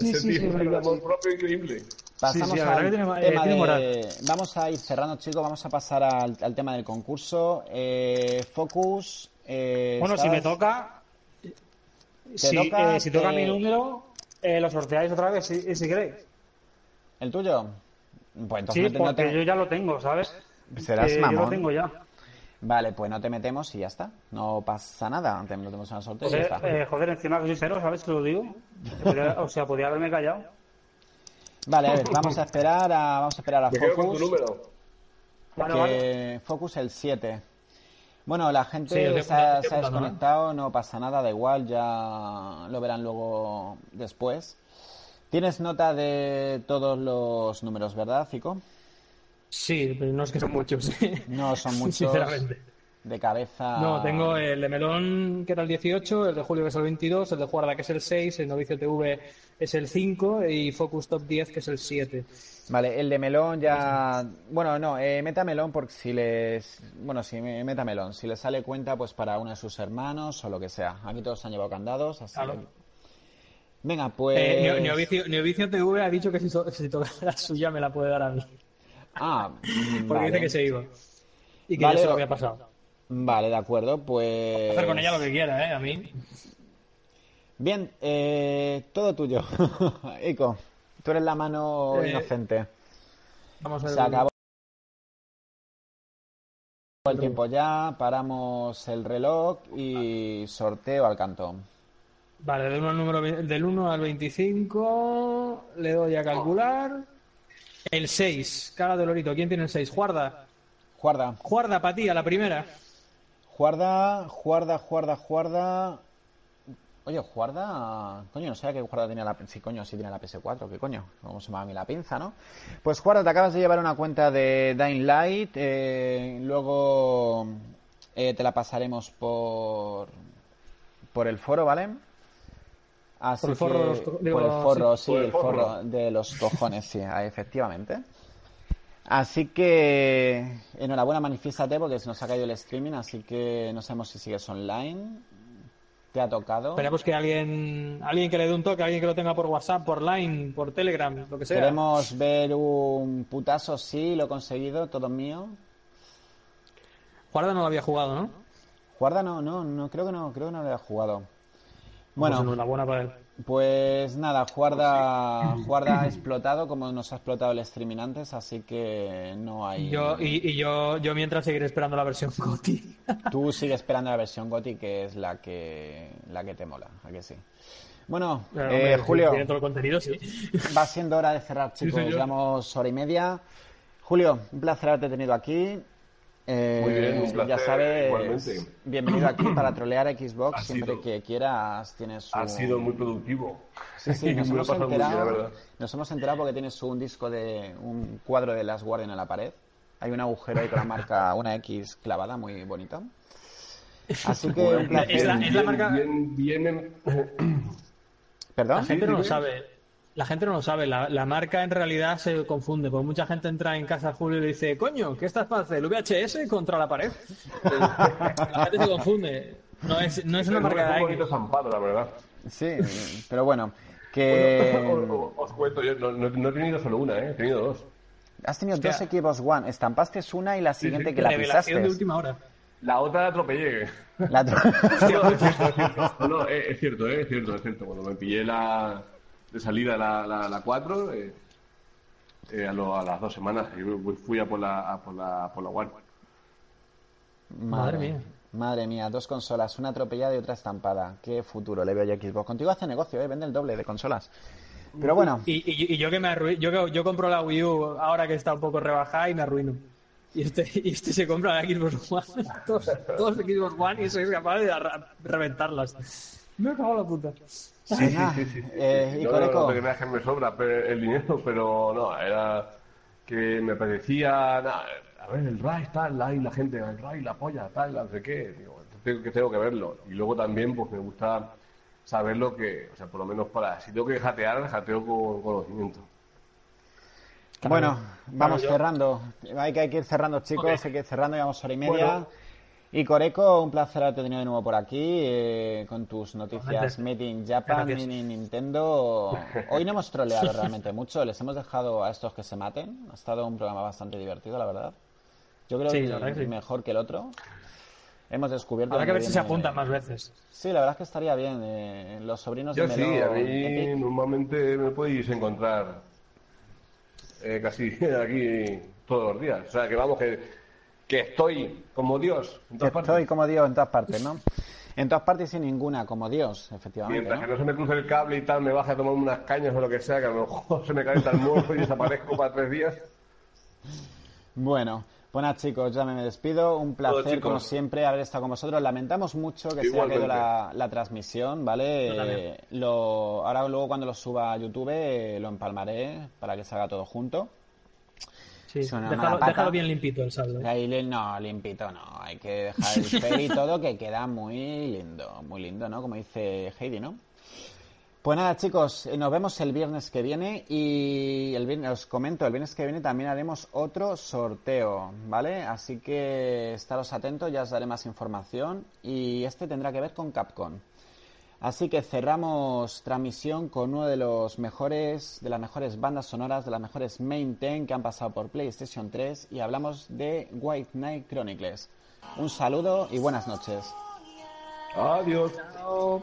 [SPEAKER 2] Sí,
[SPEAKER 4] Ese
[SPEAKER 2] sí,
[SPEAKER 4] tío
[SPEAKER 2] sí, es
[SPEAKER 4] tiene un
[SPEAKER 2] verdad,
[SPEAKER 4] amor
[SPEAKER 2] sí.
[SPEAKER 4] propio increíble.
[SPEAKER 1] Pasamos
[SPEAKER 2] Sí, sí,
[SPEAKER 1] al
[SPEAKER 2] eh,
[SPEAKER 1] de... Vamos a ir cerrando, chicos. Vamos a pasar al, al tema del concurso. Eh, Focus. eh,
[SPEAKER 2] Bueno, si me toca. Si,
[SPEAKER 1] toca,
[SPEAKER 2] eh, si toca mi número, eh, lo sorteáis otra vez, si, si queréis.
[SPEAKER 1] ¿El tuyo? Pues entonces
[SPEAKER 2] Sí,
[SPEAKER 1] no te- no
[SPEAKER 2] porque
[SPEAKER 1] te-
[SPEAKER 2] yo ya lo tengo, ¿sabes?
[SPEAKER 1] Serás
[SPEAKER 2] Que yo lo tengo ya.
[SPEAKER 1] Vale, pues no te metemos y ya está. No pasa nada. Te metemos en el sorteo y ya
[SPEAKER 2] Joder,
[SPEAKER 1] está.
[SPEAKER 2] eh, joder, encima que soy cero, ¿sabes? Te lo digo. <laughs> O sea, podría haberme callado.
[SPEAKER 1] Vale, a ver, vamos a esperar a, vamos a, esperar a
[SPEAKER 4] con tu
[SPEAKER 1] Focus.
[SPEAKER 4] número.
[SPEAKER 2] Vale,
[SPEAKER 1] que
[SPEAKER 2] vale.
[SPEAKER 1] Focus el 7. Bueno, la gente
[SPEAKER 2] Sí,
[SPEAKER 1] se, ha, se ha desconectado, no pasa nada, da igual, ya lo verán luego después. Tienes nota de todos los números, ¿verdad, Fico?
[SPEAKER 2] Sí, pero no es que son muchos. <laughs>
[SPEAKER 1] No son <laughs> muchos.
[SPEAKER 2] Sinceramente.
[SPEAKER 1] De cabeza.
[SPEAKER 2] No, tengo el de Melón, que era el 18, el de Julio, que es el 22, el de Guarda, que es el 6, el Novicio TV es el 5 y Focus Top 10, que es el 7.
[SPEAKER 1] Vale, el de melón ya. Bueno, no, eh, meta melón porque si les. Bueno, si me meta melón, si le sale cuenta, pues para uno de sus hermanos o lo que sea. Aquí todos han llevado candados, así.
[SPEAKER 2] Claro.
[SPEAKER 1] Venga, pues.
[SPEAKER 2] Eh, Neo- Neovicio, Neovicio TV ha dicho que si, to- si toca la suya me la puede dar a mí,
[SPEAKER 1] Ah, <laughs>
[SPEAKER 2] porque
[SPEAKER 1] vale.
[SPEAKER 2] dice que se iba. Y que
[SPEAKER 1] Vale,
[SPEAKER 2] ya se lo había pasado.
[SPEAKER 1] Vale, de acuerdo, pues.
[SPEAKER 2] Hacer con ella lo que quiera, ¿eh? A mí.
[SPEAKER 1] Bien, eh, todo tuyo. <laughs> Ico, tú eres la mano
[SPEAKER 2] Eh,
[SPEAKER 1] inocente.
[SPEAKER 2] Vamos a ver.
[SPEAKER 1] Se acabó el tiempo ya, paramos el reloj y sorteo al cantón.
[SPEAKER 2] Vale, del 1 al, número, del 1 al 25 le doy a calcular. El 6, cara de lorito. ¿Quién tiene el 6? Guarda.
[SPEAKER 1] Guarda,
[SPEAKER 2] Guarda para ti, a la primera.
[SPEAKER 1] guarda, guarda, guarda, guarda. Oye, guarda. Coño, no sabía que guarda tenía la. Sí, coño, sí tiene la PS4. ¿Qué coño? ¿Cómo se llama a mí la pinza, no? Pues guarda, te acabas de llevar una cuenta de Dying Light. eh, luego eh, te la pasaremos por. Por el foro, ¿vale? Así
[SPEAKER 2] Por el forro
[SPEAKER 1] que-
[SPEAKER 2] de los digo,
[SPEAKER 1] por el forro,
[SPEAKER 2] sí.
[SPEAKER 1] sí,
[SPEAKER 4] Por el
[SPEAKER 1] el
[SPEAKER 4] forro.
[SPEAKER 1] forro de los cojones, sí, efectivamente. Así que enhorabuena, manifiéstate porque se nos ha caído el streaming, así que no sabemos si sigues online. ¿Te ha tocado?
[SPEAKER 2] Esperemos que alguien, alguien que le dé un toque, alguien que lo tenga por WhatsApp, por Line, por Telegram, lo que sea.
[SPEAKER 1] Queremos ver un putazo, sí, lo he conseguido, todo mío.
[SPEAKER 2] Guarda no lo había jugado, ¿no?
[SPEAKER 1] Guarda, no, no, no, creo que no, creo que no lo he jugado.
[SPEAKER 2] Pues
[SPEAKER 1] Bueno,
[SPEAKER 2] enhorabuena para él.
[SPEAKER 1] pues nada, Guarda, Guarda ha explotado como nos ha explotado el streaming antes, así que no hay...
[SPEAKER 2] Yo, y, y yo, yo mientras seguiré esperando la versión <laughs> GOTY.
[SPEAKER 1] Tú sigue esperando la versión GOTY, que es la que, la que te mola, ¿a que sí? Bueno,
[SPEAKER 2] Claro,
[SPEAKER 1] eh,
[SPEAKER 2] hombre,
[SPEAKER 1] Julio,
[SPEAKER 2] Tiene todo el contenido, sí.
[SPEAKER 1] va siendo hora de cerrar, chicos.
[SPEAKER 2] señor.
[SPEAKER 1] Llevamos hora y media. Julio, un placer haberte tenido aquí. Eh,
[SPEAKER 4] Muy bien, un placer,
[SPEAKER 1] ya sabes,
[SPEAKER 4] igualmente.
[SPEAKER 1] bienvenido aquí para trolear a Xbox
[SPEAKER 4] Ha
[SPEAKER 1] siempre
[SPEAKER 4] sido-
[SPEAKER 1] que quieras. Tienes
[SPEAKER 4] Ha
[SPEAKER 1] un-
[SPEAKER 4] sido muy productivo.
[SPEAKER 1] Sí, sí, <laughs> nos hemos,
[SPEAKER 4] bien, la
[SPEAKER 1] enterado, nos hemos enterado porque tienes un disco de un cuadro de Las Guardian en la pared. Hay un agujero ahí con la marca, <laughs> una X clavada, muy bonito. <laughs> Así que un placer.
[SPEAKER 5] Es la- es la marca-
[SPEAKER 4] Bien, bien,
[SPEAKER 1] ¿Perdón?
[SPEAKER 5] La gente no lo sabe. La gente no lo sabe. La, la marca en realidad se confunde. Porque mucha gente entra en casa de Julio y le dice, coño, ¿qué estás para hacer? ¿El VHS contra la pared? la gente se confunde. No es, no es una
[SPEAKER 4] es
[SPEAKER 5] marca
[SPEAKER 4] un
[SPEAKER 5] de
[SPEAKER 4] bonito
[SPEAKER 5] X.
[SPEAKER 4] zampado, la verdad.
[SPEAKER 1] Sí, pero bueno, que
[SPEAKER 4] Bueno, os, os cuento, yo no, no- no he tenido solo una, ¿eh? he tenido dos.
[SPEAKER 1] has tenido dos equipos One, estampaste una y la siguiente
[SPEAKER 4] sí.
[SPEAKER 1] que la
[SPEAKER 5] Revelación de
[SPEAKER 1] pisaste.
[SPEAKER 5] última hora.
[SPEAKER 4] La otra la atropellé.
[SPEAKER 1] La tro-
[SPEAKER 4] No, <laughs> <laughs> no, eh, es cierto, eh, es cierto, es cierto. Cuando me pillé la de salida la, la, la 4, eh, eh, a, lo- a las dos semanas y fui a por la, a por la, por la One.
[SPEAKER 5] Madre mía.
[SPEAKER 1] Madre mía, dos consolas, una atropellada y otra estampada. Qué futuro le veo yo a Xbox. Contigo hace negocio, ¿eh? vende el doble de consolas. Pero bueno,
[SPEAKER 5] Y, y- y yo que me arruino, yo, yo compro la Wii U ahora que está un poco rebajada y me arruino. Y este, <laughs> y este se compra la Xbox One, <laughs> todos, todos Xbox One y soy capaz de reventarlas. Me he cagado la puta.
[SPEAKER 1] Venga, eh, y
[SPEAKER 4] No, no,
[SPEAKER 1] Coreco,
[SPEAKER 4] no te creas que me sobra pe- el dinero, pero no, era que me parecía, nada, a ver, el RAI tal, ahí la gente, el RAI, la polla, tal, no sé qué, digo, tengo que, tengo que verlo. Y luego también, pues me gusta saber lo que, o sea, por lo menos para, si tengo que jatear, jateo con conocimiento.
[SPEAKER 1] bueno, vamos
[SPEAKER 5] yo-
[SPEAKER 1] cerrando. Hay que, hay que ir cerrando, chicos, hay que ir cerrando, llevamos hora y media.
[SPEAKER 4] Bueno.
[SPEAKER 1] Y Coreco, un placer haberte tenido de nuevo por aquí eh, con tus noticias. Made in Japan,
[SPEAKER 5] Gracias.
[SPEAKER 1] Made in Nintendo. Hoy no hemos troleado realmente mucho, les hemos dejado a estos que se maten. Ha estado un programa bastante divertido, la verdad. Yo creo
[SPEAKER 5] Sí,
[SPEAKER 1] que
[SPEAKER 5] verdad sí.
[SPEAKER 1] mejor que el otro. Hemos descubierto.
[SPEAKER 5] Habrá que ver si se apuntan más veces.
[SPEAKER 1] Sí, la verdad es que estaría bien. eh, los sobrinos
[SPEAKER 4] Yo
[SPEAKER 1] de
[SPEAKER 4] sí,
[SPEAKER 1] Melo
[SPEAKER 4] a mí normalmente me podéis encontrar eh, casi <laughs> aquí todos los días. O sea, que vamos, que, que estoy como Dios en
[SPEAKER 1] Que
[SPEAKER 4] todas partes.
[SPEAKER 1] estoy como Dios en todas partes, ¿no? En todas partes y ninguna, como Dios, efectivamente.
[SPEAKER 4] Mientras
[SPEAKER 1] ¿no?
[SPEAKER 4] que no se me cruce el cable y tal, me baje a tomar unas cañas o lo que sea, que a lo mejor <laughs> se me calienta el morro y desaparezco para tres días.
[SPEAKER 1] Bueno, buenas chicos, ya me despido. Un placer, como siempre, haber estado con vosotros. Lamentamos mucho que se haya caído la, la transmisión, ¿vale? Eh, lo, ahora luego cuando lo suba a YouTube eh, lo empalmaré para que salga todo junto.
[SPEAKER 5] Sí, déjalo, déjalo bien limpito el saldo. ¿eh?
[SPEAKER 1] Ahí, no, limpito no, hay que dejar el pelo y todo que queda muy lindo, muy lindo, ¿no? Como dice Heidi, ¿no? Pues nada, chicos, eh, nos vemos el viernes que viene y el viernes, os comento, el viernes que viene también haremos otro sorteo, ¿vale? Así que estaros atentos, ya os daré más información y este tendrá que ver con Capcom. Así que cerramos transmisión con uno de los mejores, de las mejores bandas sonoras, de las mejores main ten que han pasado por PlayStation 3 y hablamos de White Knight Chronicles. Un saludo y buenas noches.
[SPEAKER 4] Adiós.
[SPEAKER 5] Chao.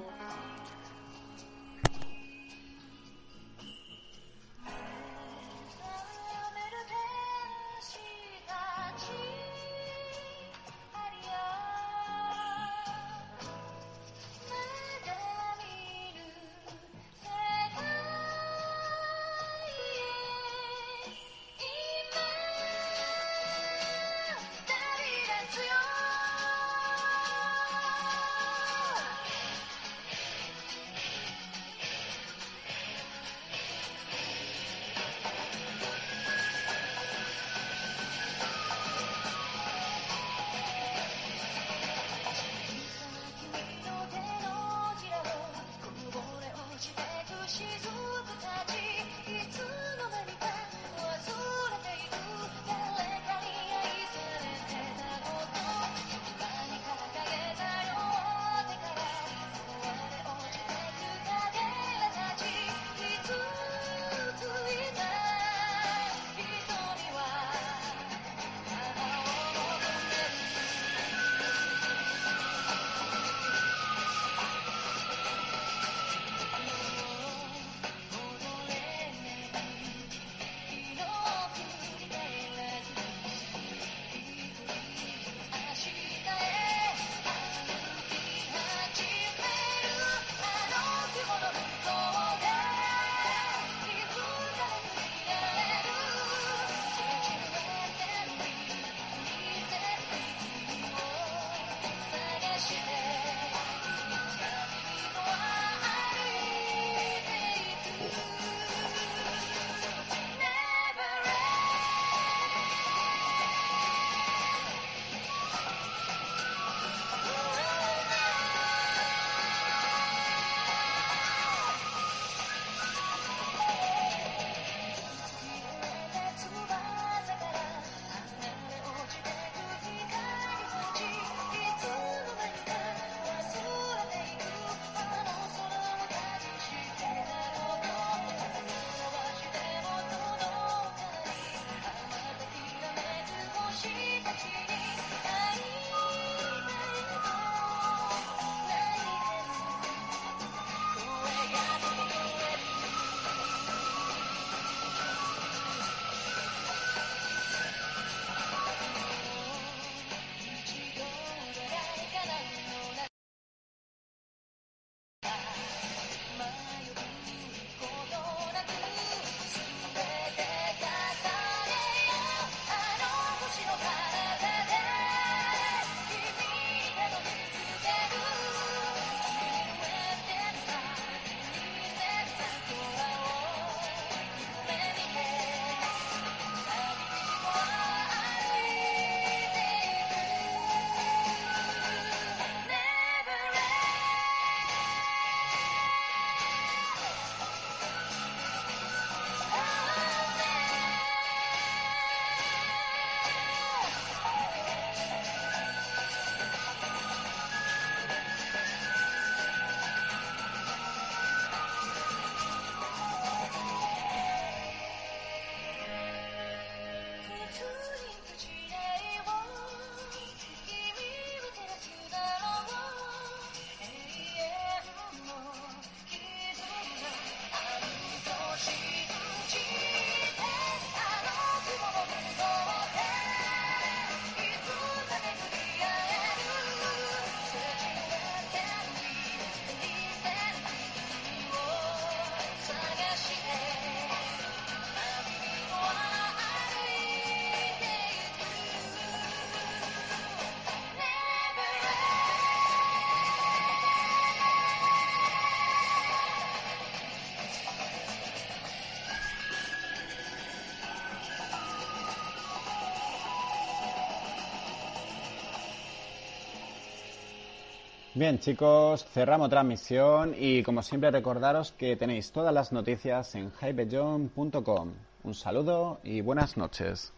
[SPEAKER 1] Bien, chicos, cerramos transmisión y como siempre recordaros que tenéis todas las noticias en hypejohn.com. Un saludo y buenas noches.